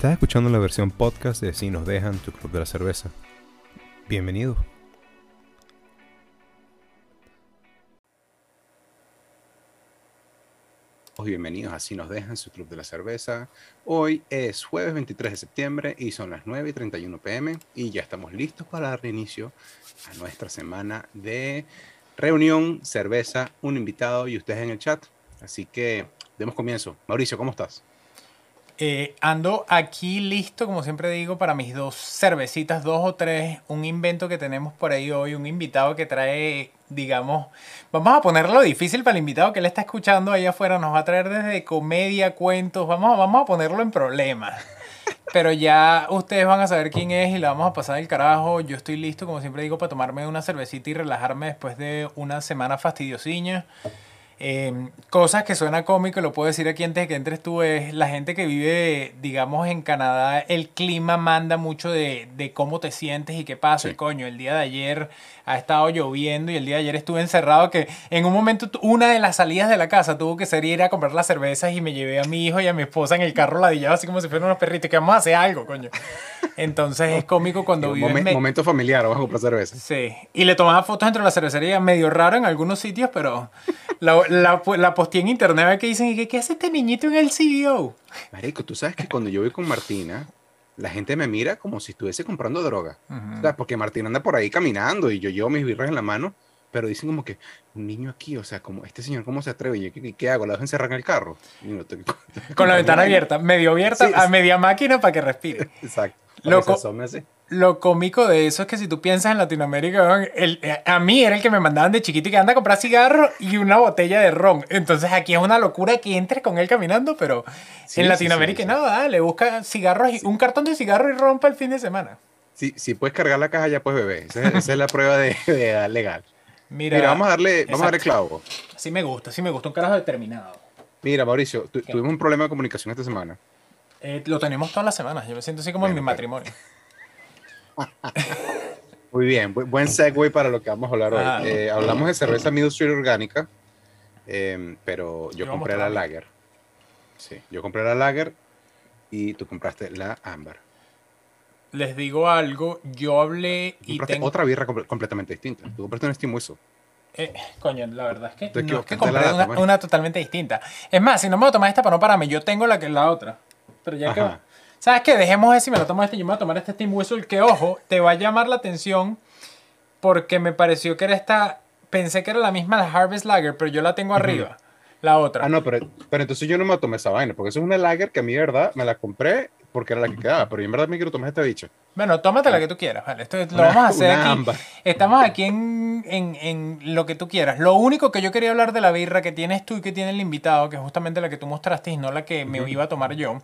Estás escuchando la versión podcast de Si nos dejan tu club de la cerveza. Bienvenido. Bienvenidos a Si nos dejan su club de la cerveza. Hoy es jueves 23 de septiembre y son las 9 y 31 pm y ya estamos listos para dar inicio a nuestra semana de reunión, cerveza, un invitado y ustedes en el chat. Así que demos comienzo. Mauricio, ¿cómo estás? Eh, ando aquí listo, como siempre digo, para mis dos cervecitas, dos o tres, un invento que tenemos por ahí hoy, un invitado que trae, digamos, vamos a ponerlo difícil para el invitado que él está escuchando ahí afuera, nos va a traer desde comedia, cuentos, vamos, vamos a ponerlo en problemas. Pero ya ustedes van a saber quién es y le vamos a pasar el carajo. Yo estoy listo, como siempre digo, para tomarme una cervecita y relajarme después de una semana fastidiosiña. Eh, cosas que suena cómico, lo puedo decir aquí antes de que entres tú, es la gente que vive, digamos, en Canadá, el clima manda mucho de, de cómo te sientes y qué pasa. Coño, el día de ayer ha estado lloviendo y el día de ayer estuve encerrado que en un momento una de las salidas de la casa tuvo que ser ir a comprar las cervezas y me llevé a mi hijo y a mi esposa en el carro ladillado así como si fueran unos perritos que vamos a hacer algo, coño. Entonces es cómico cuando vives... Momen, momento familiar, vamos a comprar cerveza. Sí, y le tomaba fotos dentro de la cervecería, medio raro en algunos sitios, pero la, la, la posté en internet que dicen, ¿qué, ¿qué hace este niñito en el CEO? Marico, tú sabes que cuando yo voy con Martina, la gente me mira como si estuviese comprando droga. o sea, porque Martina anda por ahí caminando y yo llevo mis birras en la mano, pero dicen como que un niño aquí, o sea, como este señor, ¿cómo se atreve? Y yo, ¿qué, qué hago? ¿La dejo encerrar en el carro? No, te... con la ventana abierta, medio abierta, sí, a media máquina para que respire. Exacto. Loco, lo cómico de eso es que si tú piensas en Latinoamérica, el, a mí era el que me mandaban de chiquito y que anda a comprar cigarro y una botella de ron. Entonces aquí es una locura que entres con él caminando, pero sí, en Latinoamérica sí, sí, no, le busca cigarros y un cartón de cigarro y ron para el fin de semana. Sí, si puedes cargar la caja ya puedes beber. Esa, esa es la prueba de, de edad legal. Mira, Mira, vamos a darle, vamos a darle clavo. Sí me gusta, sí me gusta, un carajo determinado. Mira, Mauricio, tu, tuvimos un problema de comunicación esta semana. Eh, lo tenemos todas las semanas. Yo me siento así como bueno, en mi matrimonio. Muy bien, buen segue para lo que vamos a hablar hoy. Ah, eh, hablamos de cerveza Middle Street orgánica, eh, pero yo, compré la Lager. Sí, yo compré la Lager y tú compraste la Amber. Les digo algo, yo hablé y tengo... otra birra completamente distinta. Tú compraste un Steam Whistle. Eh, coño, la verdad es que, no, es que compré una, una, totalmente distinta. Es más, si no me voy a tomar esta para no pararme, yo tengo la que la otra. Pero ya Ajá. que... ¿Sabes qué? Dejemos ese y me lo tomo este. Yo me voy a tomar este Steam Whistle que, ojo, te va a llamar la atención porque me pareció que era esta... Pensé que era la misma de Harvest Lager, pero yo la tengo arriba. La otra. Ah, no, pero, pero entonces yo no me tomé esa vaina, porque eso es una Lager que a mí, verdad, me la compré porque era la que quedaba, pero yo en verdad me quiero tomar esta bicha. Bueno, tómate la que tú quieras, ¿vale? Esto lo vamos a hacer aquí. Amba. Estamos aquí en, en, en, lo que tú quieras. Lo único que yo quería hablar de la birra que tienes tú y que tiene el invitado, que es justamente la que tú mostraste y no la que me iba a tomar yo,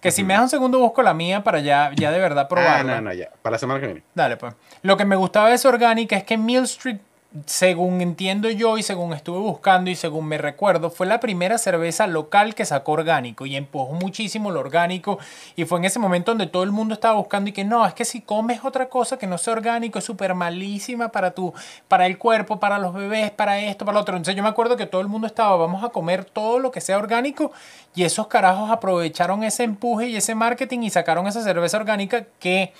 que si me das un segundo busco la mía para ya, ya de verdad probarla. Ah, no, no, ya. Para la semana que viene. Dale, pues. Lo que me gustaba de esa orgánica es que Mill Street según entiendo yo y según estuve buscando y según me recuerdo, fue la primera cerveza local que sacó orgánico y empujó muchísimo lo orgánico y fue en ese momento donde todo el mundo estaba buscando y que no, es que si comes otra cosa que no sea orgánico es súper malísima para tu, para el cuerpo, para los bebés, para esto, para lo otro. Entonces yo me acuerdo que todo el mundo estaba, vamos a comer todo lo que sea orgánico y esos carajos aprovecharon ese empuje y ese marketing y sacaron esa cerveza orgánica que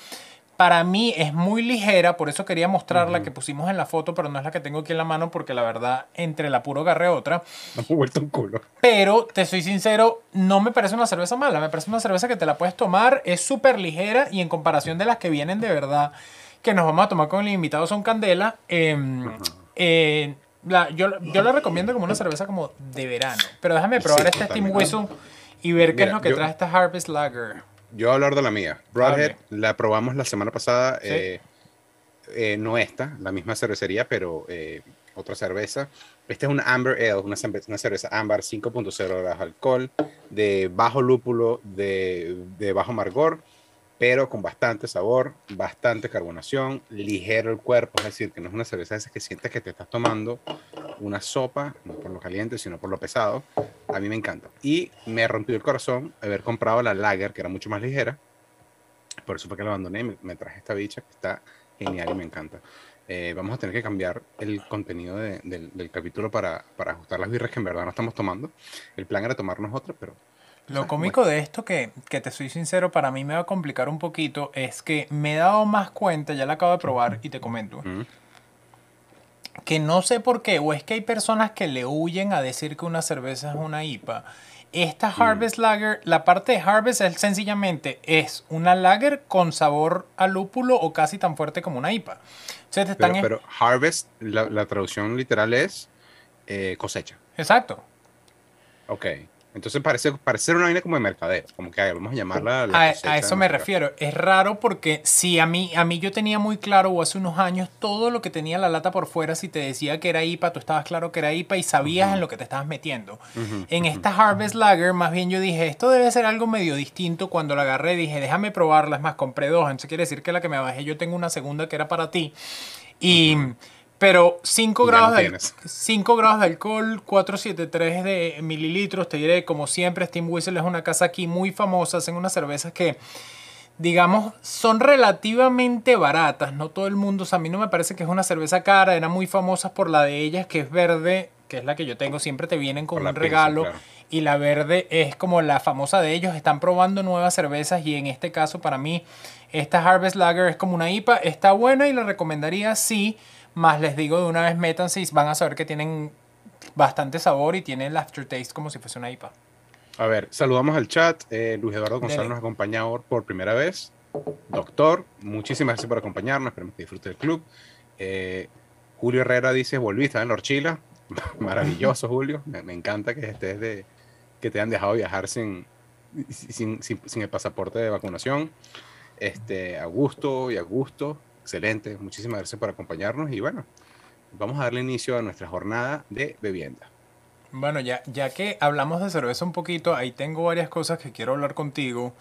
para mí es muy ligera, por eso quería mostrarla uh -huh. que pusimos en la foto, pero no es la que tengo aquí en la mano porque la verdad entre la puro agarré otra. Me he vuelto un culo. Pero te soy sincero, no me parece una cerveza mala, me parece una cerveza que te la puedes tomar, es súper ligera y en comparación de las que vienen de verdad que nos vamos a tomar con el invitado son Candela. Eh, uh -huh. eh, la, yo, yo la recomiendo como una cerveza como de verano, pero déjame probar sí, este Steam Whistle y ver Mira, qué es lo que yo... trae esta Harvest Lager yo voy a hablar de la mía. Broadhead, la probamos la semana pasada. ¿Sí? Eh, eh, no esta, la misma cervecería, pero eh, otra cerveza. Esta es una Amber Ale, una, una cerveza Amber 5.0 de alcohol, de bajo lúpulo, de, de bajo amargor, pero con bastante sabor, bastante carbonación, ligero el cuerpo, es decir, que no es una cerveza esa que sientes que te estás tomando una sopa, no por lo caliente, sino por lo pesado. A mí me encanta. Y me rompió el corazón haber comprado la Lager, que era mucho más ligera. Por eso fue que la abandoné, me, me traje esta bicha, que está genial y me encanta. Eh, vamos a tener que cambiar el contenido de, del, del, capítulo para, para ajustar las birras que en verdad no estamos tomando. El plan era tomarnos otra, pero Lo cómico de esto, que, que te soy sincero, para mí me va a complicar un poquito, es que me he dado más cuenta, ya la acabo de probar y te comento, que no sé por qué, o es que hay personas que le huyen a decir que una cerveza es una IPA. Esta mm. Harvest Lager, la parte de Harvest es sencillamente es una lager con sabor a lúpulo o casi tan fuerte como una IPA. pero, Harvest, la, traducción literal es eh, cosecha. Exacto. Ok. Entonces parece, parece una vaina como de mercadeo, como que vamos a llamarla. a, eso me refiero. Es raro porque si a mí, a mí yo tenía muy claro, o hace unos años, todo lo que tenía la lata por fuera, si te decía que era IPA, tú estabas claro que era IPA y sabías en lo que te estabas metiendo. en esta Harvest Lager, más bien yo dije, esto debe ser algo medio distinto. Cuando la agarré, dije, déjame probarla. Es más, compré dos. Entonces quiere decir que la que me bajé, yo tengo una segunda que era para ti. Y. Pero 5 grados, de, 5 grados de alcohol, 473 de mililitros, te diré, como siempre, Steam Whistle es una casa aquí muy famosa, hacen unas cervezas que, digamos, son relativamente baratas, no todo el mundo, o sea, a mí no me parece que es una cerveza cara, eran muy famosas por la de ellas, que es verde, que es la que yo tengo, siempre te vienen con un regalo, y la verde es como la famosa de ellos, están probando nuevas cervezas, y en este caso, para mí, esta Harvest Lager es como una IPA, está buena y la recomendaría, sí, más les digo de una vez, métanse y van a saber que tienen bastante sabor y tienen el aftertaste como si fuese una IPA. A ver, saludamos al chat. Eh, Luis Eduardo González nos acompaña por primera vez. Doctor, muchísimas gracias por acompañarnos. Esperemos que disfrute del club. Eh, Julio Herrera dice: Volviste en Lorchila. Maravilloso, Julio. Me, encanta que estés de que te han dejado viajar sin, sin, sin, sin el pasaporte de vacunación. Este, a gusto y a gusto excelente. Muchísimas gracias por acompañarnos y bueno, vamos a darle inicio a nuestra jornada de bebienda. Bueno, ya, ya que hablamos de cerveza un poquito, ahí tengo varias cosas que quiero hablar contigo.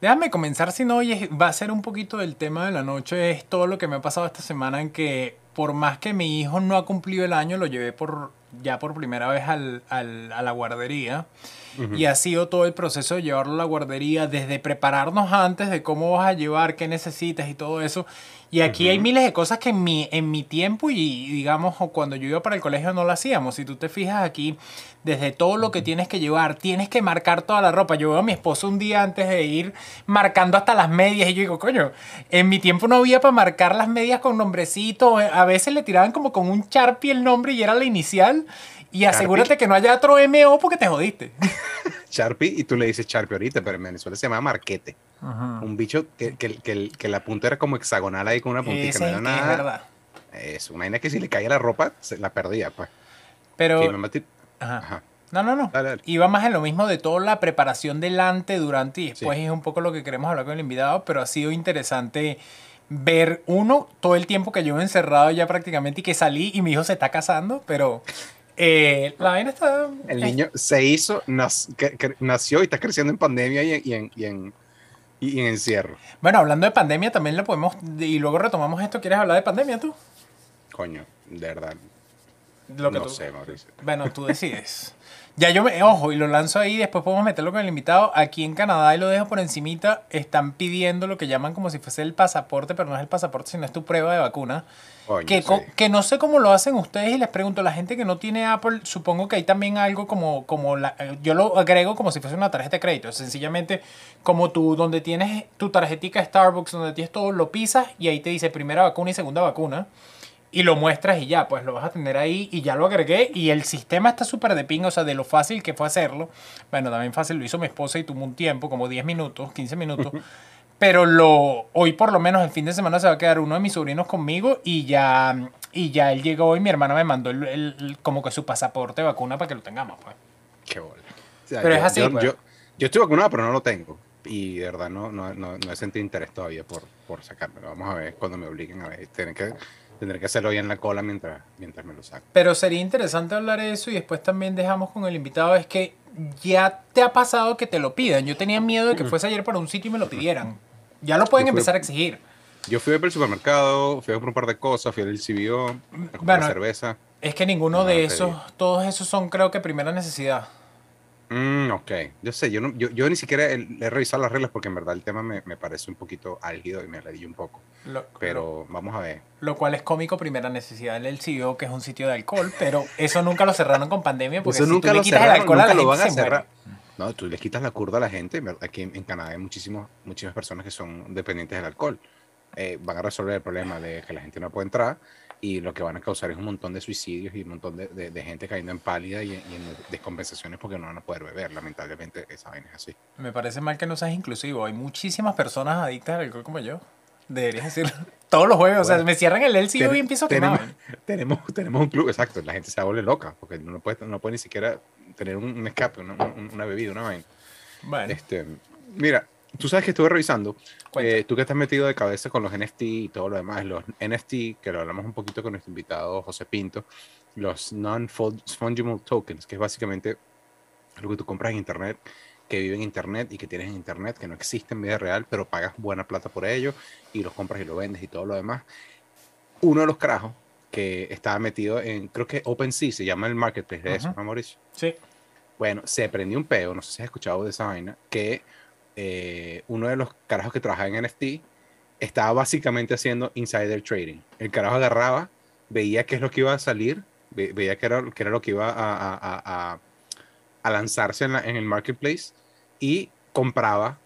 Déjame comenzar, si no, hoy va a ser un poquito del tema de la noche, es todo lo que me ha pasado esta semana en que por más que mi hijo no ha cumplido el año, lo llevé por ya por primera vez al, al, a la guardería. Y ha sido todo el proceso de llevarlo a la guardería, desde prepararnos antes de cómo vas a llevar, qué necesitas y todo eso. Y aquí hay miles de cosas que en mi, en mi tiempo y digamos cuando yo iba para el colegio no lo hacíamos. Si tú te fijas aquí, desde todo lo que tienes que llevar, tienes que marcar toda la ropa. Yo veo a mi esposo un día antes de ir marcando hasta las medias y yo digo, coño, en mi tiempo no había para marcar las medias con nombrecito. A veces le tiraban como con un Sharpie el nombre y era la inicial. Y asegúrate que no haya otro MO porque te jodiste. Sharpie, y tú le dices Sharpie ahorita, pero en Venezuela se llama Marquete. Un bicho que, que, que, la punta era como hexagonal ahí con una puntita. no era nada. Es verdad. Es una que si le caía la ropa, se la perdía, pues. Pero. Ajá. No, no, no. Iba más en lo mismo de toda la preparación delante, durante y después es un poco lo que queremos hablar con el invitado, pero ha sido interesante ver uno todo el tiempo que llevo encerrado ya prácticamente y que salí y mi hijo se está casando, pero eh, la vaina está... El niño se hizo, nació y está creciendo en pandemia y en, y en, y en encierro. Bueno, hablando de pandemia, también le podemos. Y luego retomamos esto. ¿Quieres hablar de pandemia tú? Coño, de verdad. Lo que no sé, Mauricio. Bueno, tú decides. Ya yo me, ojo, y lo lanzo ahí, después podemos meterlo con el invitado. Aquí en Canadá, y lo dejo por encimita, están pidiendo lo que llaman como si fuese el pasaporte, pero no es el pasaporte, sino es tu prueba de vacuna. que, que no sé cómo lo hacen ustedes y les pregunto, la gente que no tiene Apple, supongo que hay también algo como, como la, yo lo agrego como si fuese una tarjeta de crédito, sencillamente como tú, donde tienes tu tarjetita Starbucks, donde tienes todo, lo pisas y ahí te dice primera vacuna y segunda vacuna y lo muestras y ya, pues lo vas a tener ahí y ya lo agregué y el sistema está súper de ping, o sea, de lo fácil que fue hacerlo. Bueno, también fácil lo hizo mi esposa y tuvo un tiempo, como 10 minutos, 15 minutos. pero lo hoy por lo menos el fin de semana se va a quedar uno de mis sobrinos conmigo y ya y ya él llegó y mi hermana me mandó el, como que su pasaporte de vacuna para que lo tengamos, pues. Qué bola. pero es así. Pues. Yo, yo, estoy vacunado, pero no lo tengo. Y de verdad no, no, no, he sentido interés todavía por, por sacármelo. Vamos a ver cuando me obliguen a ver. Tienen que Tendré que hacerlo ya en la cola mientras, mientras me lo saco. Pero sería interesante hablar de eso y después también dejamos con el invitado. Es que ya te ha pasado que te lo pidan. Yo tenía miedo de que fuese ayer para un sitio y me lo pidieran. Ya lo pueden empezar a exigir. Yo fui al supermercado, fui a comprar un par de cosas, fui al CBO, a comprar cerveza. Es que ninguno de esos, todos esos son creo que primera necesidad. Mm, ok, yo sé, yo, no, yo, yo, ni siquiera he, revisado las reglas porque en verdad el tema me, me parece un poquito álgido y me leí un poco. pero vamos a ver. Lo cual es cómico, primera necesidad del CEO, que es un sitio de alcohol, pero eso nunca lo cerraron con pandemia porque eso si nunca tú le quitas el alcohol a la lo van a cerrar. No, tú le quitas la curda a la gente. Aquí en, Canadá hay muchísimos, muchísimas personas que son dependientes del alcohol. Eh, van a resolver el problema de que la gente no puede entrar y lo que van a causar es un montón de suicidios y un montón de, de, gente cayendo en pálida y, en descompensaciones porque no van a poder beber. Lamentablemente, esa vaina es así. Me parece mal que no seas inclusivo. Hay muchísimas personas adictas al alcohol como yo. Deberías decirlo. Todos los jueves, o sea, me cierran el LCD y empiezo a tenemos, tenemos, tenemos un club, exacto. La gente se vuelve loca porque no puede, no puede ni siquiera tener un, escape, una, una, bebida, una vaina. Bueno. Este, mira, tú sabes que estuve revisando, eh, tú que estás metido de cabeza con los NFT y todo lo demás, los NFT, que lo hablamos un poquito con nuestro invitado José Pinto, los non-fungible tokens, que es básicamente lo que tú compras en Internet, que vive en Internet y que tienes en Internet, que no existe en vida real, pero pagas buena plata por ello y los compras y lo vendes y todo lo demás. Uno de los carajos que estaba metido en, creo que OpenSea se llama el marketplace de eso, ¿no, Mauricio? Sí. Bueno, se prendió un peo, no sé si has escuchado de esa vaina, que eh, uno de los carajos que trabajaba en NFT estaba básicamente haciendo insider trading. El carajo agarraba, veía qué es lo que iba a salir, veía qué era, lo que iba a, lanzarse en, en, el marketplace y compraba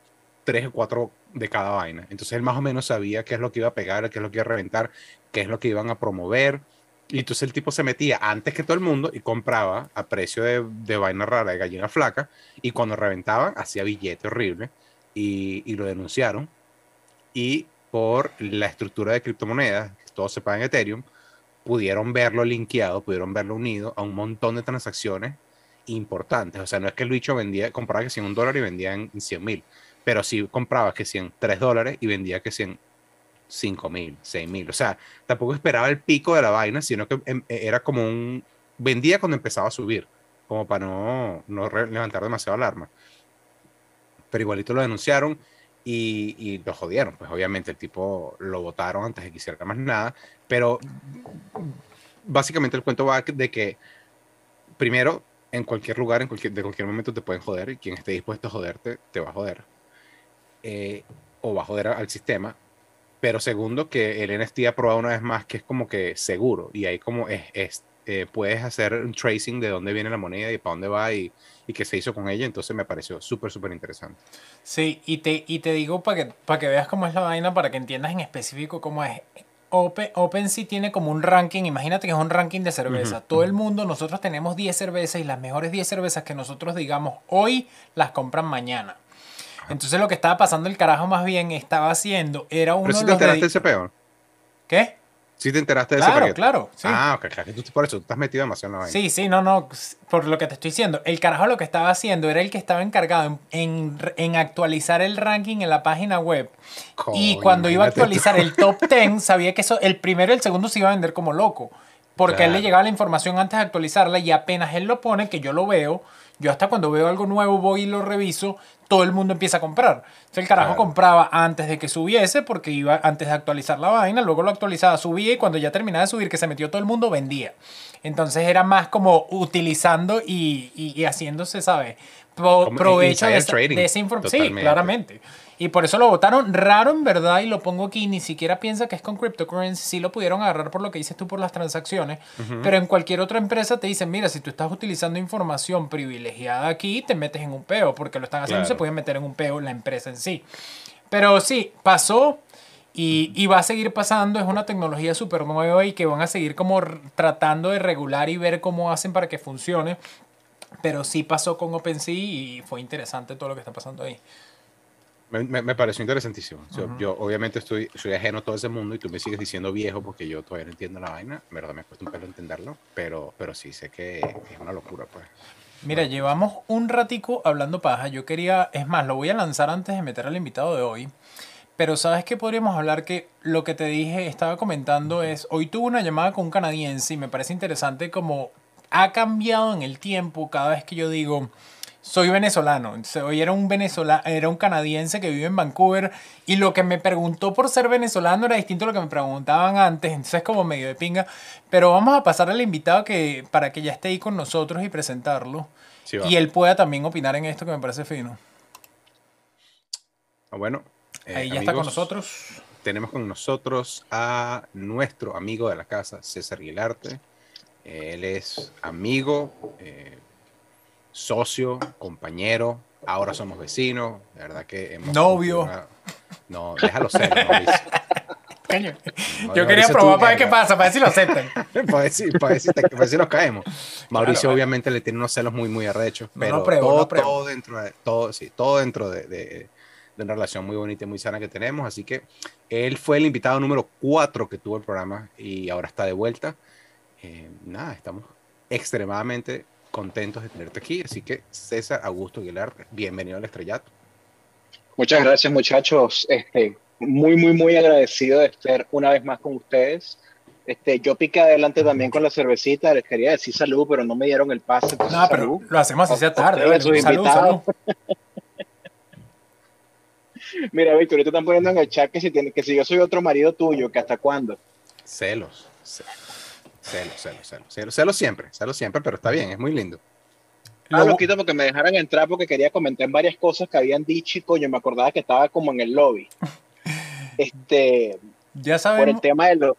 tres o cuatro de cada vaina. Entonces él más o menos sabía qué es lo que iba a pegar, qué es lo que iba a reventar, qué es lo que iban a promover. Y entonces el tipo se metía antes que todo el mundo y compraba a precio de, de vaina rara, de gallina flaca, y cuando reventaban hacía billete horrible y, y, lo denunciaron. Y por la estructura de criptomonedas, todo se paga en Ethereum, pudieron verlo linkeado, pudieron verlo unido a un montón de transacciones importantes. O sea, no es que el bicho vendía, compraba que 100 un dólar y vendía en 100 mil, pero sí compraba que 100 3 dólares y vendía que 100 5 mil, 6 mil. O sea, tampoco esperaba el pico de la vaina, sino que em, e, era como un... Vendía cuando empezaba a subir, como para no, no levantar demasiado alarma. Pero igualito lo denunciaron y, y, lo jodieron. Pues obviamente el tipo lo votaron antes de que hiciera más nada. Pero básicamente el cuento va de que, primero, en cualquier lugar, en cualquier, de cualquier momento te pueden joder y quien esté dispuesto a joderte, te va a joder. Eh, o va a joder al sistema pero segundo, que el NFT ha probado una vez más que es como que seguro y ahí como es, eh, puedes hacer un tracing de dónde viene la moneda y para dónde va y, y qué se hizo con ella, entonces me pareció súper, súper interesante. Sí, y te, y te digo para que, para que veas cómo es la vaina, para que entiendas en específico cómo es. Open, OpenSea tiene como un ranking, imagínate que es un ranking de cerveza. Todo el mundo, nosotros tenemos 10 cervezas y las mejores 10 cervezas que nosotros digamos hoy las compran mañana. Entonces lo que estaba pasando el carajo más bien estaba haciendo era uno ¿Pero si te enteraste de ese peor? ¿Qué? Sí te enteraste de ese Claro, claro. Sí. Ah, ok, claro. por eso tú estás metido demasiado en la vaina. Sí, sí, no, no. Por lo que te estoy diciendo. El carajo lo que estaba haciendo era el que estaba encargado en, en, actualizar el ranking en la página web. y cuando iba a actualizar el top 10, sabía que eso, el primero y el segundo se iba a vender como loco. Porque a él le llegaba la información antes de actualizarla y apenas él lo pone, que yo lo veo, yo hasta cuando veo algo nuevo voy y lo reviso, todo el mundo empieza a comprar. Entonces el carajo compraba antes de que subiese porque iba antes de actualizar la vaina, luego lo actualizaba, subía y cuando ya terminaba de subir, que se metió todo el mundo, vendía. Entonces era más como utilizando y, y, haciéndose, ¿sabes? provecho de, esa, información. Sí, claramente. Y por eso lo votaron raro en verdad y lo pongo aquí, ni siquiera piensa que es con cryptocurrency, sí lo pudieron agarrar por lo que dices tú por las transacciones, pero en cualquier otra empresa te dicen, mira, si tú estás utilizando información privilegiada aquí, te metes en un peo, porque lo están haciendo, se pueden meter en un peo la empresa en sí. Pero sí, pasó y, y va a seguir pasando, es una tecnología súper nueva y que van a seguir como tratando de regular y ver cómo hacen para que funcione. Pero sí pasó con OpenSea y fue interesante todo lo que está pasando ahí. Me, me, pareció interesantísimo. yo, obviamente estoy, soy ajeno a todo ese mundo y tú me sigues diciendo viejo porque yo todavía no entiendo la vaina. En verdad me cuesta un pelo entenderlo, pero, pero sí sé que es una locura, pues. Mira, llevamos un ratico hablando paja. Yo quería, es más, lo voy a lanzar antes de meter al invitado de hoy. Pero sabes que podríamos hablar que lo que te dije, estaba comentando es, hoy tuve una llamada con un canadiense y me parece interesante como ha cambiado en el tiempo cada vez que yo digo, soy venezolano. hoy era un venezolano, era un canadiense que vive en Vancouver y lo que me preguntó por ser venezolano era distinto a lo que me preguntaban antes, entonces es como medio de pinga. Pero vamos a pasar al invitado que, para que ya esté ahí con nosotros y presentarlo. y él pueda también opinar en esto que me parece fino. Ah, bueno. Eh, ahí ya está con nosotros. Tenemos con nosotros a nuestro amigo de la casa, César Guilarte. Él es amigo, eh, socio, compañero, ahora somos vecinos, de verdad que hemos... Novio. No, déjalo ser, Mauricio. Yo quería probar para ver qué pasa, para ver si lo aceptan. para, ver si, para, ver si, nos caemos. Mauricio obviamente le tiene unos celos muy, muy arrechos, pero todo, todo, dentro de, todo, sí, todo dentro de, de, una relación muy bonita y muy sana que tenemos. Así que él fue el invitado número 4 que tuvo el programa y ahora está de vuelta. Eh, nada, estamos extremadamente contentos de tenerte aquí. Así que César Augusto Aguilar, bienvenido al estrellato. Muchas gracias muchachos. Este, muy, muy, muy agradecido de estar una vez más con ustedes. Este, yo piqué adelante también con la cervecita, les quería decir salud, pero no me dieron el pase. No, pero lo hacemos así sea tarde. salud, salud. Mira, Víctor, te están poniendo en el chat que si, tiene, que si yo soy otro marido tuyo, que hasta cuándo. Celos. Celos, celos, celos. Celos, celos siempre, celos siempre, pero está bien, es muy lindo. Ah, lo quito porque me dejaran entrar porque quería comentar varias cosas que habían dicho y coño, me acordaba que estaba como en el lobby. Este, ya sabemos. Por el tema de los.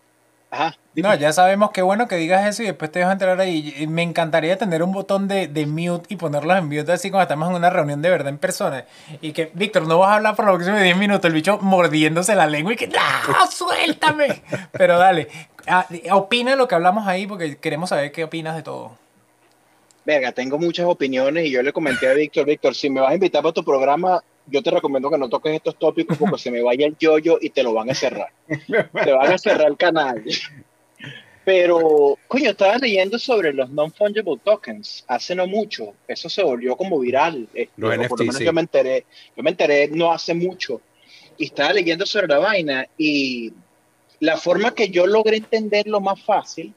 no, ya sabemos qué bueno que digas eso y después te dejo entrar ahí. Me encantaría tener un botón de, de mute y ponerlos en mute así cuando estamos en una reunión de verdad en persona. Y que, Víctor, no vas a hablar por lo próximos 10 minutos, el bicho mordiéndose la lengua y que, ¡no, suéltame! Pero dale, ah, opina lo que hablamos ahí porque queremos saber qué opinas de todo. Verga, tengo muchas opiniones y yo le comenté a Víctor, Víctor, si me vas a invitar para tu programa, yo te recomiendo que no toques estos tópicos porque se me vaya el yoyo y te lo van a cerrar. te van a cerrar el canal. Pero, coño, estaba leyendo sobre los non-fungible tokens hace no mucho. Eso se volvió como viral. Este, por lo menos yo me enteré. Yo me enteré no hace mucho. Y estaba leyendo sobre la vaina y la forma que yo logré entenderlo más fácil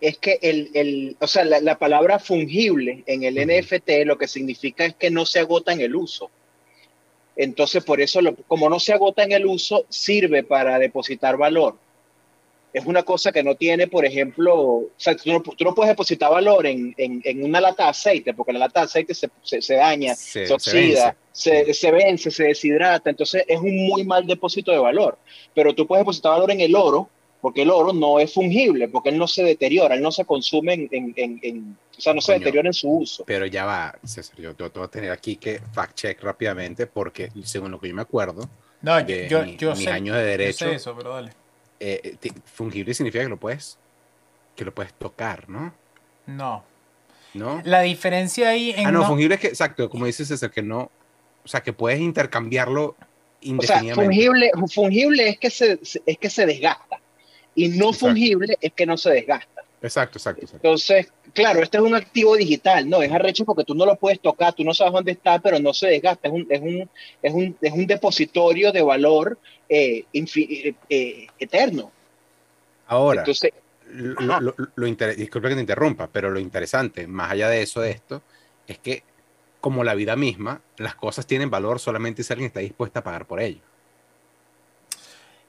es que el, el o sea, la, palabra fungible en el NFT lo que significa es que no se agota en el uso. Entonces, por eso, como no se agota en el uso, sirve para depositar valor. Es una cosa que no tiene, por ejemplo, o sea, tú no, tú no puedes depositar valor en, en, en, una lata de aceite, porque la lata de aceite se, se, daña, se, oxida, se, se, vence, se deshidrata. Entonces, es un muy mal depósito de valor. Pero tú puedes depositar valor en el oro, porque el oro no es fungible, porque él no se deteriora, él no se consume en, en, en, o sea, no se deteriora en su uso. Pero ya va, César, yo, te voy a tener aquí que fact-check rápidamente, porque según lo que yo me acuerdo, no, yo, yo, mis años de derecho, sé eso, pero dale. Eh, fungible significa que lo puedes, que lo puedes tocar, ¿no? No. ¿No? La diferencia ahí en... Ah, no, fungible es que, exacto, como dices César, que no, o sea, que puedes intercambiarlo indefinidamente. O sea, fungible, fungible es que se, es que se desgasta y no fungible es que no se desgasta. Exacto, exacto, Entonces, claro, este es un activo digital, ¿no? Es arrecho porque tú no lo puedes tocar, tú no sabes dónde está, pero no se desgasta, es un, es un, es un, es un depositorio de valor eh, eh, eh, eterno. Ahora, Entonces, lo, lo, lo disculpe que te interrumpa, pero lo interesante, más allá de eso, de esto, es que como la vida misma, las cosas tienen valor solamente si alguien está dispuesto a pagar por ello.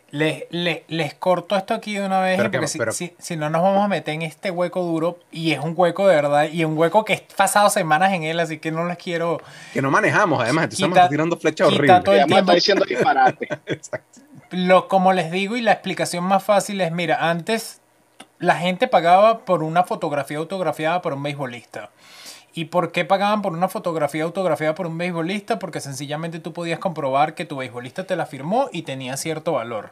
Les, les, corto esto aquí de una vez, porque si, si, no nos vamos a meter en este hueco duro, y es un hueco de verdad, y un hueco que he pasado semanas en él, así que no les quiero... Que no manejamos, además, estamos tirando flechas horribles. Todo el tiempo. diciendo disparate. Lo, como les digo, y la explicación más fácil es, mira, antes la gente pagaba por una fotografía autografiada por un beisbolista. ¿Y por qué pagaban por una fotografía autografiada por un beisbolista? Porque sencillamente tú podías comprobar que tu beisbolista te la firmó y tenía cierto valor.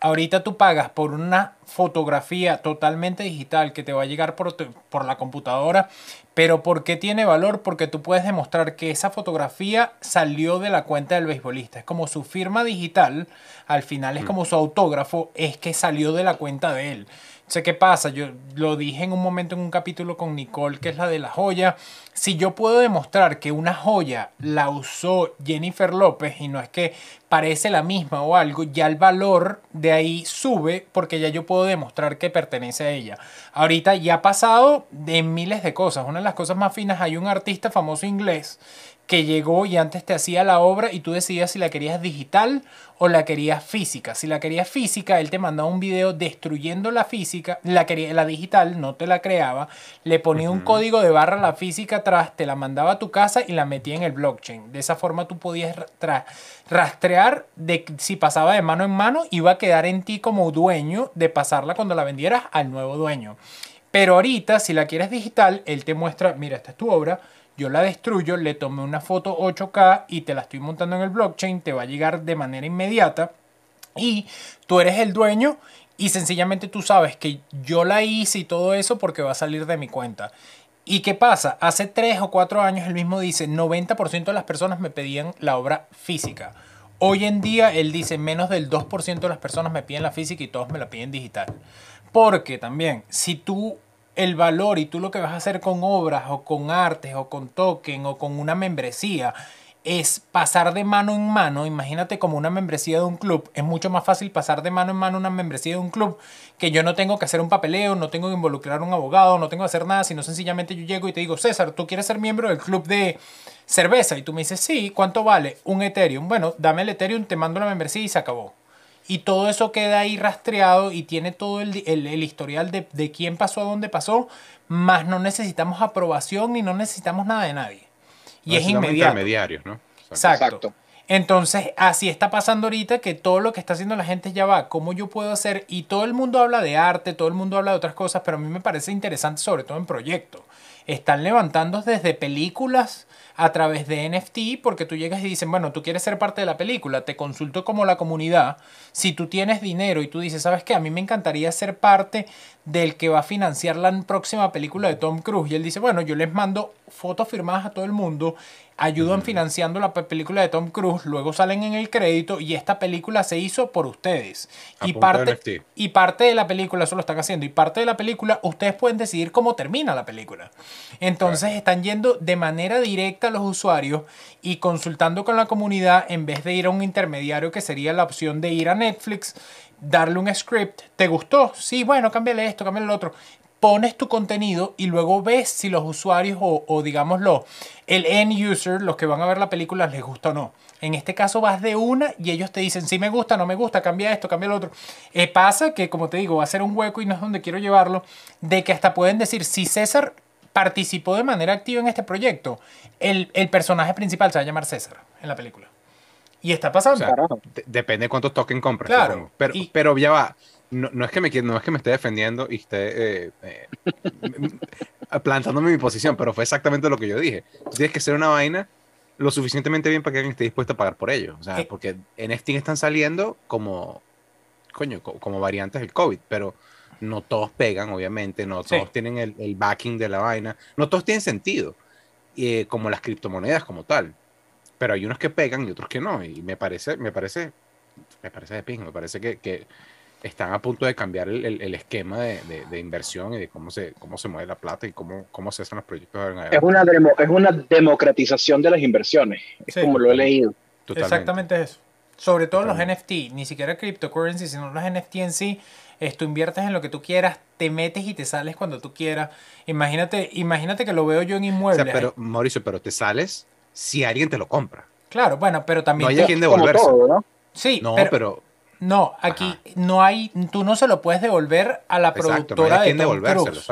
Ahorita tú pagas por una fotografía totalmente digital que te va a llegar por, por la computadora, pero ¿por qué tiene valor? Porque tú puedes demostrar que esa fotografía salió de la cuenta del beisbolista. Es como su firma digital, al final es mm. como su autógrafo, es que salió de la cuenta de él. Sé qué pasa, yo lo dije en un momento en un capítulo con Nicole, que es la de la joya. Si yo puedo demostrar que una joya la usó Jennifer López y no es que parece la misma o algo, ya el valor de ahí sube porque ya yo puedo demostrar que pertenece a ella. Ahorita ya ha pasado de miles de cosas. Una de las cosas más finas, hay un artista famoso inglés que llegó y antes te hacía la obra y tú decidías si la querías digital o la querías física. Si la querías física, él te mandaba un video destruyendo la física, la, quería, la digital no te la creaba, le ponía un código de barra a la física atrás, te la mandaba a tu casa y la metía en el blockchain. De esa forma tú podías rastrear de si pasaba de mano en mano, iba a quedar en ti como dueño de pasarla cuando la vendieras al nuevo dueño. Pero ahorita, si la quieres digital, él te muestra, mira, esta es tu obra, yo la destruyo, le tomé una foto 8K y te la estoy montando en el blockchain, te va a llegar de manera inmediata y tú eres el dueño y sencillamente tú sabes que yo la hice y todo eso porque va a salir de mi cuenta. ¿Y qué pasa? Hace tres o cuatro años él mismo dice, 90% de las personas me pedían la obra física. Hoy en día él dice, menos del 2% de las personas me piden la física y todos me la piden digital. Porque también, si tú el valor y tú lo que vas a hacer con obras o con artes o con token o con una membresía es pasar de mano en mano, imagínate como una membresía de un club, es mucho más fácil pasar de mano en mano una membresía de un club que yo no tengo que hacer un papeleo, no tengo que involucrar a un abogado, no tengo que hacer nada, sino sencillamente yo llego y te digo, César, ¿tú quieres ser miembro del club de cerveza? Y tú me dices, sí, ¿cuánto vale? Un Ethereum. Bueno, dame el Ethereum, te mando la membresía y se acabó. Y todo eso queda ahí rastreado y tiene todo el, historial de, de quién pasó a dónde pasó, más no necesitamos aprobación ni no necesitamos nada de nadie. Y es inmediato. Intermediarios, ¿no? Exacto. Entonces, así está pasando ahorita que todo lo que está haciendo la gente ya va, cómo yo puedo hacer, y todo el mundo habla de arte, todo el mundo habla de otras cosas, pero a mí me parece interesante sobre todo en proyectos. Están levantando desde películas a través de NFT porque tú llegas y dicen, bueno, tú quieres ser parte de la película, te consulto como la comunidad, si tú tienes dinero y tú dices, ¿sabes qué? A mí me encantaría ser parte del que va a financiar la próxima película de Tom Cruise. Y él dice, bueno, yo les mando fotos firmadas a todo el mundo ayudan financiando la película de Tom Cruise, luego salen en el crédito y esta película se hizo por ustedes. y parte, y parte de la película, eso lo están haciendo, y parte de la película ustedes pueden decidir cómo termina la película. Entonces están yendo de manera directa a los usuarios y consultando con la comunidad en vez de ir a un intermediario que sería la opción de ir a Netflix darle un script, ¿te gustó? Sí, bueno, cámbiale esto, cámbiale lo otro pones tu contenido y luego ves si los usuarios o, o digámoslo, el end user, los que van a ver la película, les gusta o no. En este caso vas de una y ellos te dicen, si me gusta, no me gusta, cambia esto, cambia lo otro. Eh, pasa que, como te digo, va a ser un hueco y no es donde quiero llevarlo, de que hasta pueden decir, si César participó de manera activa en este proyecto, el, el personaje principal se va a llamar César en la película. Y está pasando. depende de cuántos tokens compres. Claro. Pero, pero ya va no, es que me, no es que me esté defendiendo y esté eh, eh, plantándome mi posición, pero fue exactamente lo que yo dije. tienes que ser una vaina lo suficientemente bien para que alguien esté dispuesto a pagar por ello. O sea, eh. porque en Steam están saliendo como, coño, como variantes del COVID, pero no todos pegan, obviamente, no todos tienen el, backing de la vaina, no todos tienen sentido, como las criptomonedas como tal. Pero hay unos que pegan y otros que no, y me parece, me parece, me parece de ping, me parece que, que están a punto de cambiar el, esquema de, inversión y de cómo se, cómo se mueve la plata y cómo, cómo se hacen los proyectos. Es una, es una democratización de las inversiones, es como lo he leído. Exactamente eso. Sobre todo los NFT, ni siquiera cryptocurrency, sino los NFT en sí. Es, tú inviertes en lo que tú quieras, te metes y te sales cuando tú quieras. Imagínate, imagínate que lo veo yo en inmuebles. pero, Mauricio, pero te sales si alguien te lo compra. Claro, bueno, pero también... No hay a quien devolverse. ¿no? Sí, no, pero no, aquí no hay, tú no se lo puedes devolver a la productora de Tom Cruise.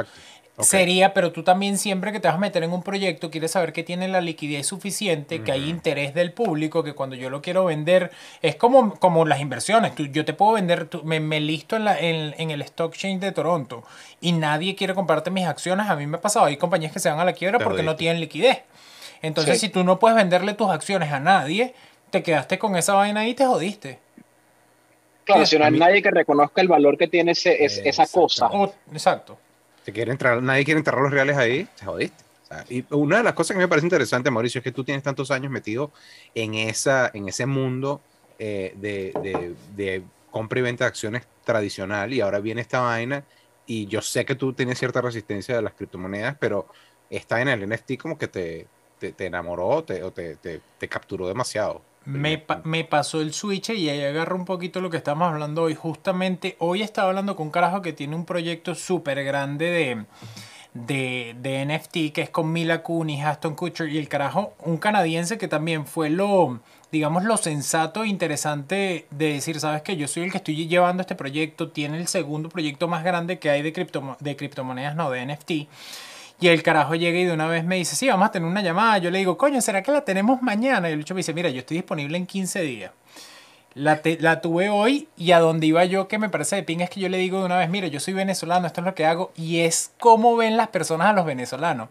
Sería, pero tú también siempre que te vas a meter en un proyecto quieres saber que tiene la liquidez suficiente, que hay interés del público, que cuando yo lo quiero vender es como, como las inversiones. Tú, yo te puedo vender, me, me, listo en, la, en, el stock exchange de Toronto y nadie quiere comprarte mis acciones. A mí me ha pasado, hay compañías que se van a la quiebra porque no tienen liquidez. Entonces, si tú no puedes venderle tus acciones a nadie, te quedaste con esa vaina y te jodiste. Claro, si no hay nadie que reconozca el valor que tiene ese, esa cosa. Oh, exacto. Si quiere entrar, nadie quiere enterrar los reales ahí, te jodiste. y una de las cosas que me parece interesante, Mauricio, es que tú tienes tantos años metido en, esa, en ese mundo eh, de, de, compra y venta de acciones tradicional y ahora viene esta vaina y yo sé que tú tienes cierta resistencia a las criptomonedas, pero esta en el NFT como que te, te, enamoró o te, te capturó demasiado. Me, me, pasó el switch y ahí agarro un poquito lo que estamos hablando hoy. Justamente hoy estaba hablando con un carajo que tiene un proyecto súper grande de, de, de, NFT que es con Mila Kunis, Aston Kutcher y el carajo, un canadiense que también fue lo, digamos, lo sensato e interesante de decir, sabes que yo soy el que estoy llevando este proyecto, tiene el segundo proyecto más grande que hay de, cripto, de criptomonedas, no, de NFT y el carajo llega y de una vez me dice, sí, vamos a tener una llamada. Yo le digo, coño, ¿será que la tenemos mañana? Y el bicho me dice, mira, yo estoy disponible en 15 días. La, la, tuve hoy y a donde iba yo, que me parece de ping, es que yo le digo de una vez, mire, yo soy venezolano, esto es lo que hago, y es cómo ven las personas a los venezolanos.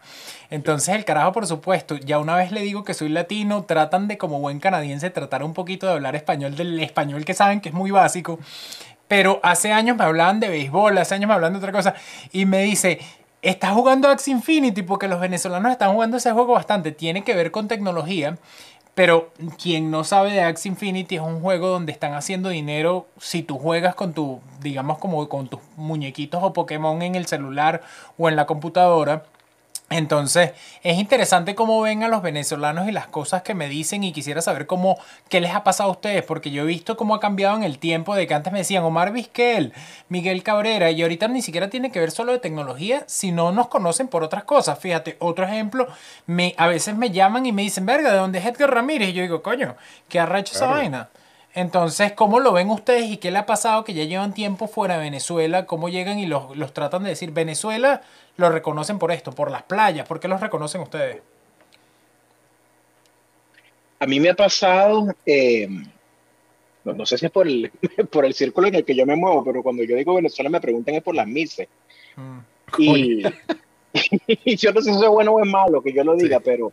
Entonces el carajo, por supuesto, ya una vez le digo que soy latino, tratan de como buen canadiense tratar un poquito de hablar español del español que saben que es muy básico, pero hace años me hablaban de béisbol, hace años me hablaban de otra cosa, y me dice, estás jugando Axe Infinity porque los venezolanos están jugando ese juego bastante, tiene que ver con tecnología. Pero quien no sabe de Axie Infinity es un juego donde están haciendo dinero si tú juegas con tu, digamos como con tus muñequitos o Pokémon en el celular o en la computadora. Entonces, es interesante cómo ven a los venezolanos y las cosas que me dicen y quisiera saber cómo, qué les ha pasado a ustedes, porque yo he visto cómo ha cambiado en el tiempo de que antes me decían Omar Vizquel, Miguel Cabrera, y ahorita ni siquiera tiene que ver solo de tecnología, sino nos conocen por otras cosas. Fíjate, otro ejemplo, me, a veces me llaman y me dicen, verga, ¿de dónde es Edgar Ramírez? Y yo digo, coño, ¿qué ha hecho esa vaina? Entonces, ¿cómo lo ven ustedes y qué le ha pasado que ya llevan tiempo fuera de Venezuela? ¿Cómo llegan y los, los tratan de decir, Venezuela lo reconocen por esto, por las playas? ¿Por qué los reconocen ustedes? A mí me ha pasado, eh, no, sé si es por el, por el círculo en el que yo me muevo, pero cuando yo digo Venezuela me preguntan es por las mises. Mm. Y, yo no sé si es bueno o es malo que yo lo diga, pero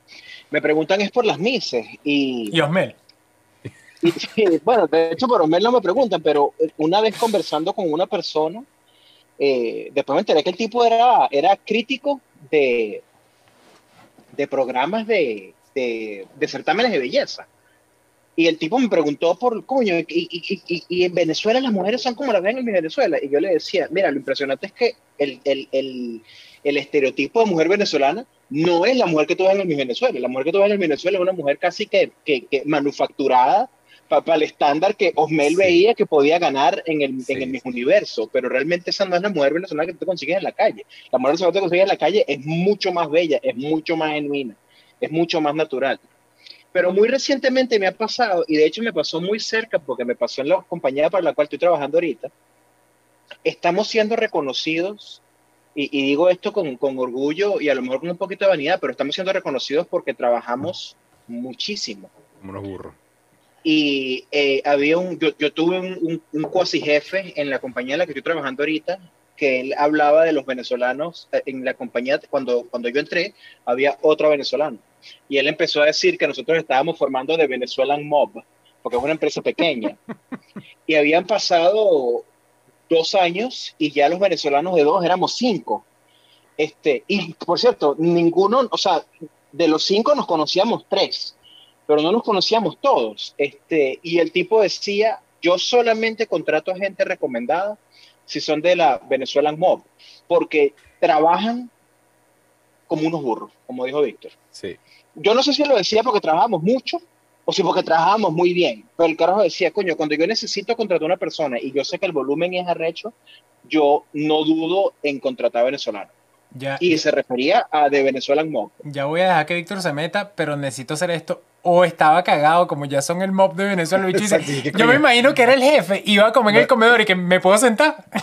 me preguntan es por las mises. Y, y Osmel. Bueno, de hecho, por Osmel no me preguntan, pero una vez conversando con una persona, eh, después me enteré que el tipo era, era crítico de, de programas de, de, certámenes de belleza. Y el tipo me preguntó por, coño, y, y, y, en Venezuela las mujeres son como las ven en Venezuela. Y yo le decía, mira, lo impresionante es que el, el, el, el estereotipo de mujer venezolana no es la mujer que tú ves en Venezuela. La mujer que tú ves en Venezuela es una mujer casi que, que manufacturada para el estándar que Osmel veía que podía ganar en el, en el mismo universo, pero realmente esa no es la mujer venezolana que tú consigues en la calle. La mujer venezolana que tú consigues en la calle es mucho más bella, es mucho más genuina, es mucho más natural. Pero muy recientemente me ha pasado, y de hecho me pasó muy cerca porque me pasó en la compañía para la cual estoy trabajando ahorita, estamos siendo reconocidos, y, y digo esto con, con orgullo y a lo mejor con un poquito de vanidad, pero estamos siendo reconocidos porque trabajamos muchísimo. Como unos burros y eh, había un, yo, yo tuve un, un, cuasi jefe en la compañía en la que estoy trabajando ahorita, que él hablaba de los venezolanos eh, en la compañía, cuando, cuando yo entré, había otro venezolano. Y él empezó a decir que nosotros estábamos formando de Venezuelan Mob, porque es una empresa pequeña. y habían pasado dos años y ya los venezolanos de dos éramos cinco. Este, y por cierto, ninguno, o sea, de los cinco nos conocíamos tres pero no nos conocíamos todos. Este, y el tipo decía, yo solamente contrato a gente recomendada si son de la Venezuelan Mob, porque trabajan como unos burros, como dijo Víctor. Sí. Yo no sé si lo decía porque trabajamos mucho o si porque trabajamos muy bien, pero el carajo decía, coño, cuando yo necesito contratar a una persona y yo sé que el volumen es arrecho, yo no dudo en contratar a venezolanos. Ya, y se refería a de Venezuelan Mob. Ya voy a dejar que Víctor se meta, pero necesito hacer esto o estaba cagado, como ya son el mob de Venezuela. yo me imagino que era el jefe, iba a comer en el comedor y que me puedo sentar.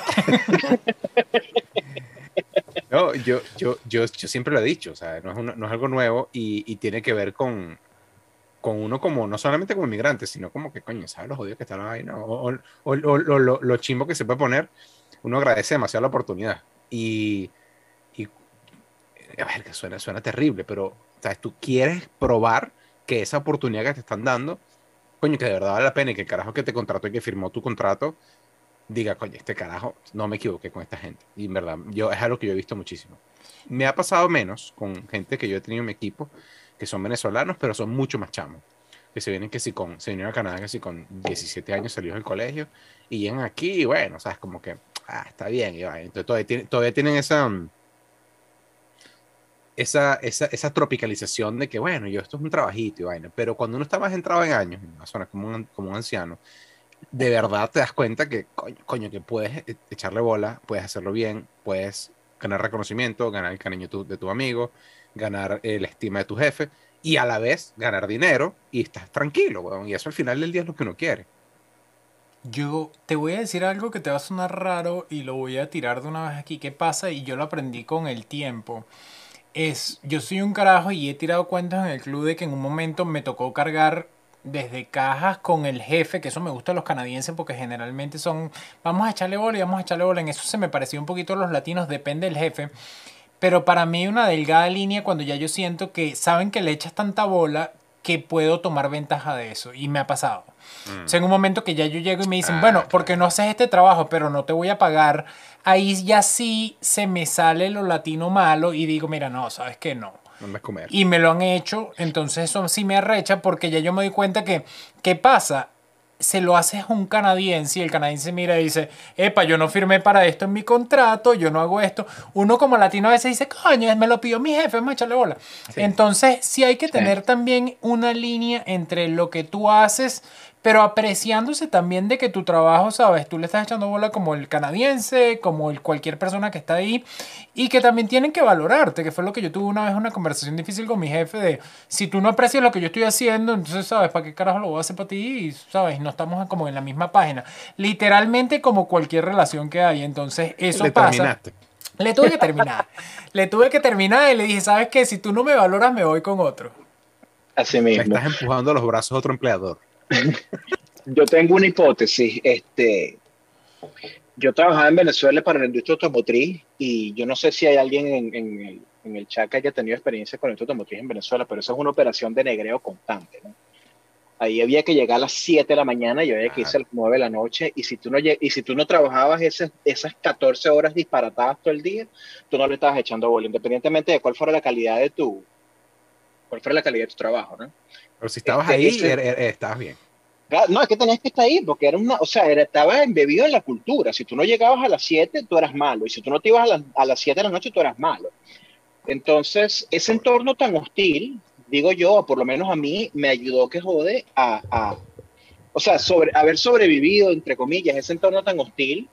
No, yo, yo, yo, yo siempre lo he dicho, o sea, no es, no es algo nuevo y, y, tiene que ver con, con uno como, no solamente como inmigrante, sino como que, coño, ¿sabes los jodidos que están ahí? No? O, o, o lo, lo, lo, chimbo que se puede poner, uno agradece demasiado la oportunidad. Y, y a ver, que suena, suena terrible, pero, ¿sabes? Tú quieres probar que esa oportunidad que te están dando, coño, que de verdad vale la pena y que el carajo que te contrató y que firmó tu contrato, diga, coño, este carajo, no me equivoqué con esta gente. Y en verdad, yo, es algo que yo he visto muchísimo. Me ha pasado menos con gente que yo he tenido en mi equipo, que son venezolanos, pero son mucho más chamos. Que se vienen que si con, se vinieron a Canadá que si con 17 años salió del colegio y llegan aquí y bueno, sabes, como que, ah, está bien. Y entonces todavía, todavía tienen esa, esa, esa, tropicalización de que, bueno, yo esto es un trabajito y vaina, pero cuando uno está más entrado en años, en una zona como un, como un anciano, de verdad te das cuenta que, coño, que puedes e, echarle bola, puedes hacerlo bien, puedes ganar reconocimiento, ganar el cariño de tu amigo, ganar eh, la estima de tu jefe y a la vez ganar dinero y estás tranquilo, y eso al final del día es lo que uno quiere. Yo te voy a decir algo que te va a sonar raro y lo voy a tirar de una vez aquí. ¿Qué pasa? Y yo lo aprendí con el tiempo es, yo soy un carajo y he tirado cuentas en el club de que en un momento me tocó cargar desde cajas con el jefe, que eso me gusta a los canadienses porque generalmente son, vamos a echarle bola y vamos a echarle bola. En eso se me pareció un poquito a los latinos, depende del jefe. Pero para mí una delgada línea cuando ya yo siento que saben que le echas tanta bola que puedo tomar ventaja de eso. Y me ha pasado. O sea, en un momento que ya yo llego y me dicen, Ah, bueno, claro. porque no haces este trabajo, pero no te voy a pagar. Ahí ya sí se me sale lo latino malo y digo, mira, no, sabes que no. No me comer. Y me lo han hecho, entonces eso sí me arrecha porque ya yo me doy cuenta que, ¿qué pasa? Se lo haces a un canadiense y el canadiense mira y dice, epa, yo no firmé para esto en mi contrato, yo no hago esto. Uno como latino a veces dice, coño, me lo pidió mi jefe, me echarle bola. Sí. Entonces sí hay que tener también una línea entre lo que tú haces, pero apreciándose también de que tu trabajo, sabes, tú le estás echando bola como el canadiense, como el cualquier persona que está ahí, y que también tienen que valorarte, que fue lo que yo tuve una vez una conversación difícil con mi jefe de, si tú no aprecias lo que yo estoy haciendo, entonces, sabes, ¿para qué carajo lo voy a hacer para ti? Y, sabes, no estamos como en la misma página. Literalmente como cualquier relación que hay, entonces eso Le pasa. terminaste. Le tuve que terminar. le tuve que terminar y le dije, ¿sabes qué? Si tú no me valoras, me voy con otro. Así mismo. estás empujando los brazos a otro empleador. Yo tengo una hipótesis. Este, yo trabajaba en Venezuela para la industria automotriz y yo no sé si hay alguien en, el, en el chat que haya tenido experiencia con la industria automotriz en Venezuela, pero eso es una operación de negreo constante. Ahí había que llegar a las 7 de la mañana y había que irse a las 9 de la noche. Y si tú no, y si tú no trabajabas esas, esas 14 horas disparatadas todo el día, tú no le estabas echando bola, independientemente de cuál fuera la calidad de tu, cuál fuera la calidad de tu trabajo. ¿no? Pero si estabas Este, ahí, er- er- estabas bien. No, es que tenías que estar ahí, porque era una, o sea, era, estaba embebido en la cultura. Si tú no llegabas a las 7, tú eras malo. Y si tú no te ibas a, las- a las 7 de la noche, tú eras malo. Entonces, ese entorno tan hostil, digo yo, por lo menos a mí, me ayudó que jode a, a- o sea, sobre, haber sobrevivido, entre comillas, ese entorno tan hostil,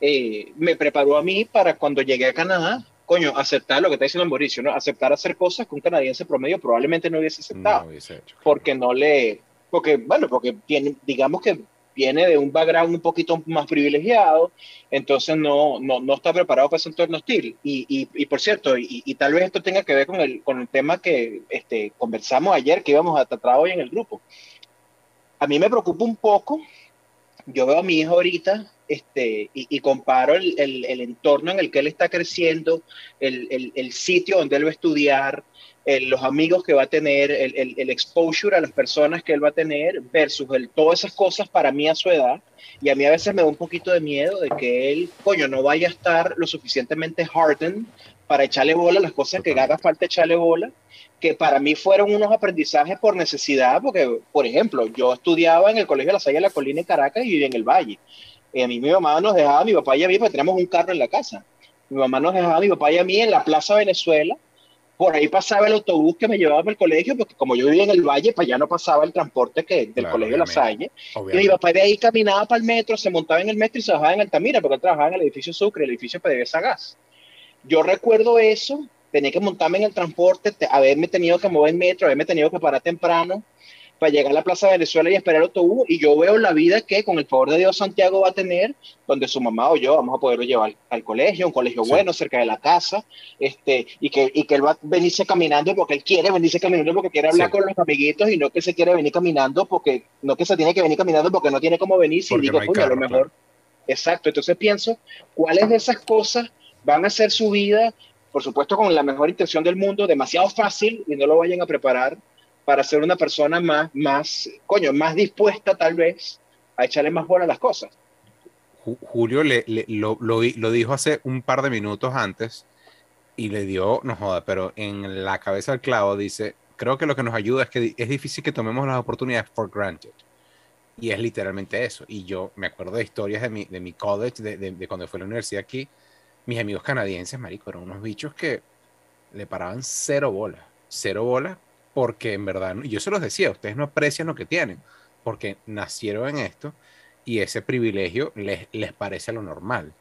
eh, me preparó a mí para cuando llegué a Canadá, coño, aceptar lo que está diciendo Mauricio, ¿no? Aceptar hacer cosas que un canadiense promedio probablemente no hubiese aceptado No hubiese hecho. porque no le, porque bueno, porque tiene, digamos que viene de un background un poquito más privilegiado, entonces no, no, no está preparado para ese entorno hostil. Y, y, y por cierto, y, y tal vez esto tenga que ver con el, con el tema que este, conversamos ayer, que íbamos a tratar hoy en el grupo. A mí me preocupa un poco, yo veo a mi hijo ahorita este, y, comparo el, el, entorno en el que él está creciendo, el, el, sitio donde él va a estudiar, los amigos que va a tener, el, exposure a las personas que él va a tener, versus todas esas cosas para mí a su edad. Y a mí a veces me da un poquito de miedo de que él, coño, no vaya a estar lo suficientemente hardened para echarle bola las cosas que haga falta echarle bola, que para mí fueron unos aprendizajes por necesidad, porque, por ejemplo, yo estudiaba en el Colegio de la Salle de la Colina en Caracas y en el Valle. Y a mí mi mamá nos dejaba, mi papá y a mí, porque teníamos un carro en la casa. Mi mamá nos dejaba, mi papá y a mí, en la Plaza Venezuela, por ahí pasaba el autobús que me llevaba para el colegio, porque como yo vivía en el valle, para allá no pasaba el transporte que del Claro, colegio de La. Salle. Y mi papá de ahí caminaba para el metro, se montaba en el metro y se bajaba en Altamira, porque él trabajaba en el edificio Sucre, el edificio PDVSA Gas. Yo recuerdo eso, tenía que montarme en el transporte, te- haberme tenido que mover en metro, haberme tenido que parar temprano para llegar a la Plaza Venezuela y esperar el autobús. Y yo veo la vida que, con el favor de Dios, Santiago va a tener, donde su mamá o yo vamos a poderlo llevar al colegio, un colegio Sí. bueno, cerca de la casa, este, y, que, y que él va a venirse caminando porque él quiere venirse caminando porque quiere hablar Sí. con los amiguitos y no que se quiere venir caminando porque, no que se tiene que venir caminando porque no tiene cómo venir, si digo, no a lo mejor. Exacto, entonces pienso, ¿cuáles de esas cosas van a hacer su vida, por supuesto con la mejor intención del mundo, demasiado fácil y no lo vayan a preparar para ser una persona más, más, coño, más dispuesta tal vez a echarle más bola a las cosas? Ju- Julio lo, lo di- lo dijo hace un par de minutos antes y le dio, no joda, pero en la cabeza del clavo dice, creo que lo que nos ayuda es que es difícil que tomemos las oportunidades for granted. Y es literalmente eso. Y yo me acuerdo de historias de mi, de mi college, de, de- cuando fui a la universidad aquí. Mis amigos canadienses, marico, eran unos bichos que le paraban cero bola. Cero bola porque en verdad, yo se los decía, ustedes no aprecian lo que tienen, porque nacieron en esto y ese privilegio les, les parece lo normal.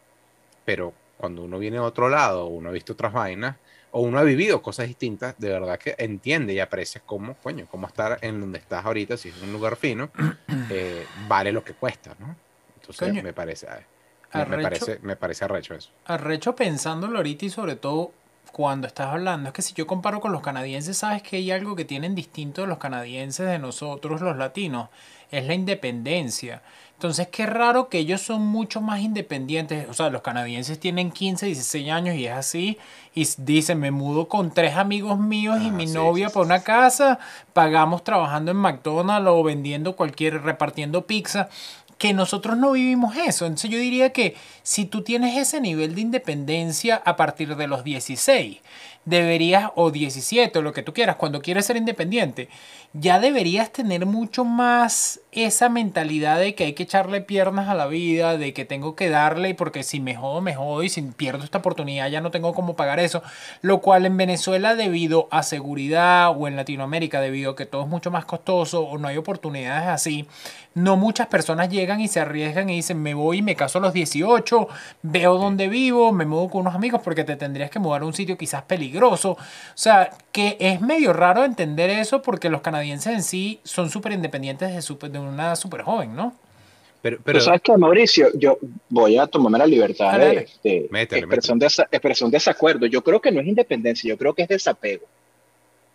Pero cuando uno viene de otro lado, uno ha visto otras vainas, o uno ha vivido cosas distintas, de verdad que entiende y aprecia cómo, coño, cómo estar en donde estás ahorita, si es un lugar fino, eh, vale lo que cuesta, ¿no? Entonces Coño. me parece, eh, me, me Arrecho. parece, me parece arrecho eso. Arrecho pensándolo ahorita y sobre todo cuando estás hablando es que si yo comparo con los canadienses, sabes que hay algo que tienen distinto de los canadienses de nosotros los latinos, es la independencia. Entonces, qué raro que ellos son mucho más independientes. O sea, los canadienses tienen 15, 16 años y es así. Y dicen, me mudo con tres amigos míos y mi sí, novia sí, por sí, una casa. Pagamos trabajando en McDonald's o vendiendo cualquier, repartiendo pizza. Que nosotros no vivimos eso. Entonces yo diría que si tú tienes ese nivel de independencia a partir de los 16, deberías, o 17, o lo que tú quieras, cuando quieres ser independiente, ya deberías tener mucho más esa mentalidad de que hay que echarle piernas a la vida, de que tengo que darle, porque si me jodo, me jodo, y si pierdo esta oportunidad ya no tengo cómo pagar eso. Lo cual en Venezuela, debido a seguridad, o en Latinoamérica, debido a que todo es mucho más costoso, o no hay oportunidades así, no muchas personas llegan y se arriesgan y dicen, me voy y me caso a los 18, veo dónde vivo, me mudo con unos amigos, porque te tendrías que mudar a un sitio quizás peligroso. O sea, que es medio raro entender eso porque los canadienses en sí son súper independientes de, de una súper joven, ¿no? Pero, pero sabes que, Mauricio, yo voy a tomarme la libertad Dale, de, dale. de un desa- expresar un desacuerdo. Yo creo que no es independencia, yo creo que es desapego.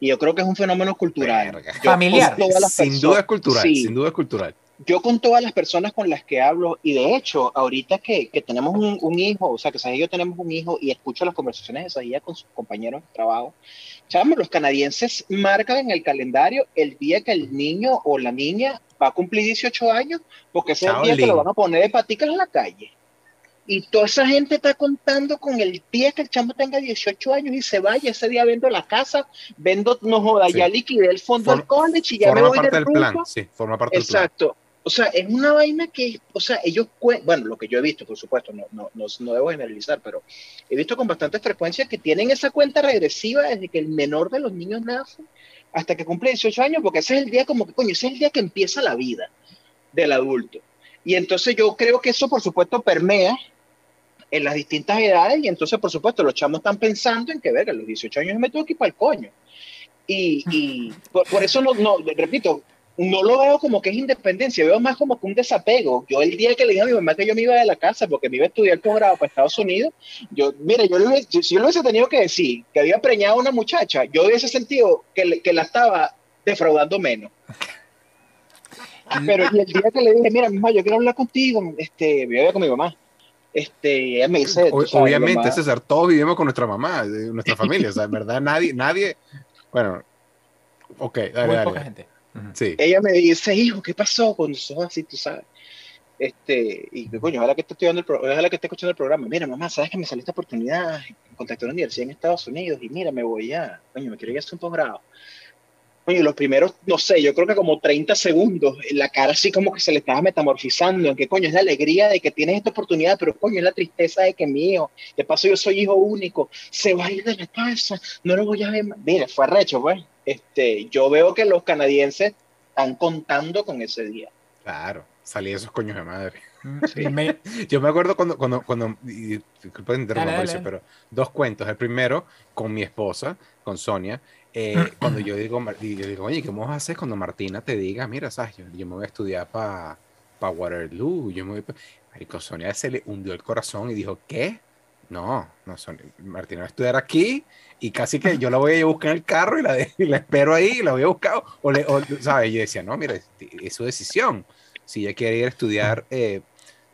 Y yo creo que es un fenómeno cultural. Familiar. sin personas- duda es cultural, sí, sin duda es cultural. yo con todas las personas con las que hablo, y de hecho, ahorita que, que tenemos un, un hijo, o sea, que Sahía y yo tenemos un hijo y escucho las conversaciones de Sahía con sus compañeros de trabajo, chamo, los canadienses marcan en el calendario el día que el niño o la niña va a cumplir 18 años, porque ese es el día que lo van a poner de paticas en la calle. Y toda esa gente está contando con el día que el chamo tenga 18 años y se vaya ese día vendo la casa, vendo, no joda, Sí. ya liquidé el fondo del college y ya me voy parte del plan, sí, forma parte del plan. Exacto. O sea, es una vaina que, o sea, ellos, bueno, lo que yo he visto, por supuesto, no, no, no, no debo generalizar, pero he visto con bastante frecuencia que tienen esa cuenta regresiva desde que el menor de los niños nace hasta que cumple 18 años, porque ese es el día como que, coño, ese es el día que empieza la vida del adulto. Y entonces yo creo que eso, por supuesto, permea en las distintas edades y entonces, por supuesto, los chamos están pensando en que, verga, a los 18 años me tengo que ir para el coño. Y, y por, por eso, no, no, repito, no lo veo como que es independencia, veo más como que un desapego. Yo el día que le dije a mi mamá que yo me iba de la casa porque me iba a estudiar posgrado para Estados Unidos, yo, mire, yo le si yo le hubiese tenido que decir que había preñado a una muchacha, yo hubiese sentido que, le- que la estaba defraudando menos. Pero y el día que le dije, mira, mamá, yo quiero hablar contigo, este, yo vivía con mi mamá. Este, ella me dice, O- sabes, obviamente, mamá, César, todos vivimos con nuestra mamá, nuestra familia, o sea, en verdad nadie, nadie, bueno, ok, dale, Muy dale. poca gente. Ujú. Sí, ella me dice, hijo, ¿qué pasó con sos así, tú sabes? Este, y coño, ojalá que esté estudiando el pro- ojalá que esté escuchando el programa. Mira, mamá, ¿sabes que me salió esta oportunidad? Contacté a una universidad en Estados Unidos y mira, me voy a, coño, me quiero ir a hacer un posgrado. Coño, los primeros, no sé, yo creo que como 30 segundos, la cara así como que se le estaba metamorfizando, en que coño, es la alegría de que tienes esta oportunidad, pero coño, es la tristeza de que hijo, de paso yo soy hijo único, se va a ir de la casa, no lo voy a ver más. Mira, fue arrecho, pues. Este, yo veo que los canadienses están contando con ese día. claro, salí de esos coños de madre. Me- Yo me acuerdo cuando, cuando, cuando y, disculpa dale. pero dos cuentos. El primero, con mi esposa, con Sonia, eh, cuando yo digo, yo digo, oye, ¿qué vamos a hacer cuando Martina te diga, mira, sabes, yo, yo me voy a estudiar para pa Waterloo, yo me voy pa-". Marico, Sonia se le hundió el corazón y dijo, ¿qué? No, no, Sonia, Martina va a estudiar aquí y casi que yo la voy a ir a buscar en el carro y la, de- y la espero ahí y la voy a buscar, o, le, o, ¿sabes? Yo decía, no, mira, es, es su decisión. Si ella quiere ir a estudiar, eh,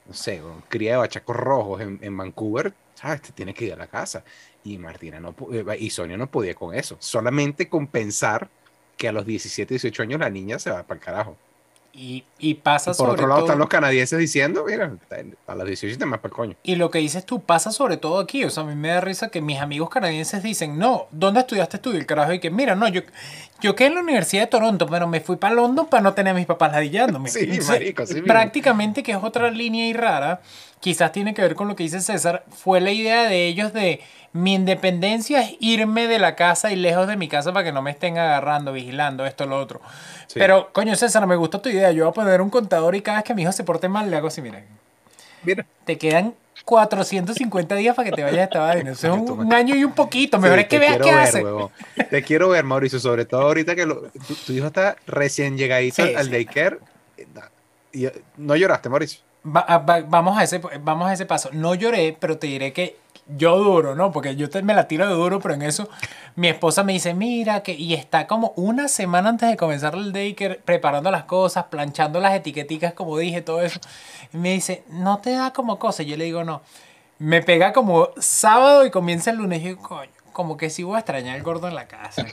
no sé, cría de bachacos rojos en, en Vancouver, ¿sabes? Te tienes que ir a la casa. Y Martina no eh, y Sonia no podía con eso. Solamente con pensar que a los 17, 18 años la niña se va para el carajo. y, y pasa Y por sobre otro lado todo- están los canadienses diciendo, mira, a los 18 te vas para el coño. Y lo que dices tú pasa sobre todo aquí. O sea, a mí me da risa que mis amigos canadienses dicen, no, ¿dónde estudiaste tú? Y el carajo, y que mira, no, yo, yo quedé en la Universidad de Toronto, pero me fui para London para no tener a mis papás ladillándome. Sí, Entonces, marico, mismo. prácticamente, que es otra línea y rara, quizás tiene que ver con lo que dice César, fue la idea de ellos de mi independencia es irme de la casa y lejos de mi casa para que no me estén agarrando, vigilando, esto, lo otro. Sí. Pero, coño, César, me gusta tu idea. Yo voy a poner un contador y cada vez que mi hijo se porte mal, le hago así, mira. Mira, Te quedan 450 días para que te vayas a esta vaina. Eso es un, año y un poquito. Mejor Sí, es que veas qué ver, hace. Te quiero ver, Mauricio, sobre todo ahorita que lo- tu, tu hijo está recién llegadito Sí, al- sí. daycare. Eh, Y, eh, no lloraste, Mauricio. Va- a- va- vamos, a ese, vamos a ese paso. No lloré, pero te diré que yo duro, ¿no? Porque yo me la tiro de duro, pero en eso mi esposa me dice, mira, que y está como una semana antes de comenzar el daycare preparando las cosas, planchando las etiqueticas, como dije, todo eso. Y me dice, ¿no te da como cosa? Yo le digo, no. Me pega como sábado y comienza el lunes. Y yo, coño, como que sí voy a extrañar el gordo en la casa.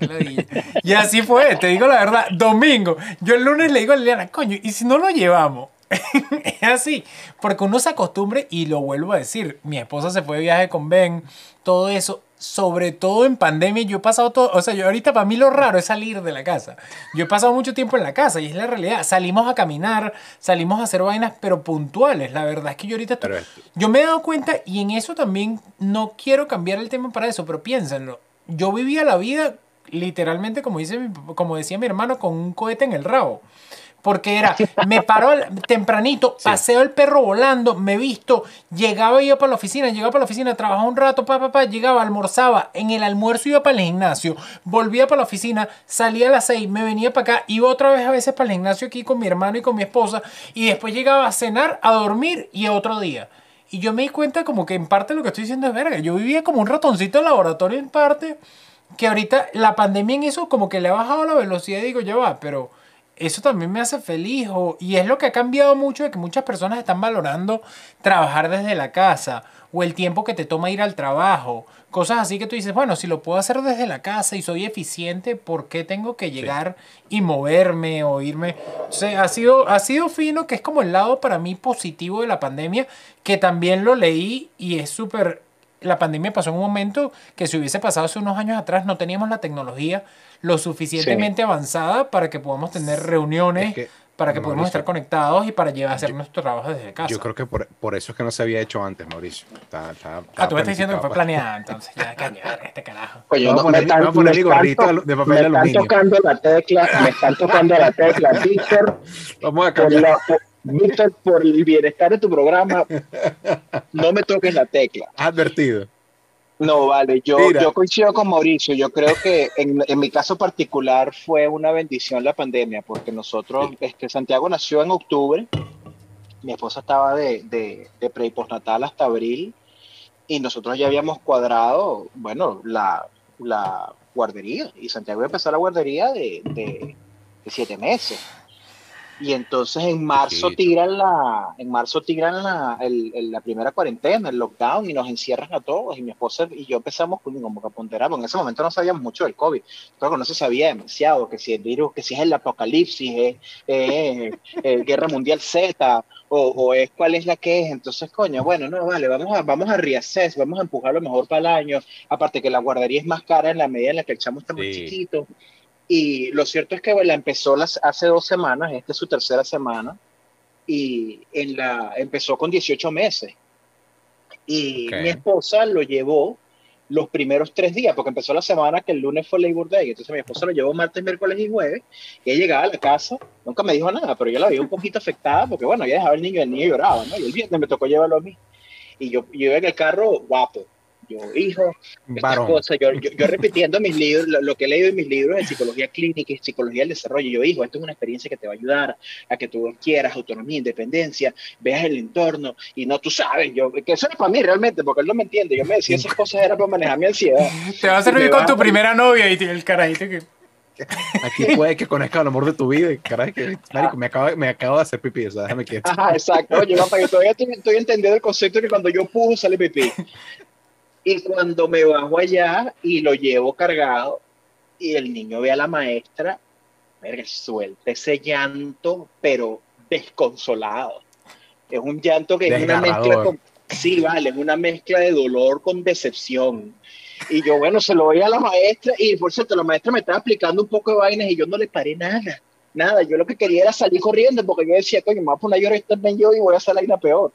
y así fue, te digo la verdad. Domingo, yo el lunes le digo a Liliana, coño, ¿y si no lo llevamos? es así, porque uno se acostumbre y lo vuelvo a decir, mi esposa se fue de viaje con Ben, todo eso, sobre todo en pandemia, yo he pasado todo, o sea, yo ahorita para mí lo raro es salir de la casa. Yo he pasado mucho tiempo en la casa y es la realidad. Salimos a caminar, salimos a hacer vainas, pero puntuales. La verdad es que yo ahorita yo me he dado cuenta y en eso también no quiero cambiar el tema para eso, pero piénsenlo. Yo vivía la vida literalmente como dice como decía mi hermano con un cohete en el rabo. Porque era, me paro tempranito, paseo el perro volando, me visto, llegaba y iba para la oficina, llegaba para la oficina, trabajaba un rato, pa, pa, pa, llegaba, almorzaba, en el almuerzo iba para el gimnasio, volvía para la oficina, salía a las seis, me venía para acá, iba otra vez a veces para el gimnasio aquí con mi hermano y con mi esposa, y después llegaba a cenar, a dormir y a otro día. Y yo me di cuenta como que en parte lo que estoy diciendo es verga, yo vivía como un ratoncito de laboratorio en parte, que ahorita la pandemia en eso como que le ha bajado la velocidad y digo, ya va, pero eso también me hace feliz. y es lo que ha cambiado mucho de que muchas personas están valorando trabajar desde la casa o el tiempo que te toma ir al trabajo. Cosas así que tú dices, bueno, si lo puedo hacer desde la casa y soy eficiente, ¿por qué tengo que llegar y moverme o irme? O sea, ha sido, ha sido fino, que es como el lado para mí positivo de la pandemia, que también lo leí y es súper... La pandemia pasó en un momento que si hubiese pasado hace unos años atrás no teníamos la tecnología lo suficientemente avanzada para que podamos tener reuniones, para que podamos estar conectados y para llevar a hacer nuestro trabajo desde casa. Yo creo que por, por, eso es que no se había hecho antes, Mauricio. Está, ah, tú me estás diciendo que fue planeado, entonces ya cañar este carajo. Oye, no, me, están, me, me, de papel me están tocando la tecla, me están tocando la tecla, Víctor. Vamos a cambiar. Por el bienestar de tu programa, no me toques la tecla. Advertido. No, vale, yo, yo coincido con Mauricio. Yo creo que en, en, mi caso particular fue una bendición la pandemia, porque nosotros, este, Santiago nació en octubre, mi esposa estaba de, de, de pre y postnatal hasta abril, y nosotros ya habíamos cuadrado, bueno, la, la guardería, y Santiago empezó la guardería de, de, de siete meses. Y entonces en marzo tiran la, en marzo tiran la, el, la primera cuarentena, el lockdown, y nos encierran a todos. Y mi esposa y yo empezamos como que a ponderar, en ese momento no sabíamos mucho del COVID. Creo que no se sabía demasiado, que si el virus, que si es el apocalipsis, es, guerra mundial Z, o, o, es cuál es la que es. Entonces, coño, bueno, no, vale, vamos a, vamos a reassess, vamos a empujar lo mejor para el año. Aparte que la guardería es más cara en la medida en la que el chamo está muy chiquito. Y lo cierto es que la empezó las, hace dos semanas, esta es su tercera semana, y en la, empezó con 18 meses. Y mi esposa lo llevó los primeros tres días, porque empezó la semana que el lunes fue Labor Day, entonces mi esposa lo llevó martes, miércoles y jueves, y ella llegaba a la casa, nunca me dijo nada, pero yo la vi un poquito afectada, porque bueno, ya dejaba el niño, el niño lloraba, ¿no? Y el viernes me tocó llevarlo a mí. Y yo, yo iba en el carro guapo, yo, hijo, estas cosas, yo, yo, repitiendo mis libros, lo, que he leído en mis libros de psicología clínica y psicología del desarrollo, yo, hijo, esto es una experiencia que te va a ayudar a que tú quieras autonomía, independencia, veas el entorno y no tú sabes, yo, que eso es para mí realmente, porque él no me entiende, yo me decía esas cosas era para manejar mi ansiedad. Te va a servir con tu primera novia y el carajito que... Aquí puede que conozca el amor de tu vida. Caray, que, marico, me, acabo, me acabo de hacer pipí, o sea, déjame quieto. Ajá, exacto. Oye, papá, yo todavía estoy, estoy, entendiendo el concepto de que cuando yo pujo sale pipí. Y cuando me bajo allá y lo llevo cargado y el niño ve a la maestra, suelta ese llanto, pero desconsolado. Es un llanto que es una mezcla con, sí, vale, es una mezcla de dolor con decepción. Y yo, bueno, se lo voy a la maestra y por cierto, la maestra me estaba explicando un poco de vainas y yo no le paré nada, nada. Yo lo que quería era salir corriendo porque yo decía, coño, me voy a poner a llorar también yo y voy a hacer la peor.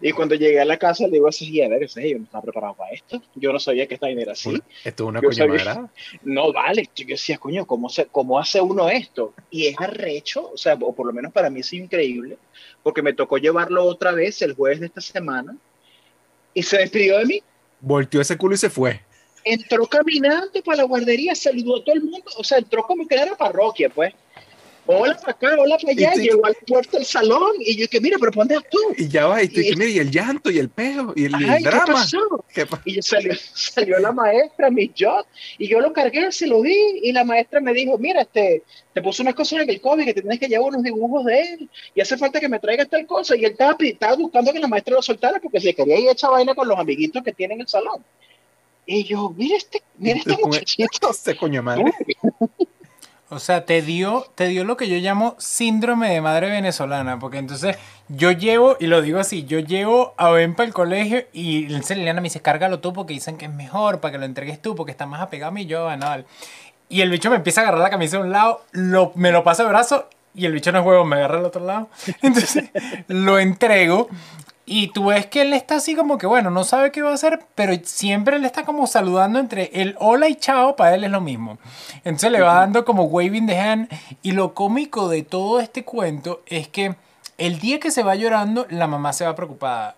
Y cuando llegué a la casa, le digo así, a ver, ese, yo no estaba preparado para esto. Yo no sabía que esta dinero era así. ¿Esto es una coña No, vale. Yo decía, coño, ¿cómo, se, ¿cómo hace uno esto? Y es arrecho, o sea, o por lo menos para mí es increíble, porque me tocó llevarlo otra vez el jueves de esta semana y se despidió de mí. Volteó ese culo y se fue. Entró caminando para la guardería, saludó a todo el mundo, o sea, entró como que era parroquia, pues hola para acá, hola para allá, y llegó al puerto del salón, y yo que, mira, pero ¿dónde tú? Y ya va, y tú, y, que, mira, y el llanto, y el peo, y el, ay, drama. ¿qué pasó? ¿Qué pa y salió, salió la maestra, mi Jot, y yo lo cargué, se lo di, y la maestra me dijo, mira, este, te puso unas cosas en el COVID, que te tienes que llevar unos dibujos de él, y hace falta que me traigas tal cosa, y él estaba, estaba buscando que la maestra lo soltara, porque se quería ir a echar vaina con los amiguitos que tiene en el salón. Y yo, mira este, mira este muchachito. Este coño madre. O sea, te dio, te dio lo que yo llamo síndrome de madre venezolana, porque entonces yo llevo, y lo digo así, yo llevo a Ben para el colegio y Liliana me dice, cárgalo tú porque dicen que es mejor, para que lo entregues tú, porque está más apegado a mí, yo, no. Y el bicho me empieza a agarrar la camisa de un lado, me lo pasa de brazo y el bicho no es huevo, me agarra al otro lado. Entonces lo entrego y tú ves que él está así como que, bueno, no sabe qué va a hacer, pero siempre él está como saludando entre el hola y chao, para él es lo mismo. Entonces le va dando como waving the hand. Y lo cómico de todo este cuento es que el día que se va llorando, la mamá se va preocupada.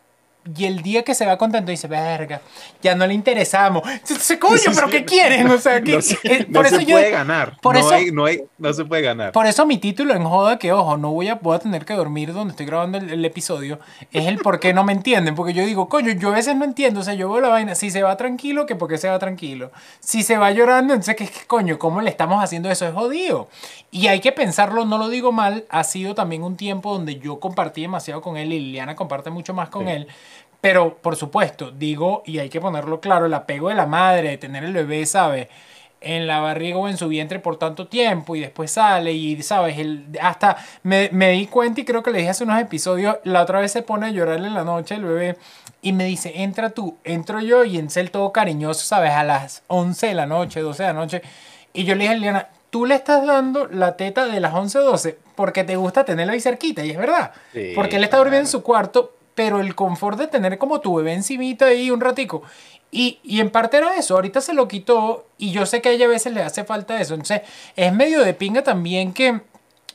Y el día que se va contento dice, verga, ya no le interesamos. Se coño, pero ¿qué quieren? O sea, que, no se, eh, no se puede ganar. Por no, eso, hay, no, hay, no se puede ganar. Por eso mi título en joda, que ojo, no voy a, voy a tener que dormir donde estoy grabando el, el, episodio, es el por qué no me entienden. Porque yo digo, coño, yo a veces no entiendo. O sea, yo veo la vaina, si se va tranquilo, que por qué se va tranquilo. Si se va llorando, entonces, ¿qué, qué coño? ¿Cómo le estamos haciendo eso? Es jodido. Y hay que pensarlo, no lo digo mal, ha sido también un tiempo donde yo compartí demasiado con él y Liliana comparte mucho más con sí. él. Pero, por supuesto, digo, y hay que ponerlo claro, el apego de la madre, de tener el bebé, ¿sabes? En la barriga o en su vientre por tanto tiempo y después sale y, ¿sabes? El, hasta me, me di cuenta y creo que le dije hace unos episodios, la otra vez se pone a llorar en la noche el bebé y me dice, entra tú, entro yo y en cel todo cariñoso, ¿sabes? A las 11 de la noche, 12 de la noche. Y yo le dije a Liliana, tú le estás dando la teta de las 11 o 12 porque te gusta tenerlo ahí cerquita y es verdad. Sí, porque él está durmiendo en su cuarto, pero el confort de tener como tu bebé encimita ahí un ratico. Y, y, en parte era eso, ahorita se lo quitó y yo sé que a ella a veces le hace falta eso. Entonces es medio de pinga también que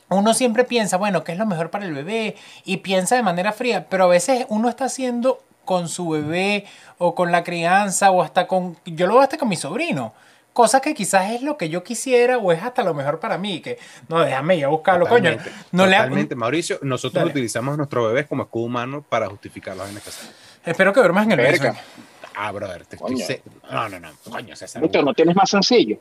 uno siempre piensa, bueno, ¿qué es lo mejor para el bebé? Y piensa de manera fría, pero a veces uno está haciendo con su bebé o con la crianza o hasta con, yo lo veo hasta con mi sobrino. Cosa que quizás es lo que yo quisiera o es hasta lo mejor para mí. Que no, déjame ir a buscarlo, totalmente, coño. No totalmente, le... Mauricio. Nosotros Dale. utilizamos a nuestros bebés como escudo humano para justificar las vainas que hacemos. Espero que duermas en el beso. Ah, brother, te estoy se... No, no, no, coño, César. No, no tienes más sencillo.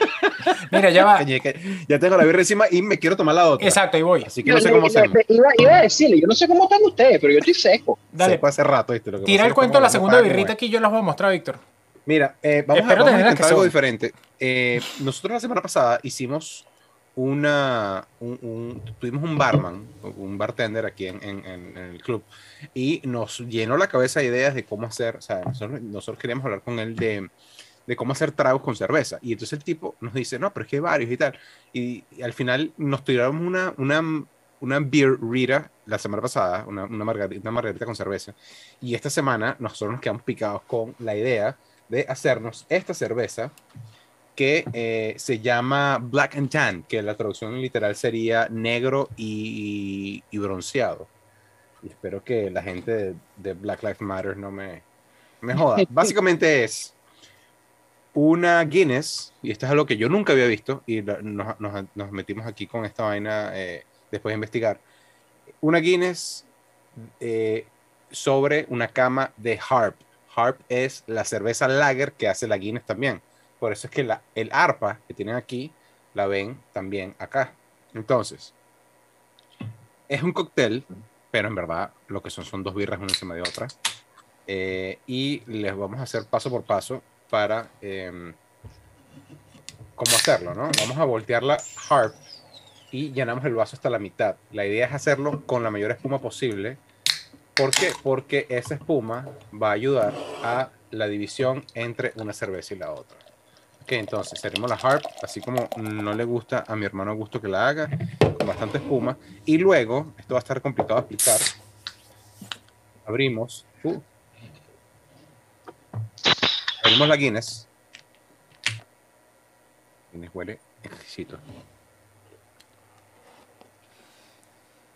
Mira, ya va. ya tengo la birra encima y me quiero tomar la otra. Exacto, ahí voy. Así que no sé cómo hacerlo. Iba, iba, a decirle, yo no sé cómo están ustedes, pero yo estoy seco. Dale. Seco hace rato, ¿viste? Lo que Tira el cuento de la segunda birrita aquí, yo las voy a mostrar, Víctor. Mira, eh, vamos, a, vamos a intentar algo diferente. Eh, nosotros la semana pasada hicimos una, un, un, tuvimos un barman, un bartender aquí en, en, en, el club, y nos llenó la cabeza de ideas de cómo hacer, o sea, nosotros, nosotros queríamos hablar con él de, de cómo hacer tragos con cerveza. Y entonces el tipo nos dice, no, pero es que hay varios y tal. Y, y al final nos tiramos una, una, una beer rita la semana pasada, una, una, margarita, una margarita con cerveza. Y esta semana nosotros nos quedamos picados con la idea de hacernos esta cerveza que eh, se llama Black and Tan, que la traducción literal sería negro y, y bronceado. Y espero que la gente de, de, Black Lives Matter no me, me joda. Básicamente es una Guinness, y esto es algo que yo nunca había visto, y nos, nos, nos metimos aquí con esta vaina eh, después de investigar. Una Guinness eh, sobre una cama de Harp. Harp es la cerveza lager que hace la Guinness también. Por eso es que el arpa que tienen aquí la ven también acá. Entonces, es un cóctel, pero en verdad lo que son son dos birras una encima de otra. Eh, y les vamos a hacer paso por paso para eh, cómo hacerlo, ¿no? Vamos a voltear la harp y llenamos el vaso hasta la mitad. La idea es hacerlo con la mayor espuma posible. ¿Por qué? Porque esa espuma va a ayudar a la división entre una cerveza y la otra. Ok, entonces seremos la harp, así como no le gusta a mi hermano Augusto que la haga, con bastante espuma. Y luego, esto va a estar complicado de explicar. Abrimos. Uh, abrimos la Guinness. Guinness huele exquisito.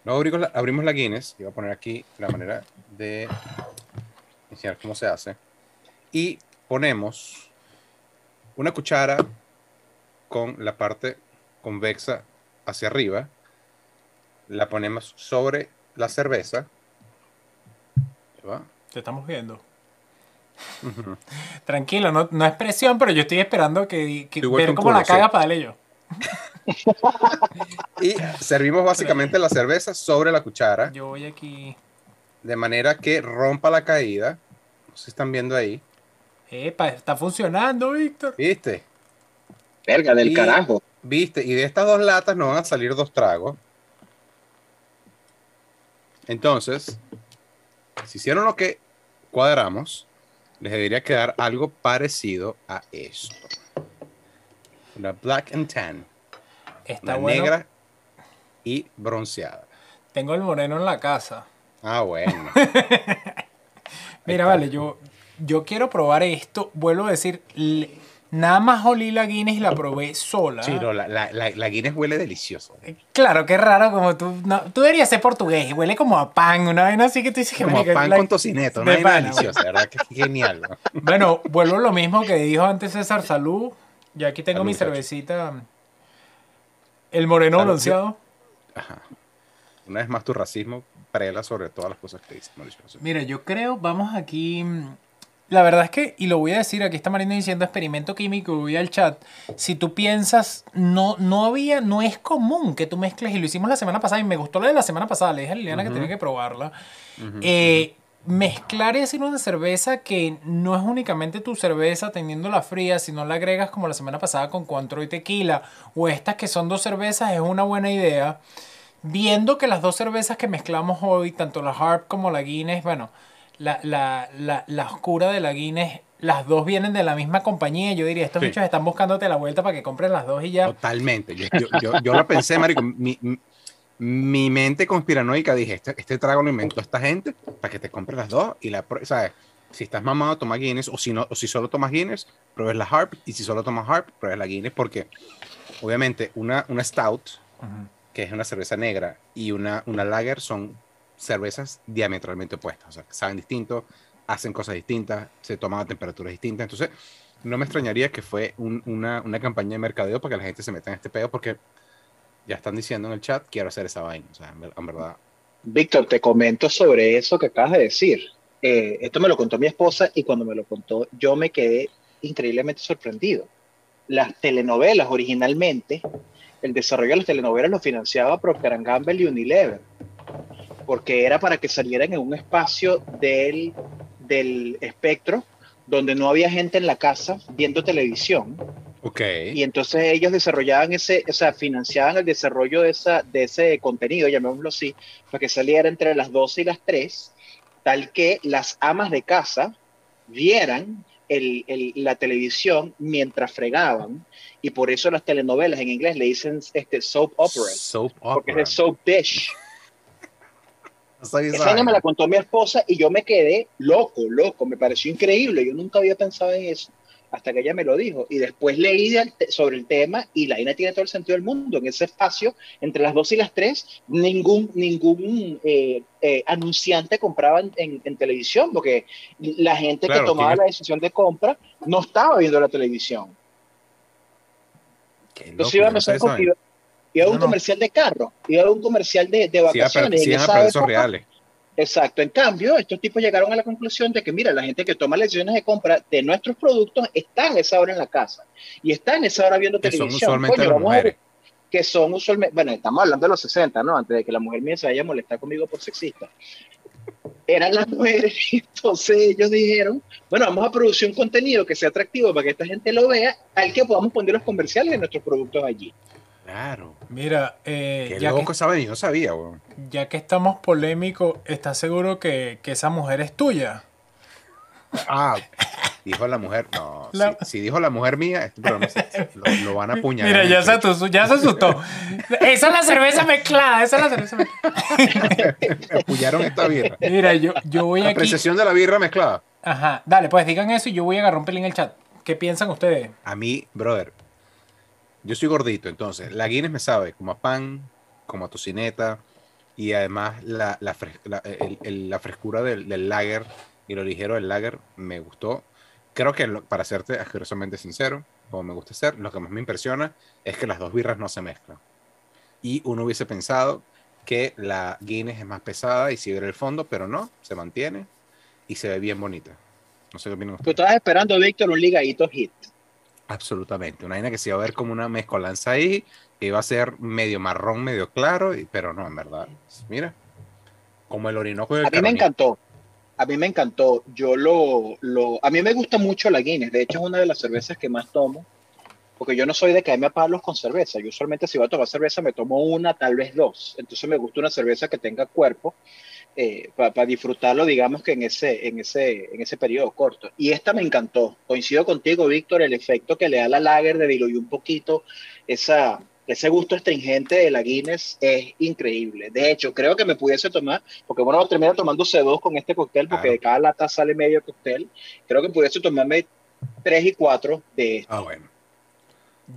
Luego abrimos la, abrimos la Guinness y voy a poner aquí la manera de enseñar cómo se hace. Y ponemos una cuchara con la parte convexa hacia arriba, la ponemos sobre la cerveza. Va. Te estamos viendo. Tranquilo, no, no es presión, pero yo estoy esperando que, que ver cómo culo, la caga sí. para darle yo. Y servimos básicamente la cerveza sobre la cuchara, Yo voy aquí. de manera que rompa la caída. No sé si están viendo ahí. Epa, está funcionando, Víctor. ¿Viste? Verga, del Y- carajo. ¿Viste? Y de estas dos latas nos van a salir dos tragos. Entonces, si hicieron lo que cuadramos, les debería quedar algo parecido a esto. Una black and tan, Está bueno. negra y bronceada. Tengo el moreno en la casa. Ah, bueno. Mira, vale, yo, yo quiero probar esto. Vuelvo a decir, nada más olí la Guinness y la probé sola. Sí, no, la, la, la, la Guinness huele delicioso. Claro, qué raro como tú. No, tú deberías ser portugués huele como a pan, una vaina así que tú dices que Como marica, pan la- con tocineto, una vaina deliciosa, ¿verdad? Que genial. ¿no? Bueno, vuelvo a lo mismo que dijo antes César Salud. Ya aquí tengo Salud, mi muchacho. cervecita. El moreno Salud. bronceado. Ajá. Una vez más, tu racismo prela sobre todas las cosas que dices, Mauricio. Mira, yo creo, vamos aquí. La verdad es que, y lo voy a decir, aquí está Marino diciendo experimento químico, voy al chat. Si tú piensas, no, no había, no es común que tú mezcles, y lo hicimos la semana pasada, y me gustó lo de la semana pasada, le dije a Liliana que tenía que probarla. Eh, mezclar y hacer una cerveza que no es únicamente tu cerveza teniéndola fría, sino la agregas como la semana pasada con Cointreau y tequila, o estas que son dos cervezas, es una buena idea. Viendo que las dos cervezas que mezclamos hoy, tanto la Harp como la Guinness, bueno, la, la, la, la oscura de la Guinness, las dos vienen de la misma compañía. Yo diría, estos Sí. bichos están buscándote la vuelta para que compres las dos y ya. Totalmente. Yo, yo, yo, yo lo pensé, Marico. Mi, mi- mi mente conspiranoica dije: este, este trago lo inventó esta gente para que te compres las dos y la ¿sabes? Si estás mamado, toma Guinness, o si, no, o si solo tomas Guinness, pruebes la Harp, y si solo tomas Harp, pruebes la Guinness, porque obviamente una, una Stout, que es una cerveza negra, y una, una Lager son cervezas diametralmente opuestas, o sea, que saben distinto, hacen cosas distintas, se toman a temperaturas distintas, entonces no me extrañaría que fue un- una, una campaña de mercadeo para que la gente se meta en este pedo, porque ya están diciendo en el chat, quiero hacer esa vaina, o sea, en, ver- en verdad. Víctor, te comento sobre eso que acabas de decir. Eh, esto me lo contó mi esposa y cuando me lo contó yo me quedé increíblemente sorprendido. Las telenovelas originalmente, el desarrollo de las telenovelas lo financiaba Procter Gamble y Unilever, porque era para que salieran en un espacio del, del espectro donde no había gente en la casa viendo televisión Ok. y entonces ellos desarrollaban ese, o sea, financiaban el desarrollo de, esa, de ese contenido, llamémoslo así, para que saliera entre las 12 y las 3, tal que las amas de casa vieran el, el- la televisión mientras fregaban, y por eso las telenovelas en inglés le dicen este, soap operas, Soap porque es opera. de soap dish. Esa me la contó mi esposa y yo me quedé loco, loco, me pareció increíble, yo nunca había pensado en eso hasta que ella me lo dijo y después leí sobre el tema y la vaina tiene todo el sentido del mundo, en ese espacio entre las 2 y las 3 ningún, ningún eh, eh, anunciante compraba en, en- en televisión porque la gente Claro, que tomaba tiene- la decisión de compra no estaba viendo la televisión. Qué loco, Entonces iba a no con iba a un No, comercial de carro, iba a un comercial de, de Sí, a vacaciones. sí, en a esa precios época, reales. Exacto. En cambio, estos tipos llegaron a la conclusión de que, mira, la gente que toma las decisiones de compra de nuestros productos está en esa hora en la casa y está en esa hora viendo Que son televisión. usualmente Coño, las a mujeres. que son usualmente, bueno, estamos hablando de los 60, ¿no? Antes de que la mujer mía se vaya a molestar conmigo por sexista. Eran las mujeres, entonces ellos dijeron, bueno, vamos a producir un contenido que sea atractivo para que esta gente lo vea, al que podamos poner los comerciales de nuestros productos allí. Claro. Mira, eh, Qué ya, loco que, vaina, yo no sabía, weón. ya que estamos polémicos, ¿estás seguro que, que esa mujer es tuya? Ah, dijo la mujer. No, La- Si, si dijo la mujer mía, este programa se- lo, lo van a apuñalar. Mira, ya se, asustó, ya se asustó. Esa es la cerveza mezclada, esa es la cerveza mezclada. Apuñaron esta birra. Mira, yo, yo voy aquí. Apreciación de la birra mezclada. Ajá, dale, pues digan eso y yo voy a agarrar un pelín en el chat. ¿Qué piensan ustedes? A mí, brother, yo soy gordito, entonces la Guinness me sabe como a pan, como a tocineta, y además la, la, fres- la- el- el- la frescura del, del lager y lo ligero del lager me gustó. Creo que, lo- para serte asquerosamente sincero, como me gusta ser, lo que más me impresiona es que las dos birras no se mezclan. Y uno hubiese pensado que la Guinness es más pesada y en el fondo, pero no, se mantiene y se ve bien bonita. No sé qué opinan Tú estabas esperando, Víctor, un ligadito hit. Absolutamente. Una vaina que se iba a ver como una mezcolanza ahí, que iba a ser medio marrón, medio claro, y, pero no, en verdad. Mira, como el Orinoco A mí me encantó. A mí me encantó. Yo lo, lo. A mí me gusta mucho la Guinness. De hecho, es una de las cervezas que más tomo. Porque yo no soy de caerme a palos con cerveza. Yo usualmente, si voy a tomar cerveza, me tomo una, tal vez dos. Entonces, me gusta una cerveza que tenga cuerpo. Eh, para disfrutarlo, digamos que en ese, en, ese, en ese periodo corto. Y esta me encantó. Coincido contigo, Víctor, el efecto que le da la lager de diluir un poquito esa, ese gusto astringente de la Guinness es increíble. De hecho, creo que me pudiese tomar, porque bueno, terminar tomando C2 con este cóctel, porque de cada lata sale medio cóctel. Creo que pudiese tomarme 3 y 4 de esto. Ah, bueno.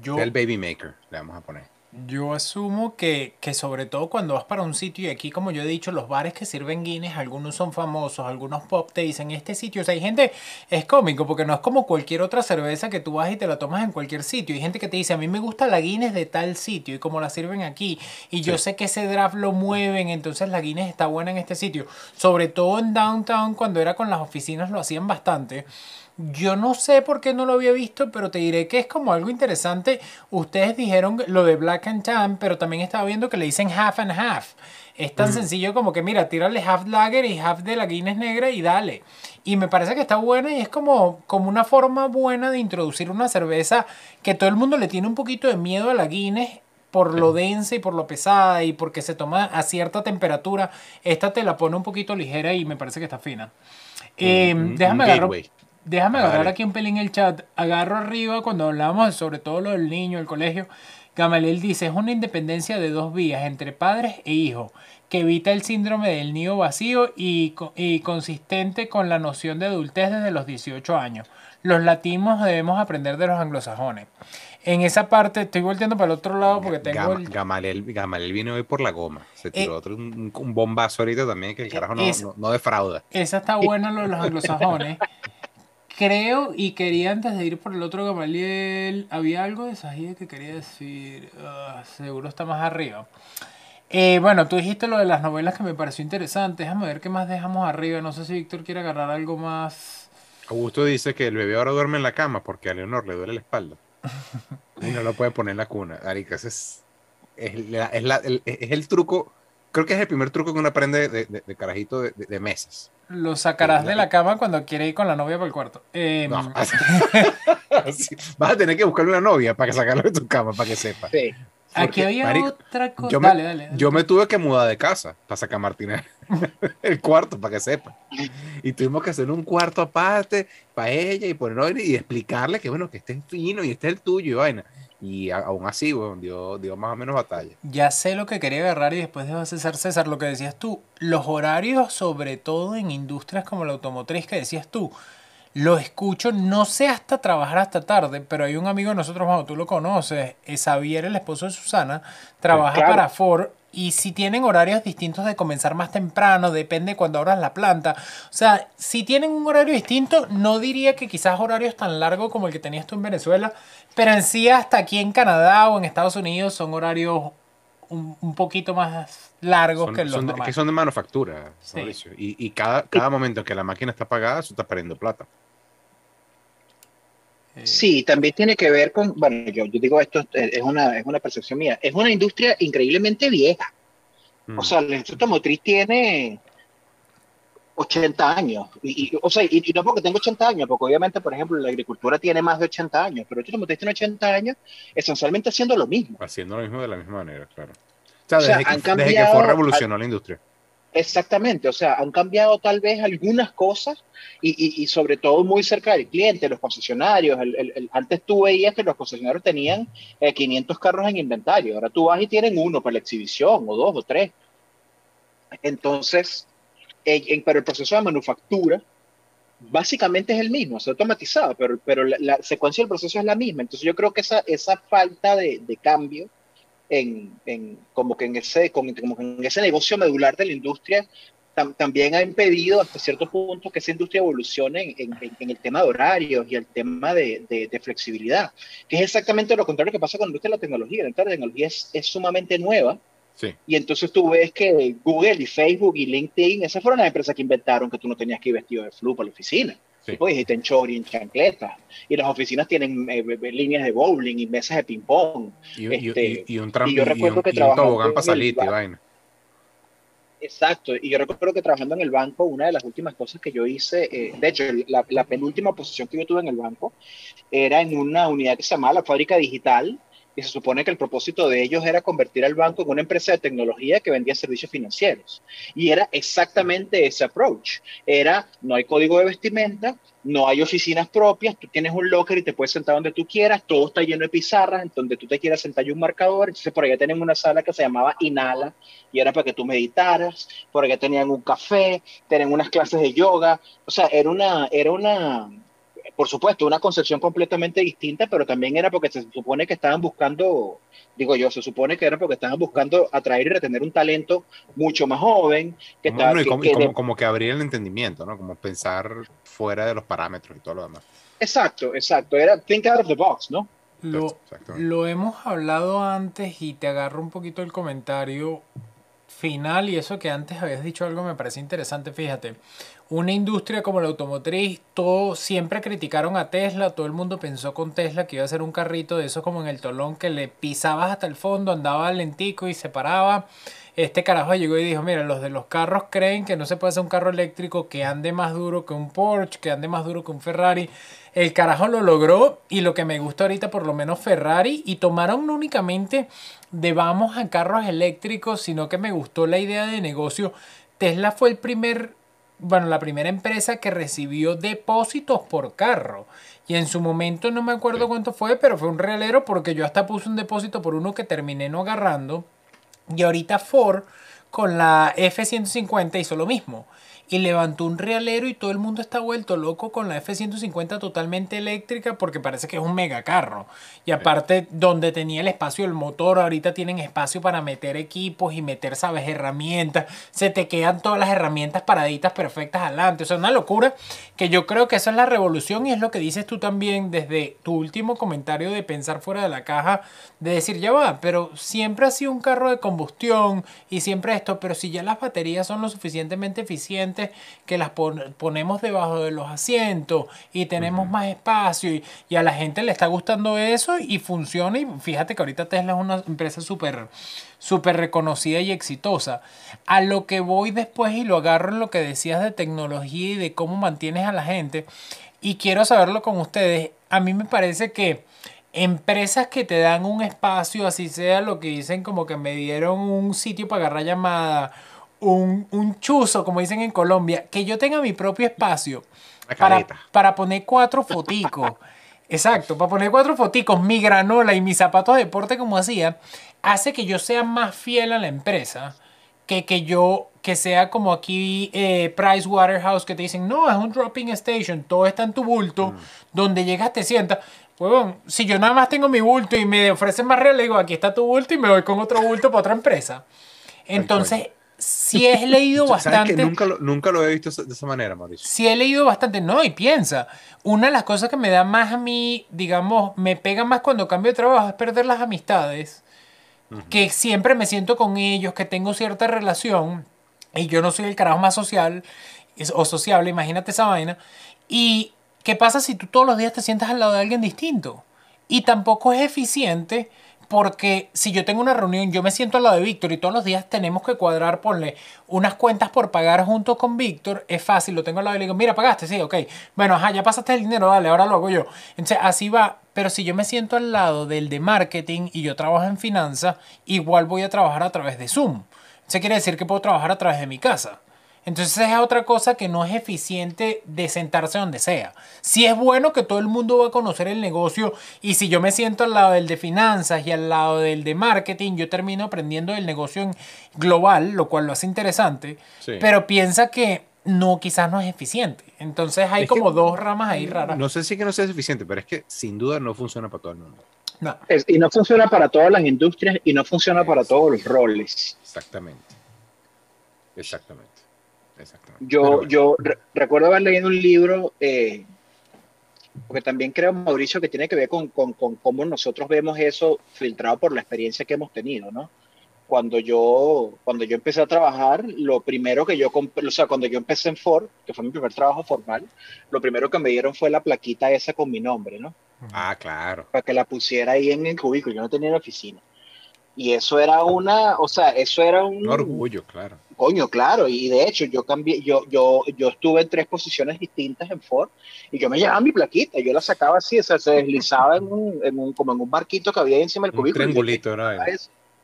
Yo, el Baby Maker, le vamos a poner. Yo asumo que, que, sobre todo cuando vas para un sitio, y aquí como yo he dicho, los bares que sirven Guinness, algunos son famosos, algunos pop te dicen este sitio, o sea, hay gente, es cómico, porque no es como cualquier otra cerveza que tú vas y te la tomas en cualquier sitio, hay gente que te dice, a mí me gusta la Guinness de tal sitio, y como la sirven aquí, y yo sé que ese draft lo mueven, entonces la Guinness está buena en este sitio, sobre todo en Downtown, cuando era con las oficinas, lo hacían bastante. Yo no sé por qué no lo había visto, pero te diré que es como algo interesante. Ustedes dijeron lo de Black and Tan, pero también estaba viendo que le dicen half and half. Es tan sencillo como que, mira, tírale half lager y half de la Guinness negra y dale. Y me parece que está buena y es como, como una forma buena de introducir una cerveza que todo el mundo le tiene un poquito de miedo a la Guinness por lo densa y por lo pesada y porque se toma a cierta temperatura. Esta te la pone un poquito ligera y me parece que está fina. Eh, déjame agarrar. Déjame agarrar aquí un pelín el chat. Agarro arriba cuando hablamos sobre todo lo del niño, el colegio. Gamaliel dice, es una independencia de dos vías, entre padres e hijos, que evita el síndrome del nido vacío y, y consistente con la noción de adultez desde los 18 años. Los latinos debemos aprender de los anglosajones. En esa parte, estoy volteando para el otro lado porque tengo el... Gamaliel, vino hoy por la goma. Se tiró eh, otro, un, bombazo ahorita también que el carajo no, no, no defrauda. Esa está buena lo de los anglosajones. Creo, y quería antes de ir por el otro Gamaliel, había algo de Sajid que quería decir, ah, seguro está más arriba. Eh, bueno, tú dijiste lo de las novelas que me pareció interesante, déjame ver qué más dejamos arriba, no sé si Víctor quiere agarrar algo más. Augusto dice que el bebé ahora duerme en la cama porque a Leonor le duele la espalda y no lo puede poner en la cuna. Arica, es, es, el, es el truco creo que es el primer truco que uno aprende de, carajito de, mesas. Lo sacarás de la cama cuando quiere ir con la novia para el cuarto. Em, Vas a tener que buscarle una novia para sacarlo de tu cama, para que sepa. Aquí había otra cosa. Yo, dale, dale, yo me tuve que mudar de casa para sacar a Martina el cuarto, para que sepa. Y tuvimos que hacer un cuarto aparte para ella y poner y explicarle que bueno, que este es fino y este es el tuyo y vaina. Y aún así, bueno, dio, dio más o menos batalla. Ya sé lo que quería agarrar y después de César César, lo que decías tú, los horarios, sobre todo en industrias como la automotriz que decías tú, lo escucho, no sé hasta trabajar hasta tarde, pero hay un amigo de nosotros, cuando tú lo conoces, es Xavier, el esposo de Susana, trabaja para Ford y si tienen horarios distintos de comenzar más temprano, depende cuando abras la planta. O sea, si tienen un horario distinto, no diría que quizás horarios tan largos como el que tenías tú en Venezuela, pero en sí hasta aquí en Canadá o en Estados Unidos son horarios un, poquito más largos que los son de, que son de manufactura, Y, y, cada, cada momento que la máquina está apagada, eso está perdiendo plata. Eh, sí, también tiene que ver con, bueno, yo, yo digo esto es una, es una percepción mía, es una industria increíblemente vieja. O mm. sea, la industria automotriz tiene 80 años. Y, o sea, y, no porque tengo 80 años, porque obviamente, por ejemplo, la agricultura tiene más de 80 años, pero la industria automotriz tiene 80 años esencialmente haciendo lo mismo. Haciendo lo mismo de la misma manera, claro. O sea, desde, que, desde que fue revolucionó la industria. Exactamente, o sea, han cambiado tal vez algunas cosas y, y, sobre todo muy cerca del cliente, los concesionarios. Antes tú veías que los concesionarios tenían 500 eh, carros en inventario, ahora tú vas y tienen uno para la exhibición, o dos, o tres. Entonces, en, pero el proceso de manufactura básicamente es el mismo, es automatizado, pero, la, secuencia del proceso es la misma. Entonces yo creo que esa, falta de cambio en, en, como que en ese, como, en ese negocio medular de la industria también ha impedido hasta cierto punto que esa industria evolucione en, el tema de horarios y el tema de, flexibilidad, que es exactamente lo contrario que pasa con la industria de la tecnología. La industria de la tecnología es, es sumamente nueva. Sí. Y entonces tú ves que Google y Facebook y LinkedIn, esas fueron las empresas que inventaron que tú no tenías que ir vestido de flu para la oficina. Sí. Pues dijiste en chori, en chancleta. Y las oficinas tienen eh, líneas de bowling y mesas de ping-pong. Y, este, y, un trampolín. Y yo recuerdo que trabajaba. para salir, vaina. Exacto, y yo recuerdo que trabajando en el banco, una de las últimas cosas que yo hice, eh, de hecho, la, penúltima posición que yo tuve en el banco era en una unidad que se llamaba la fábrica digital, y se supone que el propósito de ellos era convertir al banco en una empresa de tecnología que vendía servicios financieros. Y era exactamente ese approach. Era, no hay código de vestimenta, no hay oficinas propias, tú tienes un locker y te puedes sentar donde tú quieras, todo está lleno de pizarras, en donde tú te quieras sentar y un marcador. Entonces por allá tenemos una sala que se llamaba Inhala y era para que tú meditaras, por allá tenían un café, tenían unas clases de yoga, o sea, era una, era una, por supuesto, una concepción completamente distinta, pero también era porque se supone que estaban buscando, digo yo, se supone que era porque estaban buscando atraer y retener un talento mucho más joven. Que como, que abrir el entendimiento, ¿no? Como pensar fuera de los parámetros y todo lo demás. Exacto, exacto. Era think out of the box, ¿no? Lo, lo hemos hablado antes y te agarro un poquito el comentario final y eso que antes habías dicho algo me parece interesante, fíjate una industria como la automotriz, todo siempre criticaron a Tesla, todo el mundo pensó con Tesla que iba a ser un carrito de eso como en el tolón que le pisabas hasta el fondo, andaba lentico y se paraba. Este carajo llegó y dijo, mira, los de los carros creen que no se puede hacer un carro eléctrico que ande más duro que un Porsche, que ande más duro que un Ferrari. El carajo lo logró y lo que me gusta ahorita por lo menos Ferrari y tomaron no únicamente de vamos a carros eléctricos, sino que me gustó la idea de negocio. Tesla fue el primer bueno, la primera empresa que recibió depósitos por carro. Y en su momento no me acuerdo cuánto fue, pero fue un realero porque yo hasta puse un depósito por uno que terminé no agarrando. Y ahorita Ford con la F-150 hizo lo mismo y levantó un realero y todo el mundo está vuelto loco con la F-150 totalmente eléctrica porque parece que es un mega carro. Y aparte, donde tenía el espacio del motor, ahorita tienen espacio para meter equipos y meter, sabes, herramientas. Se te quedan todas las herramientas paraditas perfectas adelante. O sea, una locura que yo creo que esa es la revolución y es lo que dices tú también desde tu último comentario de pensar fuera de la caja, de decir, ya va, pero siempre ha sido un carro de combustión y siempre esto, pero si ya las baterías son lo suficientemente eficientes, que las ponemos debajo de los asientos y tenemos más espacio y, a la gente le está gustando eso y funciona y fíjate que ahorita Tesla es una empresa súper súper reconocida y exitosa. A lo que voy después y lo agarro en lo que decías de tecnología y de cómo mantienes a la gente y quiero saberlo con ustedes. A mí me parece que empresas que te dan un espacio, así sea lo que dicen como que me dieron un sitio para agarrar llamada un, un chuzo, como dicen en Colombia, que yo tenga mi propio espacio para, para poner cuatro foticos. Exacto, para poner cuatro foticos, mi granola y mis zapatos de deporte como hacía, hace que yo sea más fiel a la empresa que que yo, que sea como aquí eh, Price Waterhouse que te dicen, no, es un dropping station, todo está en tu bulto, mm. donde llegas te sientas. Pues si yo nada más tengo mi bulto y me ofrecen más real, le digo, aquí está tu bulto y me voy con otro bulto para otra empresa. Entonces, si he leído bastante. nunca, lo, nunca lo he visto de esa manera, Mauricio. Si he leído bastante, no, y piensa. Una de las cosas que me da más a mí, digamos, me pega más cuando cambio de trabajo es perder las amistades. Que siempre me siento con ellos, que tengo cierta relación. Y yo no soy el carajo más social o sociable, imagínate esa vaina. Y ¿qué pasa si tú todos los días te sientas al lado de alguien distinto? Y tampoco es eficiente porque si yo tengo una reunión, yo me siento al lado de Víctor y todos los días tenemos que cuadrar, ponle unas cuentas por pagar junto con Víctor, es fácil, lo tengo al lado y le digo, mira, pagaste, sí, ok. Bueno, ajá, ya pasaste el dinero, dale, ahora lo hago yo. Entonces, así va. Pero si yo me siento al lado del de marketing y yo trabajo en finanzas, igual voy a trabajar a través de Zoom. Eso quiere decir que puedo trabajar a través de mi casa. Entonces es otra cosa que no es eficiente de sentarse donde sea. Si es bueno que todo el mundo va a conocer el negocio y si yo me siento al lado del de finanzas y al lado del de marketing, yo termino aprendiendo el negocio en global, lo cual lo hace interesante, pero piensa que no, quizás no es eficiente. Entonces hay como dos ramas ahí raras. No sé si que no sea eficiente, pero es que sin duda no funciona para todo el mundo. No. y no funciona para todas las industrias y no funciona para todos los roles. Exactamente. Exactamente. Yo, yo recuerdo haber leído un libro, eh, porque también creo, Mauricio, que tiene que ver con, con, con, cómo nosotros vemos eso filtrado por la experiencia que hemos tenido, ¿no? Cuando yo, cuando yo empecé a trabajar, lo primero que yo compré, o sea, cuando yo empecé en Ford, que fue mi primer trabajo formal, lo primero que me dieron fue la plaquita esa con mi nombre, ¿no? Ah, claro. Para que la pusiera ahí en el cubículo, yo no tenía la oficina. Y eso era una, o sea, eso era un, un orgullo, claro. Coño, claro, y de hecho yo cambié, yo, yo, yo estuve en tres posiciones distintas en Ford y yo me llevaba mi plaquita, yo la sacaba así, o sea, se deslizaba en un, en un, como en un barquito que había encima del cubículo. Un triangulito, ¿no?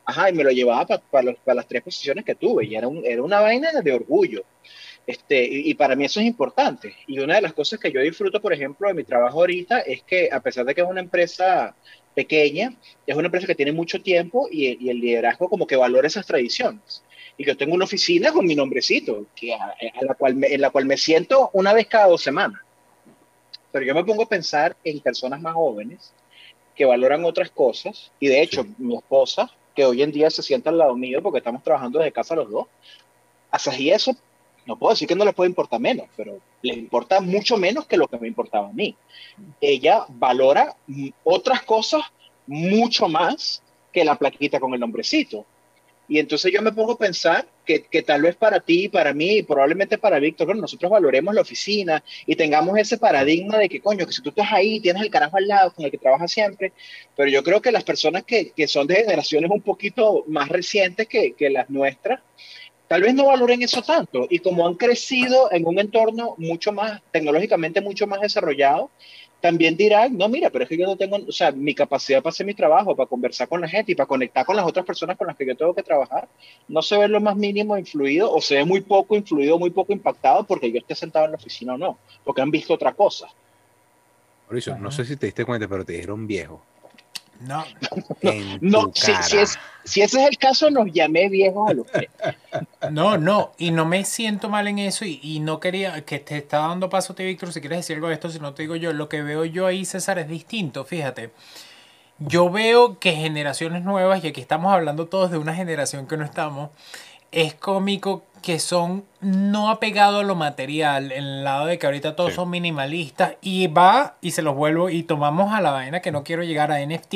Ajá, y me lo llevaba para las tres posiciones que tuve y era, un, era una vaina de orgullo. Este, y, y, para mí eso es importante. Y una de las cosas que yo disfruto, por ejemplo, de mi trabajo ahorita es que a pesar de que es una empresa pequeña, es una empresa que tiene mucho tiempo y, y el liderazgo como que valora esas tradiciones. Y yo tengo una oficina con mi nombrecito, que a, a la cual me, en la cual me siento una vez cada dos semanas. Pero yo me pongo a pensar en personas más jóvenes que valoran otras cosas. Y de hecho, sí. mi esposa, que hoy en día se sienta al lado mío porque estamos trabajando desde casa los dos, así eso no puedo decir que no le puede importar menos, pero le importa mucho menos que lo que me importaba a mí. Ella valora otras cosas mucho más que la plaquita con el nombrecito. Y entonces yo me pongo a pensar que, que tal vez para ti, para mí, probablemente para Víctor, bueno, nosotros valoremos la oficina y tengamos ese paradigma de que, coño, que si tú estás ahí, tienes el carajo al lado con el que trabajas siempre. Pero yo creo que las personas que, que son de generaciones un poquito más recientes que, que las nuestras, tal vez no valoren eso tanto. Y como han crecido en un entorno mucho más, tecnológicamente mucho más desarrollado, también dirán, no, mira, pero es que yo no tengo, o sea, mi capacidad para hacer mi trabajo, para conversar con la gente y para conectar con las otras personas con las que yo tengo que trabajar, no se ve lo más mínimo influido o se ve muy poco influido, muy poco impactado porque yo esté sentado en la oficina o no, porque han visto otra cosa. Mauricio, no sé si te diste cuenta, pero te dijeron viejo. No, no, si, si, es, si, ese es el caso, nos llamé viejos a los tres. No, no, y no me siento mal en eso y, y no quería que te está dando paso a ti, Víctor, si quieres decir algo de esto, si no te digo yo, lo que veo yo ahí, César, es distinto, fíjate. Yo veo que generaciones nuevas, y aquí estamos hablando todos de una generación que no estamos, es cómico que son no apegados a lo material, en el lado de que ahorita todos sí. son minimalistas, y va, y se los vuelvo, y tomamos a la vaina que no quiero llegar a NFT.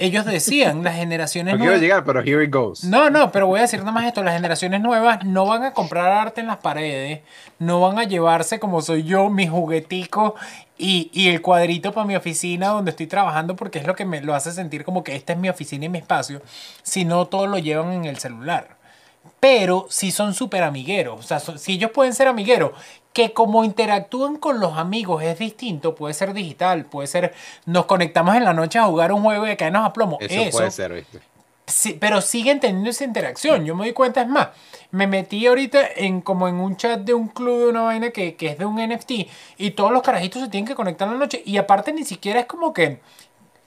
Ellos decían, las generaciones no nuevas. quiero llegar, pero here it goes. No, no, pero voy a decir nada más esto: las generaciones nuevas no van a comprar arte en las paredes, no van a llevarse como soy yo, mi juguetico y, y el cuadrito para mi oficina donde estoy trabajando, porque es lo que me lo hace sentir como que esta es mi oficina y mi espacio, sino todo lo llevan en el celular pero si son súper amigueros. O sea, si ellos pueden ser amigueros, que como interactúan con los amigos es distinto, puede ser digital, puede ser, nos conectamos en la noche a jugar un juego y caernos a plomo. Eso, Eso puede ser, ¿viste? Sí, pero siguen teniendo esa interacción. Yo me doy cuenta, es más, me metí ahorita en como en un chat de un club de una vaina que, que es de un NFT y todos los carajitos se tienen que conectar en la noche y aparte ni siquiera es como que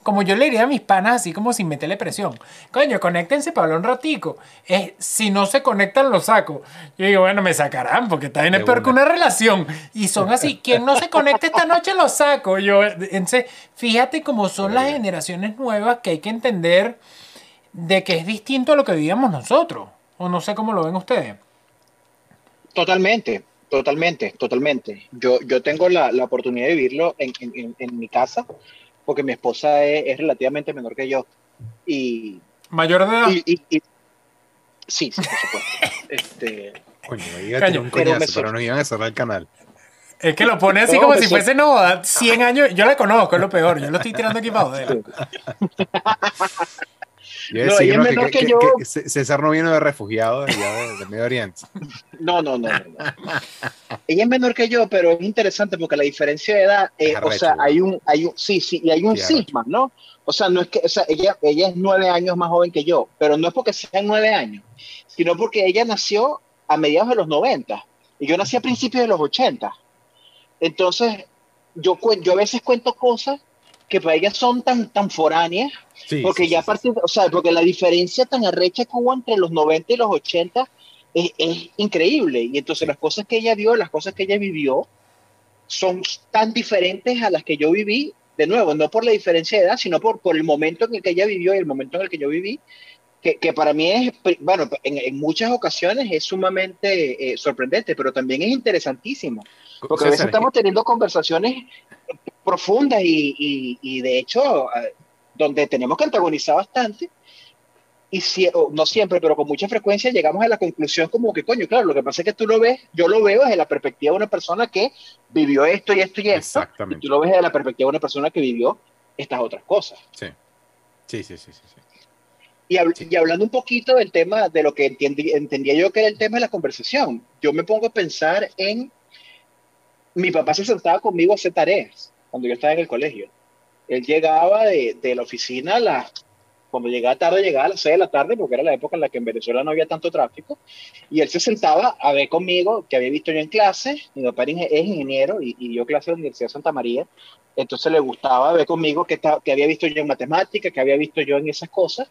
como yo le diría a mis panas, así como sin meterle presión. Coño, conéctense para hablar un ratico. Es, si no se conectan, lo saco. Yo digo, bueno, me sacarán, porque también es peor que una relación. Y son así, quien no se conecte esta noche, lo saco. Yo, entonces, fíjate cómo son las generaciones nuevas que hay que entender de que es distinto a lo que vivíamos nosotros. O no sé cómo lo ven ustedes. Totalmente. Totalmente, totalmente. Yo, yo tengo la, la oportunidad de vivirlo en, en, en mi casa porque mi esposa es, es, relativamente menor que yo. Y, ¿Mayor de edad? Y, y, y sí, sí, por supuesto. este, Coño, iba a un coñazo, pero, pero nos iban a cerrar el canal. Es que lo pone así como si fuese no, 100 años. Yo la conozco, es lo peor. Yo lo estoy tirando aquí para joder. Yo no, ella es menor que, que, que, yo. Que César no vino de refugiado de, de, de Medio Oriente. No, no, no, no, Ella es menor que yo, pero es interesante porque la diferencia de edad, eh, o sea, hay un, hay un, sí, sí, y hay un cisma, ¿no? O sea, no es que, o sea, ella, ella es nueve años más joven que yo, pero no es porque sean nueve años, sino porque ella nació a mediados de los 90 y yo nací a principios de los 80. Entonces, yo, yo a veces cuento cosas que para ellas son tan, tan foráneas, sí, porque sí, ya a partir, o sea, porque la diferencia tan arrecha que hubo entre los 90 y los 80 es, es increíble. Y entonces las cosas que ella vio, las cosas que ella vivió, son tan diferentes a las que yo viví, de nuevo, no por la diferencia de edad, sino por, por el momento en el que ella vivió y el momento en el que yo viví. que, para mí es, bueno, en, muchas ocasiones es sumamente eh, sorprendente, pero también es interesantísimo. Porque a veces estamos teniendo conversaciones profundas y, y, de hecho, donde tenemos que antagonizar bastante. Y si, no siempre, pero con mucha frecuencia llegamos a la conclusión como que, coño, claro, lo que pasa es que tú lo ves, yo lo veo desde la perspectiva de una persona que vivió esto y esto y esto. Exactamente. Y tú lo ves desde la perspectiva de una persona que vivió estas otras cosas. Sí. Sí, sí, sí, sí. Y, y, hablando un poquito del tema, de lo que entendía yo que era el tema de la conversación, yo me pongo a pensar en, mi papá se sentaba conmigo a hacer tareas cuando yo estaba en el colegio. Él llegaba de, de la oficina a las, cuando llegaba tarde, llegaba a las 6 de la tarde, porque era la época en la que en Venezuela no había tanto tráfico, y él se sentaba a ver conmigo, que había visto yo en clase, mi papá es ingeniero y, y dio clase en la Universidad de Santa María, entonces le gustaba ver conmigo que, que había visto yo en matemáticas, que había visto yo en esas cosas,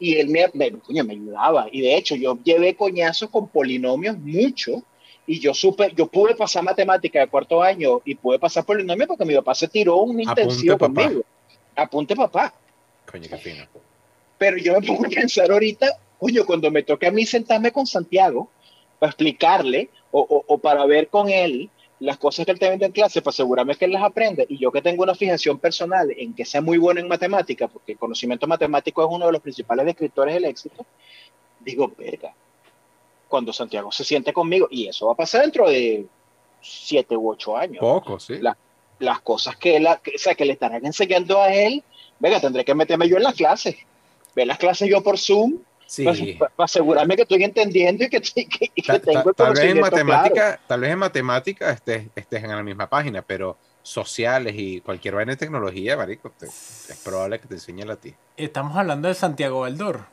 y él me, me, me ayudaba. Y de hecho, yo llevé coñazos con polinomios mucho, y yo supe, yo pude pasar matemática de cuarto año y pude pasar polinomios porque mi papá se tiró un intensivo conmigo. Apunte papá. Coño, qué fino. Pero yo me pongo a pensar ahorita, coño, cuando me toque a mí sentarme con Santiago para explicarle o, o, o para ver con él las cosas que él te vende en clase para asegurarme que él las aprende y yo que tengo una fijación personal en que sea muy bueno en matemática, porque el conocimiento matemático es uno de los principales descriptores del éxito, digo, verga, cuando Santiago se siente conmigo, y eso va a pasar dentro de siete u ocho años. Poco, sí. las cosas que, él, que, o sea, que le estarán enseñando a él, venga, tendré que meterme yo en las clases, ver las clases yo por Zoom Sí. Para, asegurarme que estoy entendiendo y que, tengo el tal vez en matemática, Tal vez en matemática estés, estés en la misma página, pero sociales y cualquier vaina de tecnología, marico, es probable que te enseñe a ti. Estamos hablando de Santiago Baldor.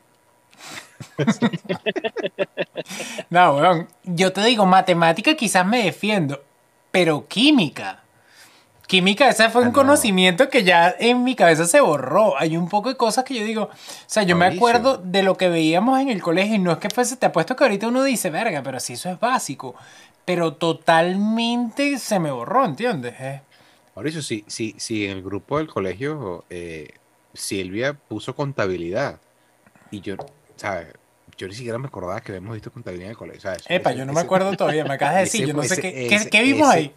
no, weón. Yo te digo, matemática quizás me defiendo, pero química. Química, ese fue un ah, conocimiento que ya en mi cabeza se borró. Hay un poco de cosas que yo digo, o sea, yo me acuerdo de lo que veíamos en el colegio y no es que fuese, te apuesto que ahorita uno dice, verga, pero si eso es básico. Pero totalmente se me borró, ¿entiendes? Eh. Mauricio, sí, sí, sí, en el grupo del colegio eh, Silvia puso contabilidad y yo, ¿sabes? Yo ni siquiera me acordaba que habíamos visto contabilidad en el colegio. ¿sabes? Epa, yo no me acuerdo todavía, me acabas de decir, yo no sé qué, qué, vimos ahí.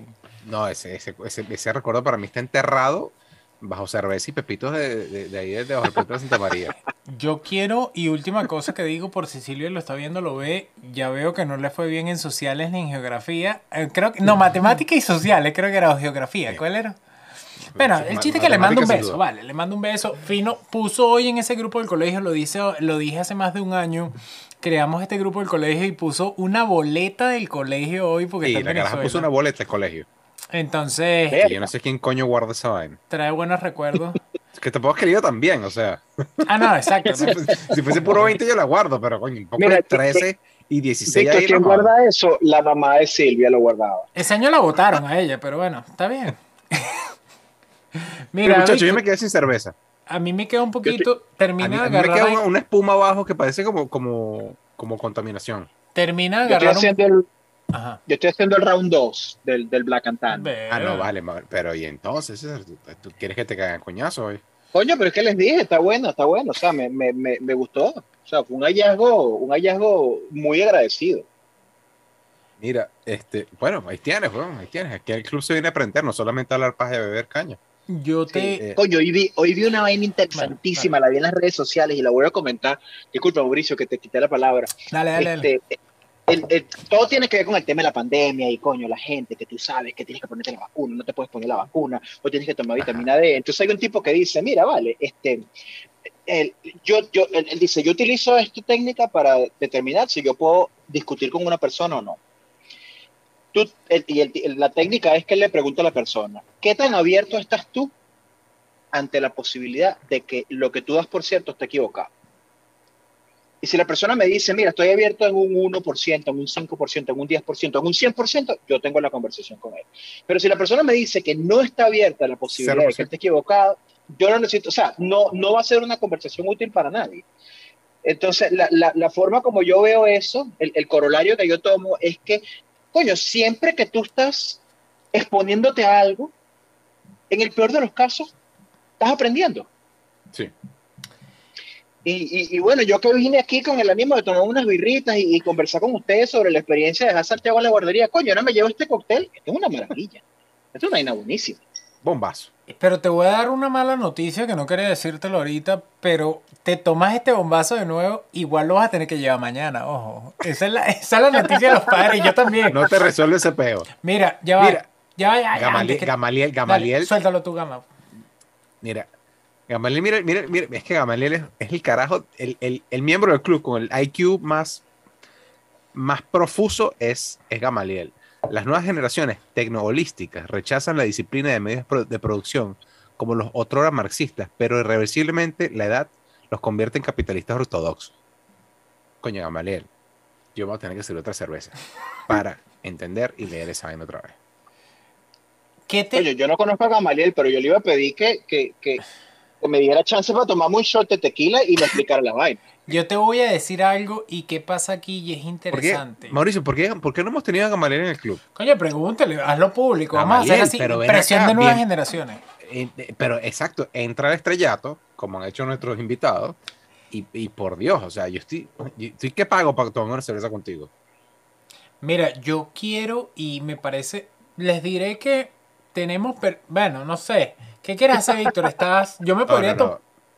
No, ese, ese, ese, recuerdo para mí está enterrado bajo cerveza y pepitos de, de, ahí, de bajo el de Santa María. Yo quiero, y última cosa que digo, por si Silvia lo está viendo, lo ve, ya veo que no le fue bien en sociales ni en geografía. Eh, creo que, no, matemática y sociales, creo que era geografía. ¿Cuál era? Bueno, el chiste es que le mando un beso, vale, le mando un beso. Fino puso hoy en ese grupo del colegio, lo, dice, lo dije hace más de un año, creamos este grupo del colegio y puso una boleta del colegio hoy porque sí, la caraja puso una boleta del colegio. Entonces. yo no sé quién coño guarda esa vaina. Trae buenos recuerdos. Es que tampoco has querido también, o sea. Ah, no, exacto. si, fuese puro 20 yo la guardo, pero coño, un poco de 13 y 16 ahí ¿Quién guarda eso? La mamá de Silvia lo guardaba. Ese año la votaron a ella, pero bueno, está bien. Mira, muchacho, yo me quedé sin cerveza. A mí me queda un poquito. Termina a mí, me queda una, espuma abajo que parece como, como, como contaminación. Termina de agarrar. Yo estoy haciendo el round 2 del, del Black and Tan. Ah, no, vale, pero y entonces, ¿tú quieres que te caigan coñazo hoy? Coño, pero es que les dije, está bueno, está bueno, o sea, me, me, me, me gustó. O sea, fue un hallazgo, un hallazgo muy agradecido. Mira, este, bueno, ahí tienes, bueno, ahí tienes. Aquí el club se viene a aprender, no solamente a hablar paja de beber caña. Yo te. Eh, coño, hoy vi, hoy vi una vaina interesantísima, la vi en las redes sociales y la voy a comentar. Disculpa, Mauricio, que te quité la palabra. Dale, dale. dale. Este, todo tiene que ver con el tema de la pandemia y coño, la gente que tú sabes que tienes que ponerte la vacuna, no te puedes poner la vacuna, o tienes que tomar vitamina D. Entonces hay un tipo que dice, mira, vale, este, él, yo, yo, él, dice, yo utilizo esta técnica para determinar si yo puedo discutir con una persona o no. Tú, y la técnica es que le pregunta a la persona, ¿qué tan abierto estás tú ante la posibilidad de que lo que tú das por cierto esté equivocado? Y si la persona me dice, mira, estoy abierto en un 1%, en un 5%, en un 10%, en un 100%, yo tengo la conversación con él. Pero si la persona me dice que no está abierta la posibilidad de que esté equivocado, yo no necesito, o sea, no, no va a ser una conversación útil para nadie. Entonces, la, la, forma como yo veo eso, el, el, corolario que yo tomo es que, coño, siempre que tú estás exponiéndote a algo, en el peor de los casos, estás aprendiendo. Sí. Y, y, bueno, yo que vine aquí con el ánimo de tomar unas birritas y, conversar con ustedes sobre la experiencia de dejar Santiago en la guardería, coño, ahora me llevo este cóctel, es una maravilla. Es una vaina buenísima. Bombazo. Pero te voy a dar una mala noticia que no quería decírtelo ahorita, pero te tomas este bombazo de nuevo, igual lo vas a tener que llevar mañana, ojo. Esa es la, esa es la noticia de los padres, yo también. No te resuelve ese peo. Mira, ya va. Mira, ya va, ya, Gamaliel, Gamaliel, Gamaliel. suéltalo tu Gama. Mira, Gamaliel, mira, mira, mira, es que Gamaliel es, el carajo, el, el, el, miembro del club con el IQ más, más profuso es, es Gamaliel. Las nuevas generaciones tecnoholísticas rechazan la disciplina de medios de producción como los otrora marxistas, pero irreversiblemente la edad los convierte en capitalistas ortodoxos. Coño, Gamaliel, yo voy a tener que hacer otra cerveza para entender y leer esa vaina otra vez. ¿Qué Oye, yo no conozco a Gamaliel, pero yo le iba a pedir que, que, que, me diera chance para tomarme un shot de tequila y me explicara la vaina. Yo te voy a decir algo y qué pasa aquí y es interesante. Mauricio, ¿por qué, no hemos tenido a Gamaliel en el club? Coño, pregúntale, hazlo público. Vamos a hacer así, presión de nuevas generaciones. Eh, eh, pero exacto, entra el estrellato, como han hecho nuestros invitados, y, y por Dios, o sea, yo estoy, yo estoy que pago para tomar una cerveza contigo. Mira, yo quiero y me parece, les diré que tenemos, bueno, no sé, ¿qué quieres hacer, Víctor? Estás, yo me podría,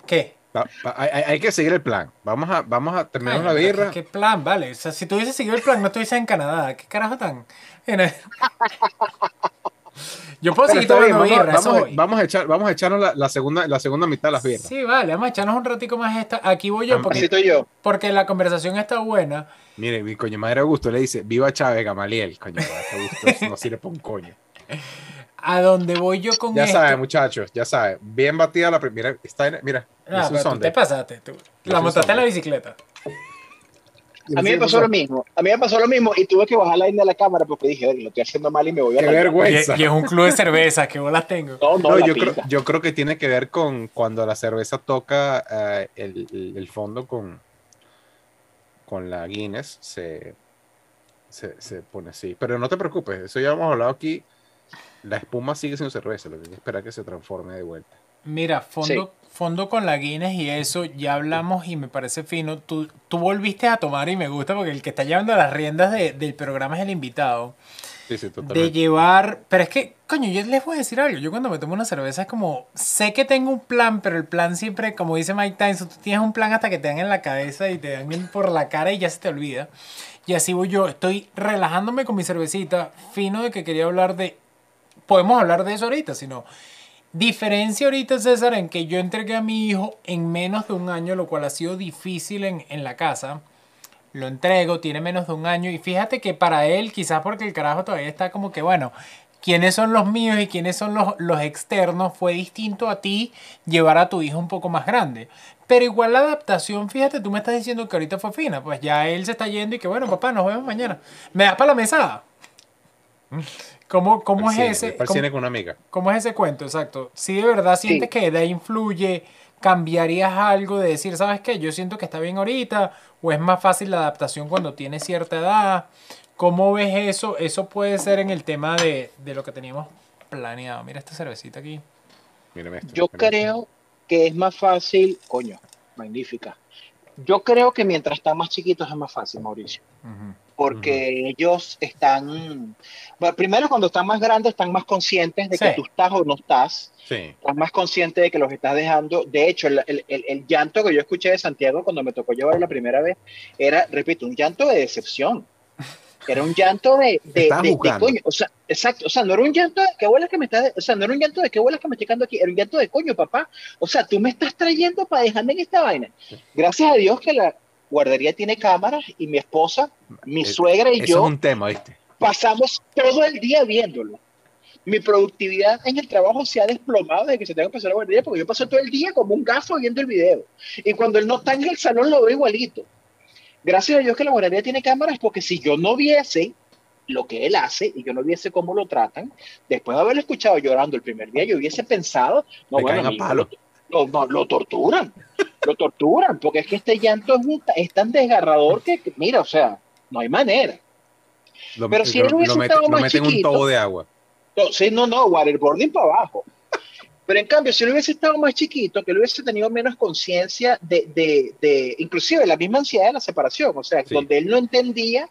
¿qué? Hay, que seguir el plan. Vamos a, vamos a terminar una birra. ¿qué, plan? Vale. O sea, si tú hubieses seguido el plan, no estuvieses en Canadá. ¿Qué carajo tan? Yo puedo seguir tomando birra. Vamos, a echar, vamos a echarnos la, segunda, la segunda mitad de las birras. Sí, vale. Vamos a echarnos un ratico más esta. Aquí voy yo. Porque, yo. porque la conversación está buena. Mire, mi coño madre Augusto le dice: Viva Chávez Gamaliel. Coño madre Augusto no sirve para un coño. a dónde voy yo con ya esto. Ya sabe, muchachos, ya sabe. Bien batida la primera. Está mira. Ah, tú te pasaste. Tú. La montaste en la bicicleta. A mí me pasó lo mismo. A mí me pasó lo mismo y tuve que bajar la línea de la cámara porque dije, lo estoy haciendo mal y me voy a Qué vergüenza. Y, es un club de cerveza, que bolas tengo. No, no, yo, creo, yo, creo, que tiene que ver con cuando la cerveza toca uh, el, el, fondo con, con la Guinness, se, se, se, pone así. Pero no te preocupes, eso ya hemos hablado aquí la espuma sigue siendo cerveza, lo que hay que esperar que se transforme de vuelta. Mira, fondo, fondo con la Guinness y eso, ya hablamos y me parece fino. Tú, tú volviste a tomar y me gusta porque el que está llevando las riendas del programa es el invitado. Sí, sí, totalmente. De llevar. Pero es que, coño, yo les voy a decir algo. Yo cuando me tomo una cerveza es como. Sé que tengo un plan, pero el plan siempre, como dice Mike Tyson, tú tienes un plan hasta que te dan en la cabeza y te dan por la cara y ya se te olvida. Y así voy yo. Estoy relajándome con mi cervecita, fino de que quería hablar de podemos hablar de eso ahorita, sino diferencia ahorita, César, en que yo entregué a mi hijo en menos de un año, lo cual ha sido difícil en, en la casa. Lo entrego, tiene menos de un año y fíjate que para él, quizás porque el carajo todavía está como que, bueno, quiénes son los míos y quiénes son los, los, externos, fue distinto a ti llevar a tu hijo un poco más grande. Pero igual la adaptación, fíjate, tú me estás diciendo que ahorita fue fina, pues ya él se está yendo y que bueno, papá, nos vemos mañana. ¿Me das para la mesada? ¿Cómo, cómo es ese? Cómo, con una amiga. ¿Cómo es ese cuento? Exacto. Si de verdad sientes que edad influye, ¿cambiarías algo de decir, sabes qué? Yo siento que está bien ahorita, o es más fácil la adaptación cuando tiene cierta edad. ¿Cómo ves eso? Eso puede ser en el tema de, de lo que teníamos planeado. Mira esta cervecita aquí. Mírame esto, Yo creo que es más fácil, coño, magnífica. Yo creo que mientras están más chiquitos es más fácil, Mauricio porque ellos están, bueno, primero cuando están más grandes están más conscientes de que tú estás o no estás, sí. están más conscientes de que los estás dejando. De hecho, el, el, el, llanto que yo escuché de Santiago cuando me tocó llevarlo la primera vez era, repito, un llanto de decepción. Era un llanto de, de, coño, o sea, exacto, o sea, no era un llanto de qué huelas que me estás, o sea, no era un llanto de qué huelas que me estoy quedando aquí, era un llanto de coño, papá, o sea, tú me estás trayendo para dejarme en esta vaina. Gracias a Dios que la, guardería tiene cámaras y mi esposa, mi eh, suegra y yo es un tema, ¿viste? pasamos todo el día viéndolo. Mi productividad en el trabajo se ha desplomado desde que se tengo que pasar la guardería porque yo paso todo el día como un gafo viendo el video. Y cuando él no está en el salón lo veo igualito. Gracias a Dios que la guardería tiene cámaras porque si yo no viese lo que él hace y yo no viese cómo lo tratan, después de haberlo escuchado llorando el primer día, yo hubiese pensado, no, bueno, lo, no, lo torturan, lo torturan, porque es que este llanto es, tan desgarrador que, mira, o sea, no hay manera. Pero si él hubiese estado más chiquito, un tubo de agua. No, sí, no, no, waterboarding para abajo. Pero en cambio, si él hubiese estado más chiquito, que él hubiese tenido menos conciencia de, de, de, inclusive la misma ansiedad de la separación, o sea, donde él no entendía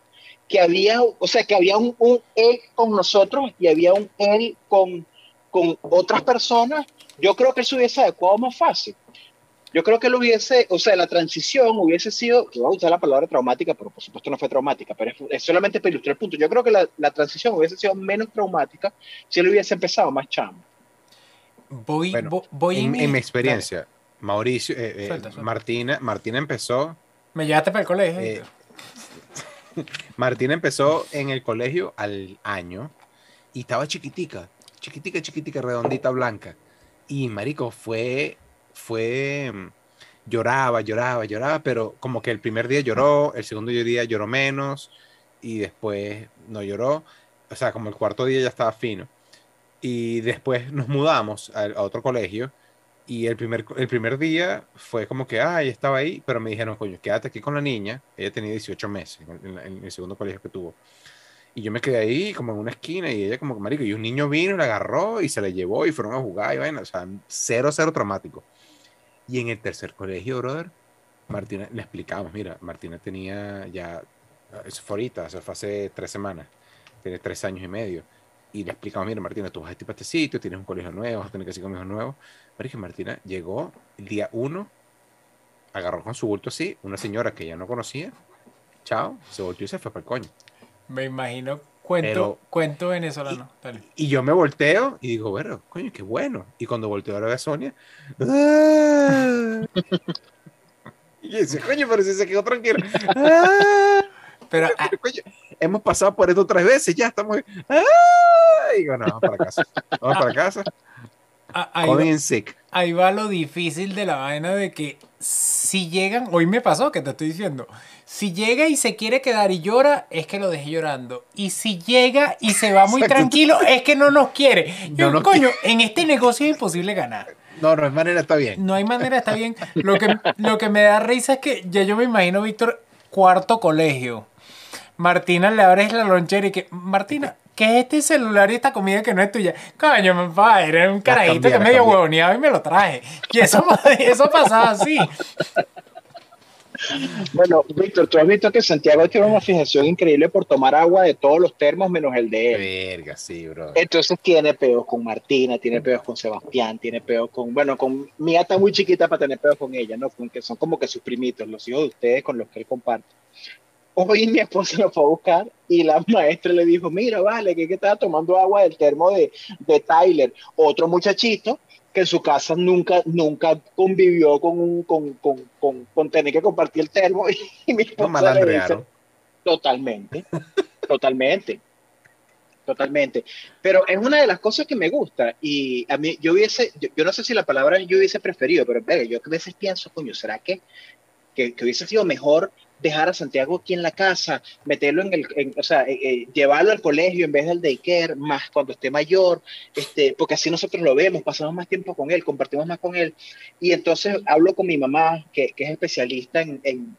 que había, o sea, que había un, un, él con nosotros y había un él con, con otras personas, yo creo que él se hubiese adecuado más fácil. Yo creo que él hubiese, o sea, la transición hubiese sido, voy a usar la palabra traumática, pero por supuesto no fue traumática, pero es, solamente para ilustrar el punto. Yo creo que la, la, transición hubiese sido menos traumática si él hubiese empezado más chamo. Voy, Bueno, voy en, mi- en mi experiencia, Mauricio, eh, eh, Suelta, suelta. Martina, Martina empezó, Me llevaste para el colegio. eh, Martina empezó en el colegio al año y estaba chiquitica, chiquitica, chiquitica, redondita, blanca. Y marico, fue, fue, lloraba, lloraba, lloraba, pero como que el primer día lloró, el segundo día lloró menos y después no lloró. O sea, como el cuarto día ya estaba fino. Y después nos mudamos a, otro colegio y el primer, el primer día fue como que, ay, estaba ahí, pero me dijeron, coño, quédate aquí con la niña. Ella tenía 18 meses en el segundo colegio que tuvo. Y yo me quedé ahí como en una esquina y ella como que marico, y un niño vino, la agarró y se la llevó y fueron a jugar y vaina, o sea, cero, cero traumático. Y en el tercer colegio, brother, Martina, le explicamos, mira, Martina tenía ya, eso fue ahorita, eso fue hace tres semanas, tiene tres años y medio. Y le explicamos, mira, Martina, tú vas a este, para sitio, tienes un colegio nuevo, vas a tener que seguir con hijos nuevos. Marico, Martina llegó el día uno, agarró con su bulto así, una señora que ya no conocía, chao, se volteó y se fue para el coño. Me imagino cuento, Pero- cuento venezolano. Dale. Y yo me volteo y digo, bueno, coño, qué bueno. Y cuando volteo a ver a Sonia, ¡ah! y decía, coño, pero si se quedó tranquilo. ¡Ah! Pero ah, Pero, coño, hemos pasado por esto tres veces, ya estamos. ¡Ah! Y digo, no, vamos para casa. Vamos para casa. ah, ahí, va, sick. ahí va lo difícil de la vaina de que si llegan, hoy me pasó que te estoy diciendo, si llega y se quiere quedar y llora, es que lo deje llorando. Y si llega y se va muy Exacto. tranquilo, es que no nos quiere. Yo, No nos coño, en este negocio es imposible ganar. No, no, es manera, está bien. No hay manera, está bien. Lo que, lo que me da risa es que ya yo me imagino, Víctor, cuarto colegio. Martina le abres la lonchera y que, Martina, ¿qué es este celular y esta comida que no es tuya? Coño, mi padre, era un carajito que medio huevoneado y me lo traje. Y eso, eso pasaba así. Bueno, Víctor, tú has visto que Santiago tiene una fijación increíble por tomar agua de todos los termos menos el de él. Verga, sí, bro. Entonces tiene peos con Martina, tiene peos con Sebastián, tiene peos con, bueno, con Mía está muy chiquita para tener peos con ella, ¿no? Con que son como que sus primitos, los hijos de ustedes con los que él comparte. Hoy mi esposa lo fue a buscar y la maestra le dijo, mira, vale, que, que estaba tomando agua del termo de, de Tyler, otro muchachito que en su casa nunca, nunca convivió con, un, con, con, con, con tener que compartir el termo y, mi No esposa le dice. Totalmente, totalmente, totalmente. Pero es una de las cosas que me gusta y a mí yo hubiese, yo, yo no sé si la palabra yo hubiese preferido, pero verga, yo a veces pienso, coño, ¿será que, que, que hubiese sido mejor dejar a Santiago aquí en la casa, meterlo en el, en- o sea, eh, eh, llevarlo al colegio en vez del daycare, más cuando esté mayor, este, porque así nosotros lo vemos, pasamos más tiempo con él, compartimos más con él. Y entonces hablo con mi mamá, que, que es especialista en, en-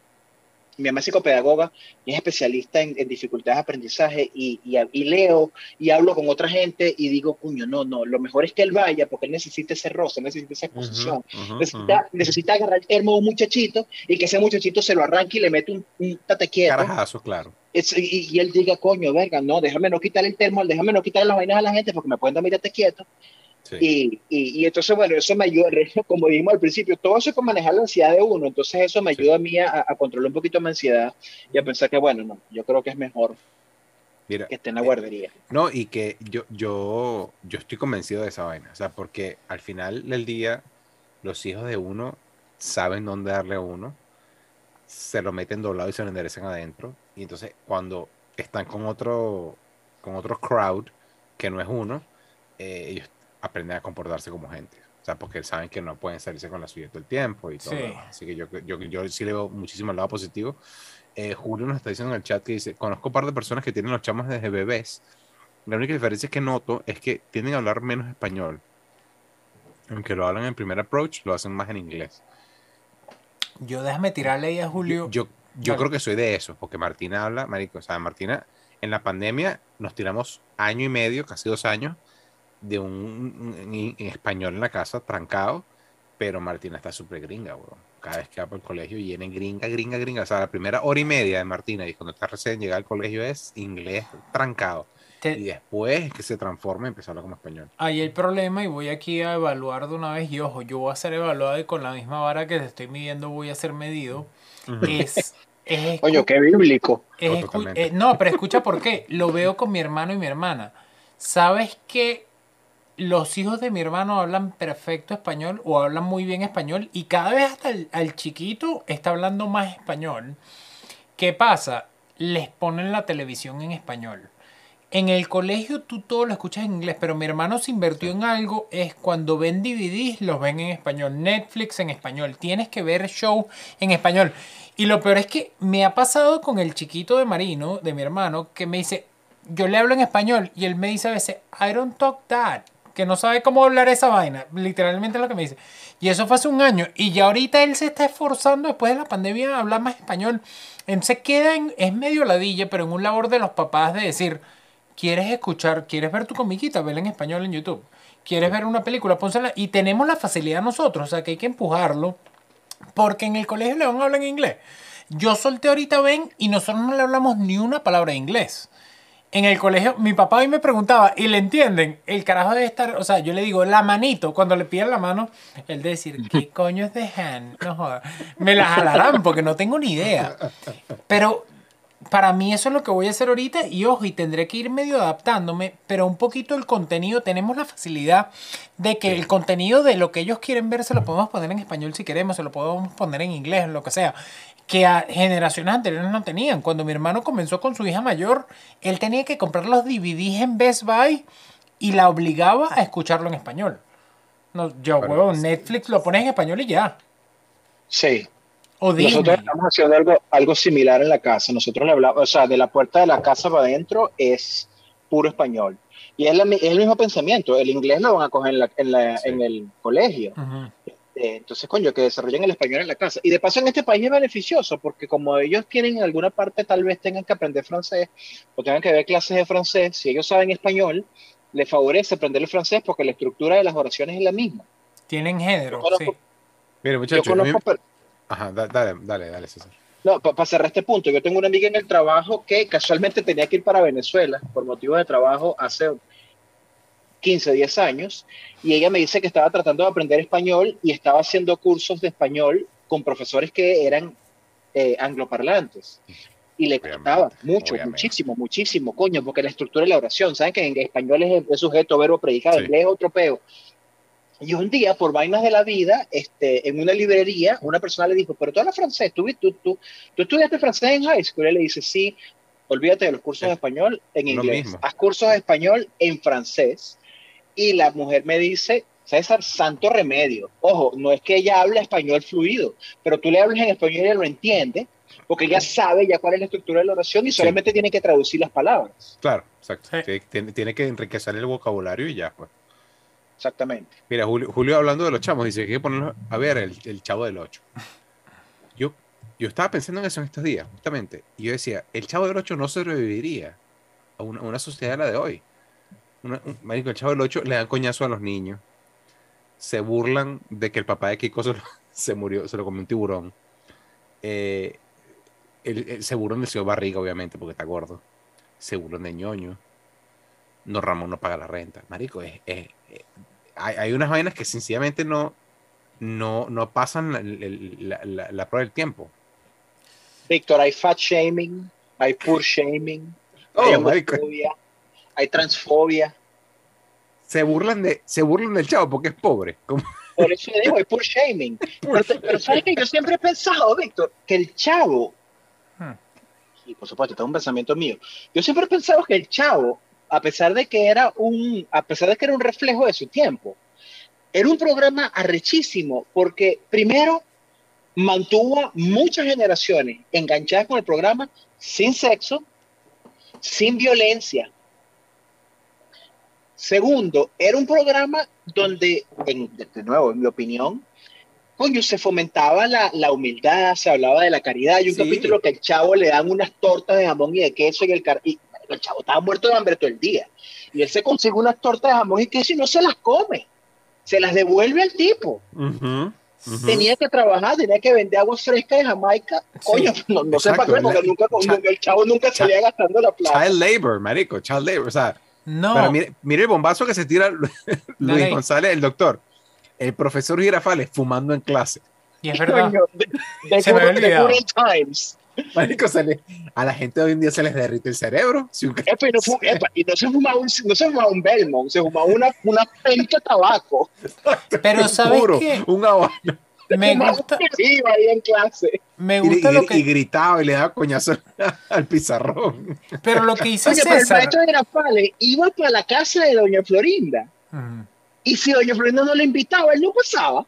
mi mamá es psicopedagoga y es especialista en, en dificultades de aprendizaje y, y, y leo y hablo con otra gente y digo, puño, no, no, lo mejor es que él vaya porque él necesita ese roce, necesita esa exposición, necesita, necesita agarrar el termo de un muchachito y que ese muchachito se lo arranque y le mete un, un tate quieto. Carajazo, claro. Es- y, y él diga, coño, verga, no, déjame no quitarle el termo, déjame no quitarle las vainas a la gente porque me pueden dar mirate quieto. Sí. Y, y, y entonces, bueno, eso me ayuda, como dijimos al principio, todo eso es manejar la ansiedad de uno, entonces eso me Sí. ayuda a mí a, a controlar un poquito mi ansiedad y a pensar que, bueno, no, yo creo que es mejor Mira, que esté en la eh, guardería. No, y que yo, yo, yo estoy convencido de esa vaina. O sea, porque al final del día, los hijos de uno saben dónde darle a uno, se lo meten doblado y se lo enderezan adentro. Y entonces, cuando están con otro, con otro crowd, que no es uno, eh, ellos aprenden a comportarse como gente. O sea, porque saben que no pueden salirse con la suya todo el tiempo y todo. Sí. Así que yo, yo, yo sí le veo muchísimo el lado positivo. Eh, Julio nos está diciendo en el chat que dice, conozco un par de personas que tienen los chamos desde bebés. La única diferencia que noto es que tienden a hablar menos español. Aunque lo hablan en primer approach, lo hacen más en inglés. Yo déjame tirarle ahí a Julio. Yo, yo Dale. creo que soy de eso, porque Martina habla, marico, o sea, Martina, en la pandemia nos tiramos año y medio, casi dos años, de un, en, español en la casa, trancado, pero Martina está súper gringa, weón. Cada vez que va por el colegio viene gringa, gringa, gringa. O sea, la primera hora y media de Martina y cuando está recién llegada al colegio es inglés trancado. Y después que se transforma y empieza a hablar como español. Ahí el problema, y voy aquí a evaluar de una vez, y ojo, yo voy a ser evaluado y con la misma vara que te estoy midiendo voy a ser medido. Es. es Coño, qué bíblico. Eh, no, pero escucha por qué. Lo veo con mi hermano y mi hermana. ¿Sabes que los hijos de mi hermano hablan perfecto español o hablan muy bien español? Y cada vez hasta el al chiquito está hablando más español. ¿Qué pasa? Les ponen la televisión en español en el colegio tú todo lo escuchas en inglés, pero mi hermano se invirtió en algo, es cuando ven DVDs, los ven en español, Netflix en español, tienes que ver show en español. Y lo peor es que me ha pasado con el chiquito de Marino, de mi hermano, que me dice, yo le hablo en español y él me dice a veces, I don't talk that, que no sabe cómo hablar esa vaina, literalmente es lo que me dice. Y eso fue hace un año y ya ahorita él se está esforzando después de la pandemia a hablar más español. Entonces queda en, es medio ladilla, pero en un labor de los papás de decir, quieres escuchar, quieres ver tu comiquita, vela en español en YouTube. Quieres ver una película, pónsela. Y tenemos la facilidad nosotros, o sea que hay que empujarlo. Porque en el colegio León hablan inglés. Yo solté ahorita ven y nosotros no le hablamos ni una palabra de inglés. En el colegio, mi papá hoy me preguntaba, ¿y le entienden? El carajo debe estar, o sea, yo le digo, la manito, cuando le piden la mano, él debe decir, ¿qué coño es de hand? No jodas. Me la jalarán porque no tengo ni idea. Pero para mí eso es lo que voy a hacer ahorita y ojo, y tendré que ir medio adaptándome, pero un poquito el contenido, tenemos la facilidad de que el contenido de lo que ellos quieren ver se lo podemos poner en español si queremos, se lo podemos poner en inglés, lo que sea, que a generaciones anteriores no tenían. Cuando mi hermano comenzó con su hija mayor, él tenía que comprar los DVDs en Best Buy y la obligaba a escucharlo en español. No, yo, huevo, Netflix lo pones en español y ya. Sí, nosotros estamos haciendo algo, algo similar en la casa. Nosotros le hablamos, o sea, de la puerta de la casa para adentro es puro español. Y es, el mismo pensamiento. El inglés lo van a coger en, la, en, el colegio. Este, entonces, coño, que desarrollen el español en la casa. Y de paso, en este país es beneficioso porque como ellos tienen en alguna parte, tal vez tengan que aprender francés o tengan que ver clases de francés, si ellos saben español, les favorece aprender el francés porque la estructura de las oraciones es la misma. Tienen género, sí. Mira, muchachos, Ajá, dale, dale, dale, César. No, para cerrar este punto, yo tengo una amiga en el trabajo que casualmente tenía que ir para Venezuela por motivos de trabajo hace 15, 10 años, y ella me dice que estaba tratando de aprender español y estaba haciendo cursos de español con profesores que eran eh, angloparlantes. Y le costaba mucho, muchísimo, muchísimo, coño, porque la estructura de la oración, ¿saben que en español es el sujeto, verbo, predicado, en inglés es otro peo. Y un día, por vainas de la vida, este, en una librería, una persona le dijo, pero tú hablas francés, ¿tú, tú, tú, tú estudiaste francés en high school. Y él le dice, sí, olvídate de los cursos de español en inglés, haz cursos de español en francés. Y la mujer me dice, César, santo remedio. Ojo, no es que ella hable español fluido, pero tú le hablas en español y ella lo entiende, porque ella sabe ya cuál es la estructura de la oración y solamente tiene que traducir las palabras. Claro, exacto. Tiene, tiene, que enriquecer el vocabulario y ya, pues. Exactamente. Mira, Julio, hablando de los chavos, dice que hay que ponerlo a ver el, chavo del 8. Yo, yo estaba pensando en eso en estos días, justamente. Y yo decía, el chavo del 8 no sobreviviría a una, sociedad de la de hoy. Una, el chavo del 8 le dan coñazo a los niños. Se burlan de que el papá de Kiko se, murió, se lo comió un tiburón. Eh, se burlan del señor Barriga, obviamente, porque está gordo. Se burlan de ñoño. No, Ramón no paga la renta. Marico, es, hay, unas vainas que sencillamente no, no, no pasan la, prueba del tiempo. Víctor, hay fat shaming, hay poor shaming, hay oh, homofobia, hay transfobia. Se burlan, de, se burlan del chavo porque es pobre. Por eso digo, hay poor shaming. pero, ¿sabes que Yo siempre he pensado, Víctor, que el chavo, hmm. y por supuesto, este es un pensamiento mío, yo siempre he pensado que el chavo a pesar de que era un, a pesar de que era un reflejo de su tiempo, era un programa arrechísimo porque primero mantuvo muchas generaciones enganchadas con el programa sin sexo, sin violencia. Segundo, era un programa donde, de nuevo, en mi opinión, coño, se fomentaba la, la, humildad, se hablaba de la caridad. Hay un capítulo que al chavo le dan unas tortas de jamón y de queso y el car El chavo estaba muerto de hambre todo el día. Y él se consigue unas tortas de jamón y queso y no se las come. Se las devuelve al tipo. Tenía que trabajar, tenía que vender agua fresca de Jamaica. Coño, no, no sé Exacto, para qué, porque el- nunca, el chavo nunca salía gastando la plata. Child labor, marico, child labor. O sea, No. pero mire, mire el bombazo que se tira Lu- Luis Dale. González, el doctor. El profesor Girafales fumando en clase. Y es verdad. Coño, de, de Se me olvidado. times. Marico, se le- a la gente de hoy en día se les derrite el cerebro. Si un- Epa, y, no fu- epa, y no se fumaba un, no se fumaba un Belmont, se fumaba una, una penca de tabaco. Pero ¿sabes puro, qué? Un habano. Me gusta, iba ahí en clase. me Y, gusta y- lo y que... gritaba y le daba coñazo al pizarrón. Pero lo que hizo Oye, pero el César... maestro de Grafales iba para la casa de Doña Florinda. Y si Doña Florinda no le invitaba, él no pasaba.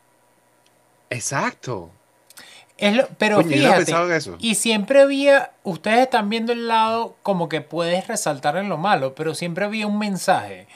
Exacto. Es lo- pero Coño, yo no fíjate, eso. y siempre había, ustedes están viendo el lado como que puedes resaltar en lo malo, pero siempre había un mensaje.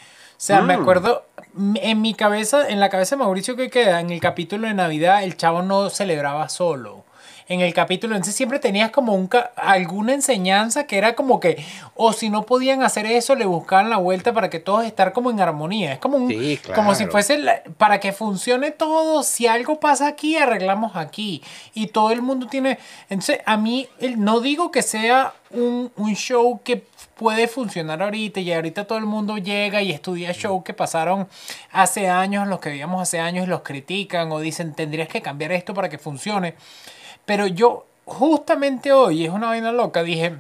O sea, me Mm. acuerdo, m- en mi cabeza, en la cabeza de Mauricio que queda, en el capítulo de Navidad, el chavo no celebraba solo. En el capítulo, entonces siempre tenías como un alguna enseñanza que era como que, o si no podían hacer eso, le buscaban la vuelta para que todos estar como en armonía. Es como un, Sí, como si claro. fuese la- para que funcione todo, si algo pasa aquí, arreglamos aquí. Y todo el mundo tiene... Entonces, a mí, no digo que sea un, un show que puede funcionar ahorita y ahorita todo el mundo llega y estudia shows que pasaron hace años, los que veíamos hace años y los critican o dicen tendrías que cambiar esto para que funcione. Pero yo justamente hoy, es una vaina loca, dije,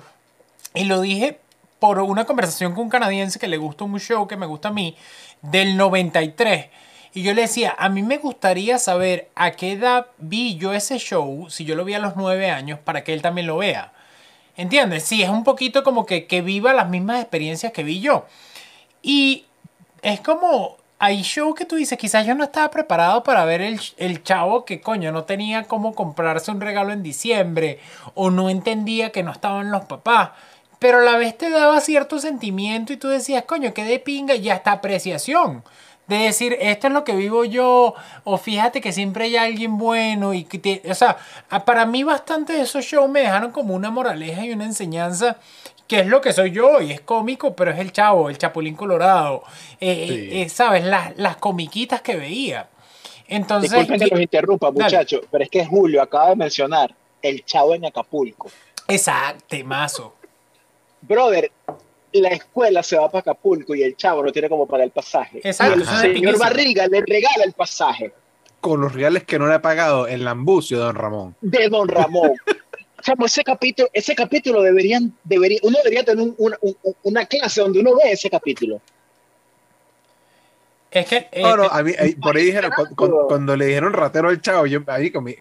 y lo dije por una conversación con un canadiense que le gusta un show que me gusta a mí, del 93. Y yo le decía, a mí me gustaría saber a qué edad vi yo ese show, si yo lo vi a los 9 años, para que él también lo vea. ¿Entiendes? Sí, es un poquito como que, que viva las mismas experiencias que vi yo. Y es como, hay show que tú dices, quizás yo no estaba preparado para ver el, el chavo que coño no tenía cómo comprarse un regalo en diciembre o no entendía que no estaban los papás. Pero a la vez te daba cierto sentimiento y tú decías, coño, qué de pinga y hasta apreciación. De decir, esto es lo que vivo yo, o fíjate que siempre hay alguien bueno y que te- o sea, para mí bastante de esos shows me dejaron como una moraleja y una enseñanza que es lo que soy yo y es cómico, pero es el chavo, el chapulín colorado, eh, Sí. eh, eh, ¿sabes? Las, las comiquitas que veía. Entonces, Disculpen que los interrumpa, muchachos, pero es que Julio acaba de mencionar el chavo en Acapulco. exacto, temazo. Brother, la escuela se va para Acapulco y el chavo no tiene como pagar el pasaje. Exacto, y el es señor. Barriga le regala el pasaje Con los reales que no le ha pagado el lambucio de Don Ramón. de Don Ramón. Chamo, ese capítulo, ese capítulo deberían, debería, uno debería tener un- una- un- una clase donde uno ve ese capítulo. Es que... eh, No, no, eh, a mí, ahí- por ahí dijeron, cu- cu- cuando, le dijeron ratero al chavo, yo ahí con mi-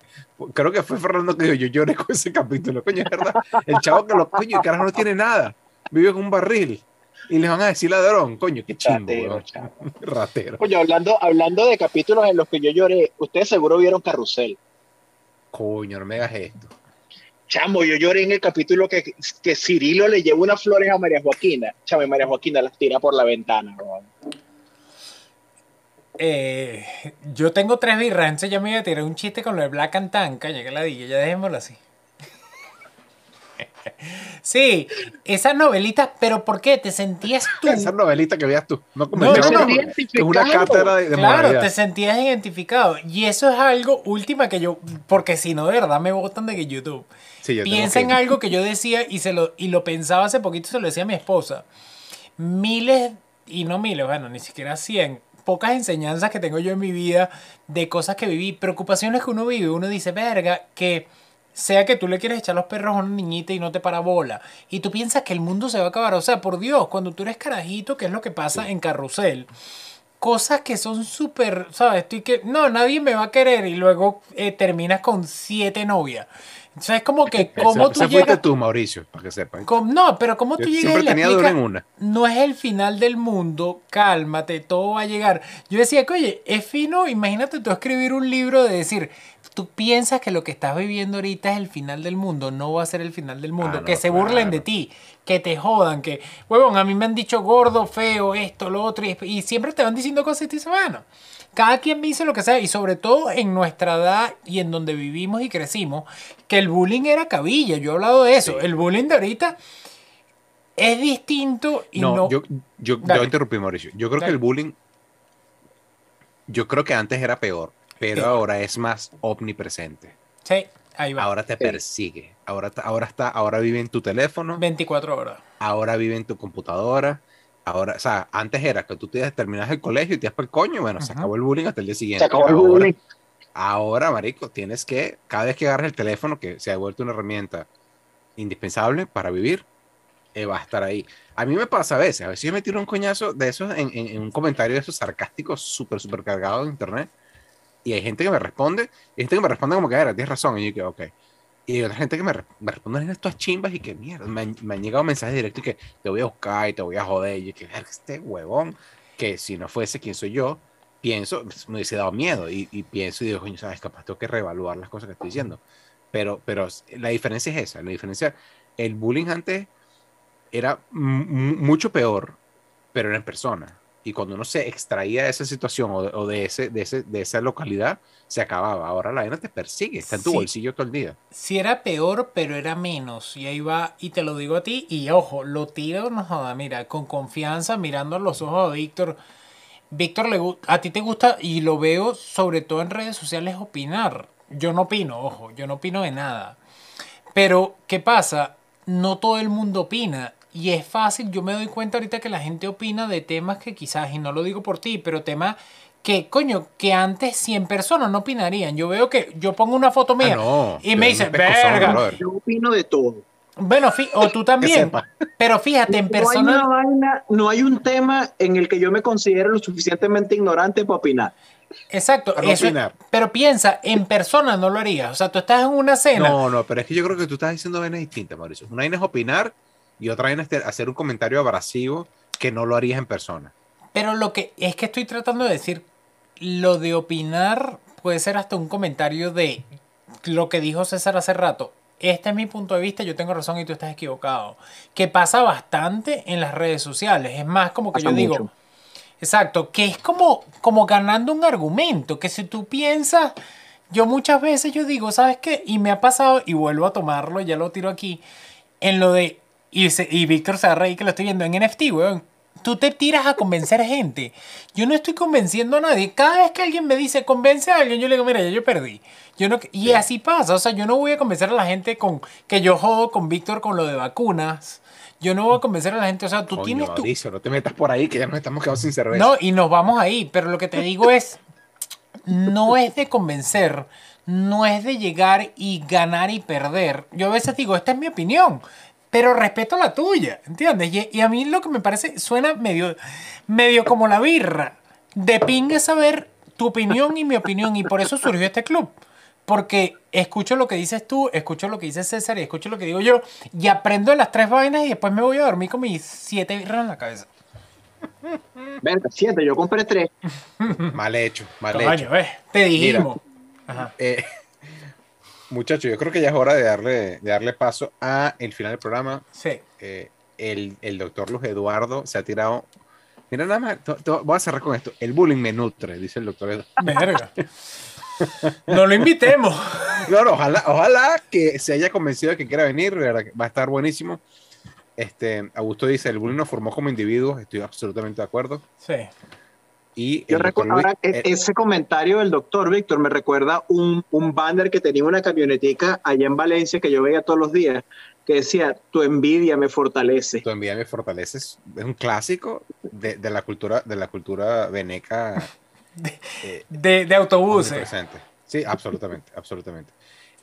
creo que fue Fernando que dijo, yo lloré con ese capítulo, coño, es verdad. El chavo que lo, coño, el carajo no tiene nada, vive con un barril y les van a decir ladrón, coño, qué chingo, Ratero, ratero. Oye, hablando, hablando de capítulos en los que yo lloré, ustedes seguro vieron Carrusel. Coño, no me hagas esto. Chamo, yo lloré en el capítulo que, que Cirilo le lleva unas flores a María Joaquina. Chamo, y María Joaquina las tira por la ventana. weón. eh, yo tengo tres birras, entonces ya me iba a tirar un chiste con lo de Black and Tan, caña, que la dije, ya dejémoslo así. Sí, esas novelitas, pero ¿por qué? ¿Te sentías tú? Esa novelita que veas tú, no como No, no, es una cátedra de, de Claro, moralidad. te sentías identificado. Y eso es algo última que yo, porque si no, de verdad me botan de que YouTube. Sí, Piensa en que- algo que yo decía y, se lo, y lo pensaba hace poquito, se lo decía a mi esposa. Miles, y no miles, bueno, ni siquiera cien, pocas enseñanzas que tengo yo en mi vida de cosas que viví, preocupaciones que uno vive. Uno dice, verga, que sea que tú le quieres echar los perros a una niñita y no te para bola. Y tú piensas que el mundo se va a acabar. O sea, por Dios, cuando tú eres carajito, que es lo que pasa en Carrusel cosas que son súper, ¿sabes? Estoy que, no, nadie me va a querer y luego eh, terminas con siete novias. Es como que, ¿cómo Ese- tú fuiste llegas? tú, Mauricio, para que sepan. no, pero ¿cómo tú Yo llegas siempre y le tenía duro explicas, en una. no es el final del mundo, cálmate, todo va a llegar. Yo decía que, oye, es fino, imagínate tú escribir un libro de decir, tú piensas que lo que estás viviendo ahorita es el final del mundo, no va a ser el final del mundo, Ah, no, que se burlen de ti, que te jodan, que, huevón, a mí me han dicho gordo, feo, esto, lo otro, y, y siempre te van diciendo cosas y tú dices, bueno, cada quien dice lo que sea, y sobre todo en nuestra edad y en donde vivimos y crecimos, que el bullying era cabilla, yo he hablado de eso, el bullying de ahorita es distinto y no. no yo, yo, yo interrumpí, Mauricio. Yo creo Dale. que el bullying. Yo creo que antes era peor, pero ahora es más omnipresente. Sí, ahí va. Ahora te persigue. Ahora, ahora está, ahora vive en tu teléfono, 24 horas. ahora vive en tu computadora. Ahora, o sea, antes era que tú te terminas el colegio y te ibas para el coño. Bueno, se acabó el bullying hasta el día siguiente. Se acabó el Ahora- bullying. Ahora, marico, tienes que, cada vez que agarres el teléfono, que se ha vuelto una herramienta indispensable para vivir, eh, va a estar ahí. A mí me pasa a veces, a veces yo me tiro un coñazo de esos en, en- en un comentario de esos sarcásticos súper, súper cargados de internet, y hay gente que me responde, y gente que me responde como que, era, tienes razón, y yo que, ok. Y hay otra gente que me, me responde en estas chimbas y que mierda, me, me han llegado mensajes directos y que te voy a buscar y te voy a joder, y yo que, "Verga, este huevón, que si no fuese quien soy yo, pienso, me hubiese dado miedo y, y pienso y digo, coño, sabes, capaz tengo que reevaluar las cosas que estoy diciendo. Pero, pero la diferencia es esa, la diferencia, el bullying antes era mucho peor, pero era en persona. Y cuando uno se extraía de esa situación o de, o de ese, de, ese, de esa localidad, se acababa. Ahora la vaina te persigue, está en tu Sí. bolsillo todo el día. Si era peor, pero era menos. Y ahí va, y te lo digo a ti, y ojo, lo tiro, no joda, mira, con confianza, mirando a los ojos a Víctor. Víctor, le a ti te gusta, y lo veo sobre todo en redes sociales, opinar. Yo no opino, ojo, yo no opino de nada. Pero, ¿qué pasa? No todo el mundo opina. Y es fácil, yo me doy cuenta ahorita que la gente opina de temas que quizás, y no lo digo por ti, pero temas que, coño, que antes 100 personas no opinarían. Yo veo que yo pongo una foto mía Ah, no, y me eres dice, un pescozón, verga. Yo opino de todo. Bueno, o tú también. Pero fíjate, en No hay, persona. una vaina, no hay un tema en el que yo me considere lo suficientemente ignorante para opinar. Exacto. Para no eso- opinar. pero piensa, en persona no lo harías. O sea, tú estás en una cena. No, no, pero es que yo creo que tú estás diciendo vainas distintas, Mauricio. Una vaina es opinar y otra te- hacer un comentario abrasivo que no lo harías en persona. Pero lo que es que estoy tratando de decir, lo de opinar puede ser hasta un comentario de lo que dijo César hace rato. Este es mi punto de vista, yo tengo razón y tú estás equivocado. Que pasa bastante en las redes sociales. Es más como que Pasa yo digo, exacto, que es como, como ganando un argumento, que si tú piensas, yo muchas veces yo digo, ¿sabes qué? Y me ha pasado, y vuelvo a tomarlo, ya lo tiro aquí, en lo de, y, se- y Víctor se va a reír que lo estoy viendo en NFT, weón. Tú te tiras a convencer gente. Yo no estoy convenciendo a nadie. Cada vez que alguien me dice convence a alguien, yo le digo, mira, ya yo perdí. Yo no, y así pasa. O sea, yo no voy a convencer a la gente con que yo jodo con Víctor con lo de vacunas. Yo no voy a convencer a la gente. O sea, tú Coño, tienes tu. Mauricio, no te metas por ahí que ya nos estamos quedando sin cerveza. No, y nos vamos ahí. Pero lo que te digo es, no es de convencer, no es de llegar y ganar y perder. Yo a veces digo, esta es mi opinión, pero respeto la tuya, ¿entiendes? Y, y a mí lo que me parece suena medio, medio como la birra. De pingue saber tu opinión y mi opinión, y por eso surgió este club. Porque escucho lo que dices tú, escucho lo que dice César y escucho lo que digo yo, y aprendo de las tres vainas y después me voy a dormir con mis siete birras en la cabeza. Venga, siete, yo compré tres. Mal hecho, mal Coño, hecho. ves, te dijimos. Ajá. Eh, muchachos, yo creo que ya es hora de darle, de darle paso a el final del programa. Sí. Eh, el, el doctor Luz Eduardo se ha tirado. Mira, nada más, to- to- voy a cerrar con esto. El bullying me nutre, dice el doctor Eduardo. Verga. No lo invitemos. No, ojalá, ojalá que se haya convencido de que quiera venir, va a estar buenísimo. Este, Augusto dice, el bullying nos formó como individuos, estoy absolutamente de acuerdo. Sí. Y Yo recuerdo Luis- ahora que eh, ese comentario del doctor Víctor me recuerda un, un banner que tenía una camionetica allá en Valencia que yo veía todos los días, que decía, tu envidia me fortalece. Tu envidia me fortalece es un clásico de, de la cultura de la cultura veneca eh, De, de autobuses. presente. Sí, absolutamente, absolutamente.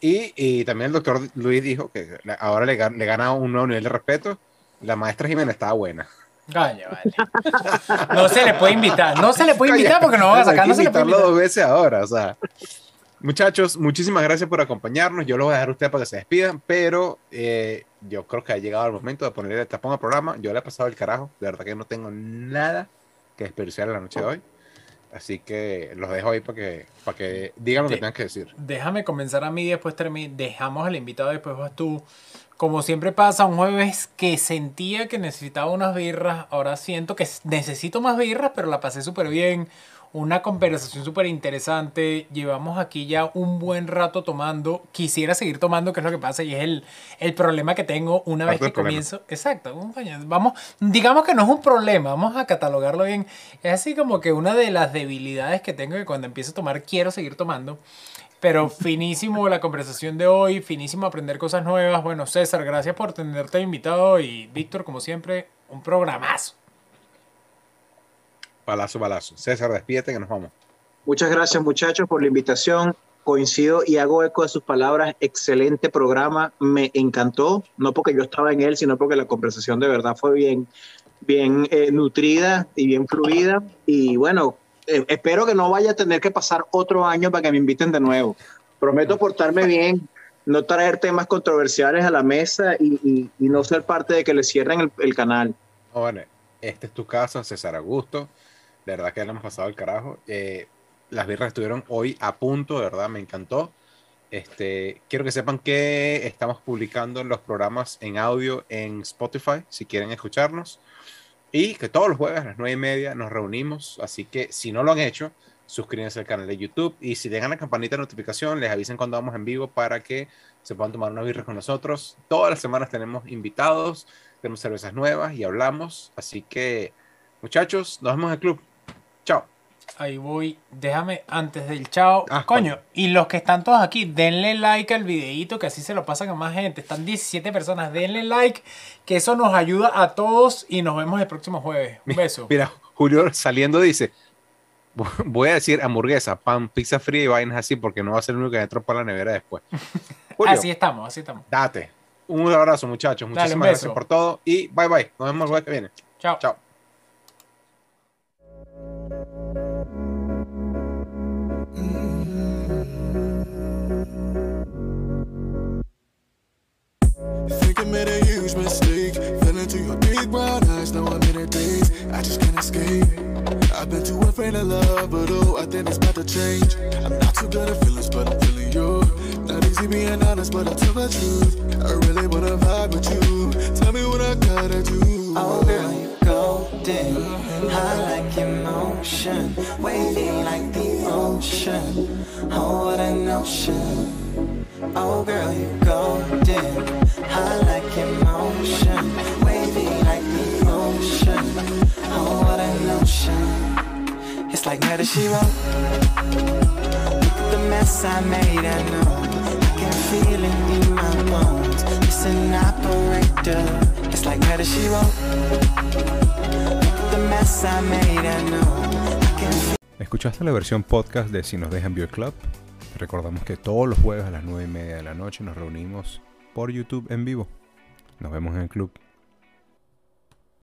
Y, y también el doctor Luis dijo que ahora le, le gana un nuevo nivel de respeto. La maestra Jimena estaba buena. Coño, vale. No se le puede invitar. No se le puede invitar porque no van a sacar. No se le puede invitarlo invitar. dos veces ahora, o sea. Muchachos, muchísimas gracias por acompañarnos. Yo lo voy a dejar a ustedes para que se despidan, pero eh, yo creo que ha llegado el momento de ponerle el tapón al programa. Yo le he pasado el carajo, de verdad que no tengo nada que desperdiciar en la noche de hoy. Así que los dejo ahí para que, para que digan lo que tengan que decir. Déjame comenzar a mí después termi- dejamos al invitado después vas tú. Como siempre pasa, un jueves que sentía que necesitaba unas birras, ahora siento que necesito más birras, pero la pasé súper bien. una conversación súper interesante. Llevamos aquí ya un buen rato tomando. Quisiera seguir tomando, que es lo que pasa, y es el, el problema que tengo una vez que comienzo. Exacto, vamos, digamos que no es un problema, vamos a catalogarlo bien. Es así como que una de las debilidades que tengo que cuando empiezo a tomar quiero seguir tomando. Pero finísimo la conversación de hoy, finísimo aprender cosas nuevas. Bueno, César, gracias por tenerte invitado y Víctor, como siempre, un programazo. Balazo, balazo. César, despídete que nos vamos. Muchas gracias muchachos por la invitación. Coincido y hago eco de sus palabras. Excelente programa. Me encantó. No porque yo estaba en él, sino porque la conversación de verdad fue bien, bien eh, nutrida y bien fluida. Y bueno, eh, espero que no vaya a tener que pasar otro año para que me inviten de nuevo. Prometo portarme bien, no traer temas controversiales a la mesa y, no ser parte de que le cierren el, el canal. Bueno, este es tu casa, César Augusto. De verdad que le hemos pasado el carajo. Eh, las birras estuvieron hoy a punto, de verdad, me encantó. Este, quiero que sepan que estamos publicando los programas en audio en Spotify, si quieren escucharnos. Y que todos los jueves a las nueve y media nos reunimos. Así que si no lo han hecho, suscríbanse al canal de YouTube. Y si tengan la campanita de notificación, les avisen cuando vamos en vivo para que se puedan tomar unas birras con nosotros. Todas las semanas tenemos invitados, tenemos cervezas nuevas y hablamos. Así que, muchachos, nos vemos en el club. Chao. Ahí voy. Déjame antes del chao. Ah, coño, y los que están todos aquí, denle like al videito, que así se lo pasan a más gente. Están 17 personas. Denle like, que eso nos ayuda a todos. Y nos vemos el próximo jueves. Un beso. Mira, Julio saliendo dice: Voy a decir hamburguesa, pan, pizza fría y vainas así, porque no va a ser el único que entró para la nevera después. así estamos, así estamos. Date. Un abrazo, muchachos. Muchísimas gracias por todo. Y bye bye. Nos vemos el jueves que viene. Chao. Chao. Made a huge mistake. Fell into your big brown eyes, now I'm in a daze. I just can't escape. I've been too afraid of love, but oh, I think it's about to change. I'm not too good at feelings, but I'm feeling you. Not easy being honest, but I'll tell the truth. I really wanna vibe with you. Tell me what I gotta do. Oh, girl, you golden. High like emotion. Wavy like the ocean. Oh, what an ocean. Oh, girl, you golden. High like emotion, wavy like the ocean. Oh, what an ocean. It's like murder she wrote. The mess I made, I know. I can feel it in my bones. It's an operator. It's like murder she wrote. Look the mess I made, I know. I can feel ¿Escuchaste la versión podcast de Si nos dejan View Club? Recordamos que todos los jueves a las 9 y media de la noche nos reunimos por YouTube en vivo. Nos vemos en el club.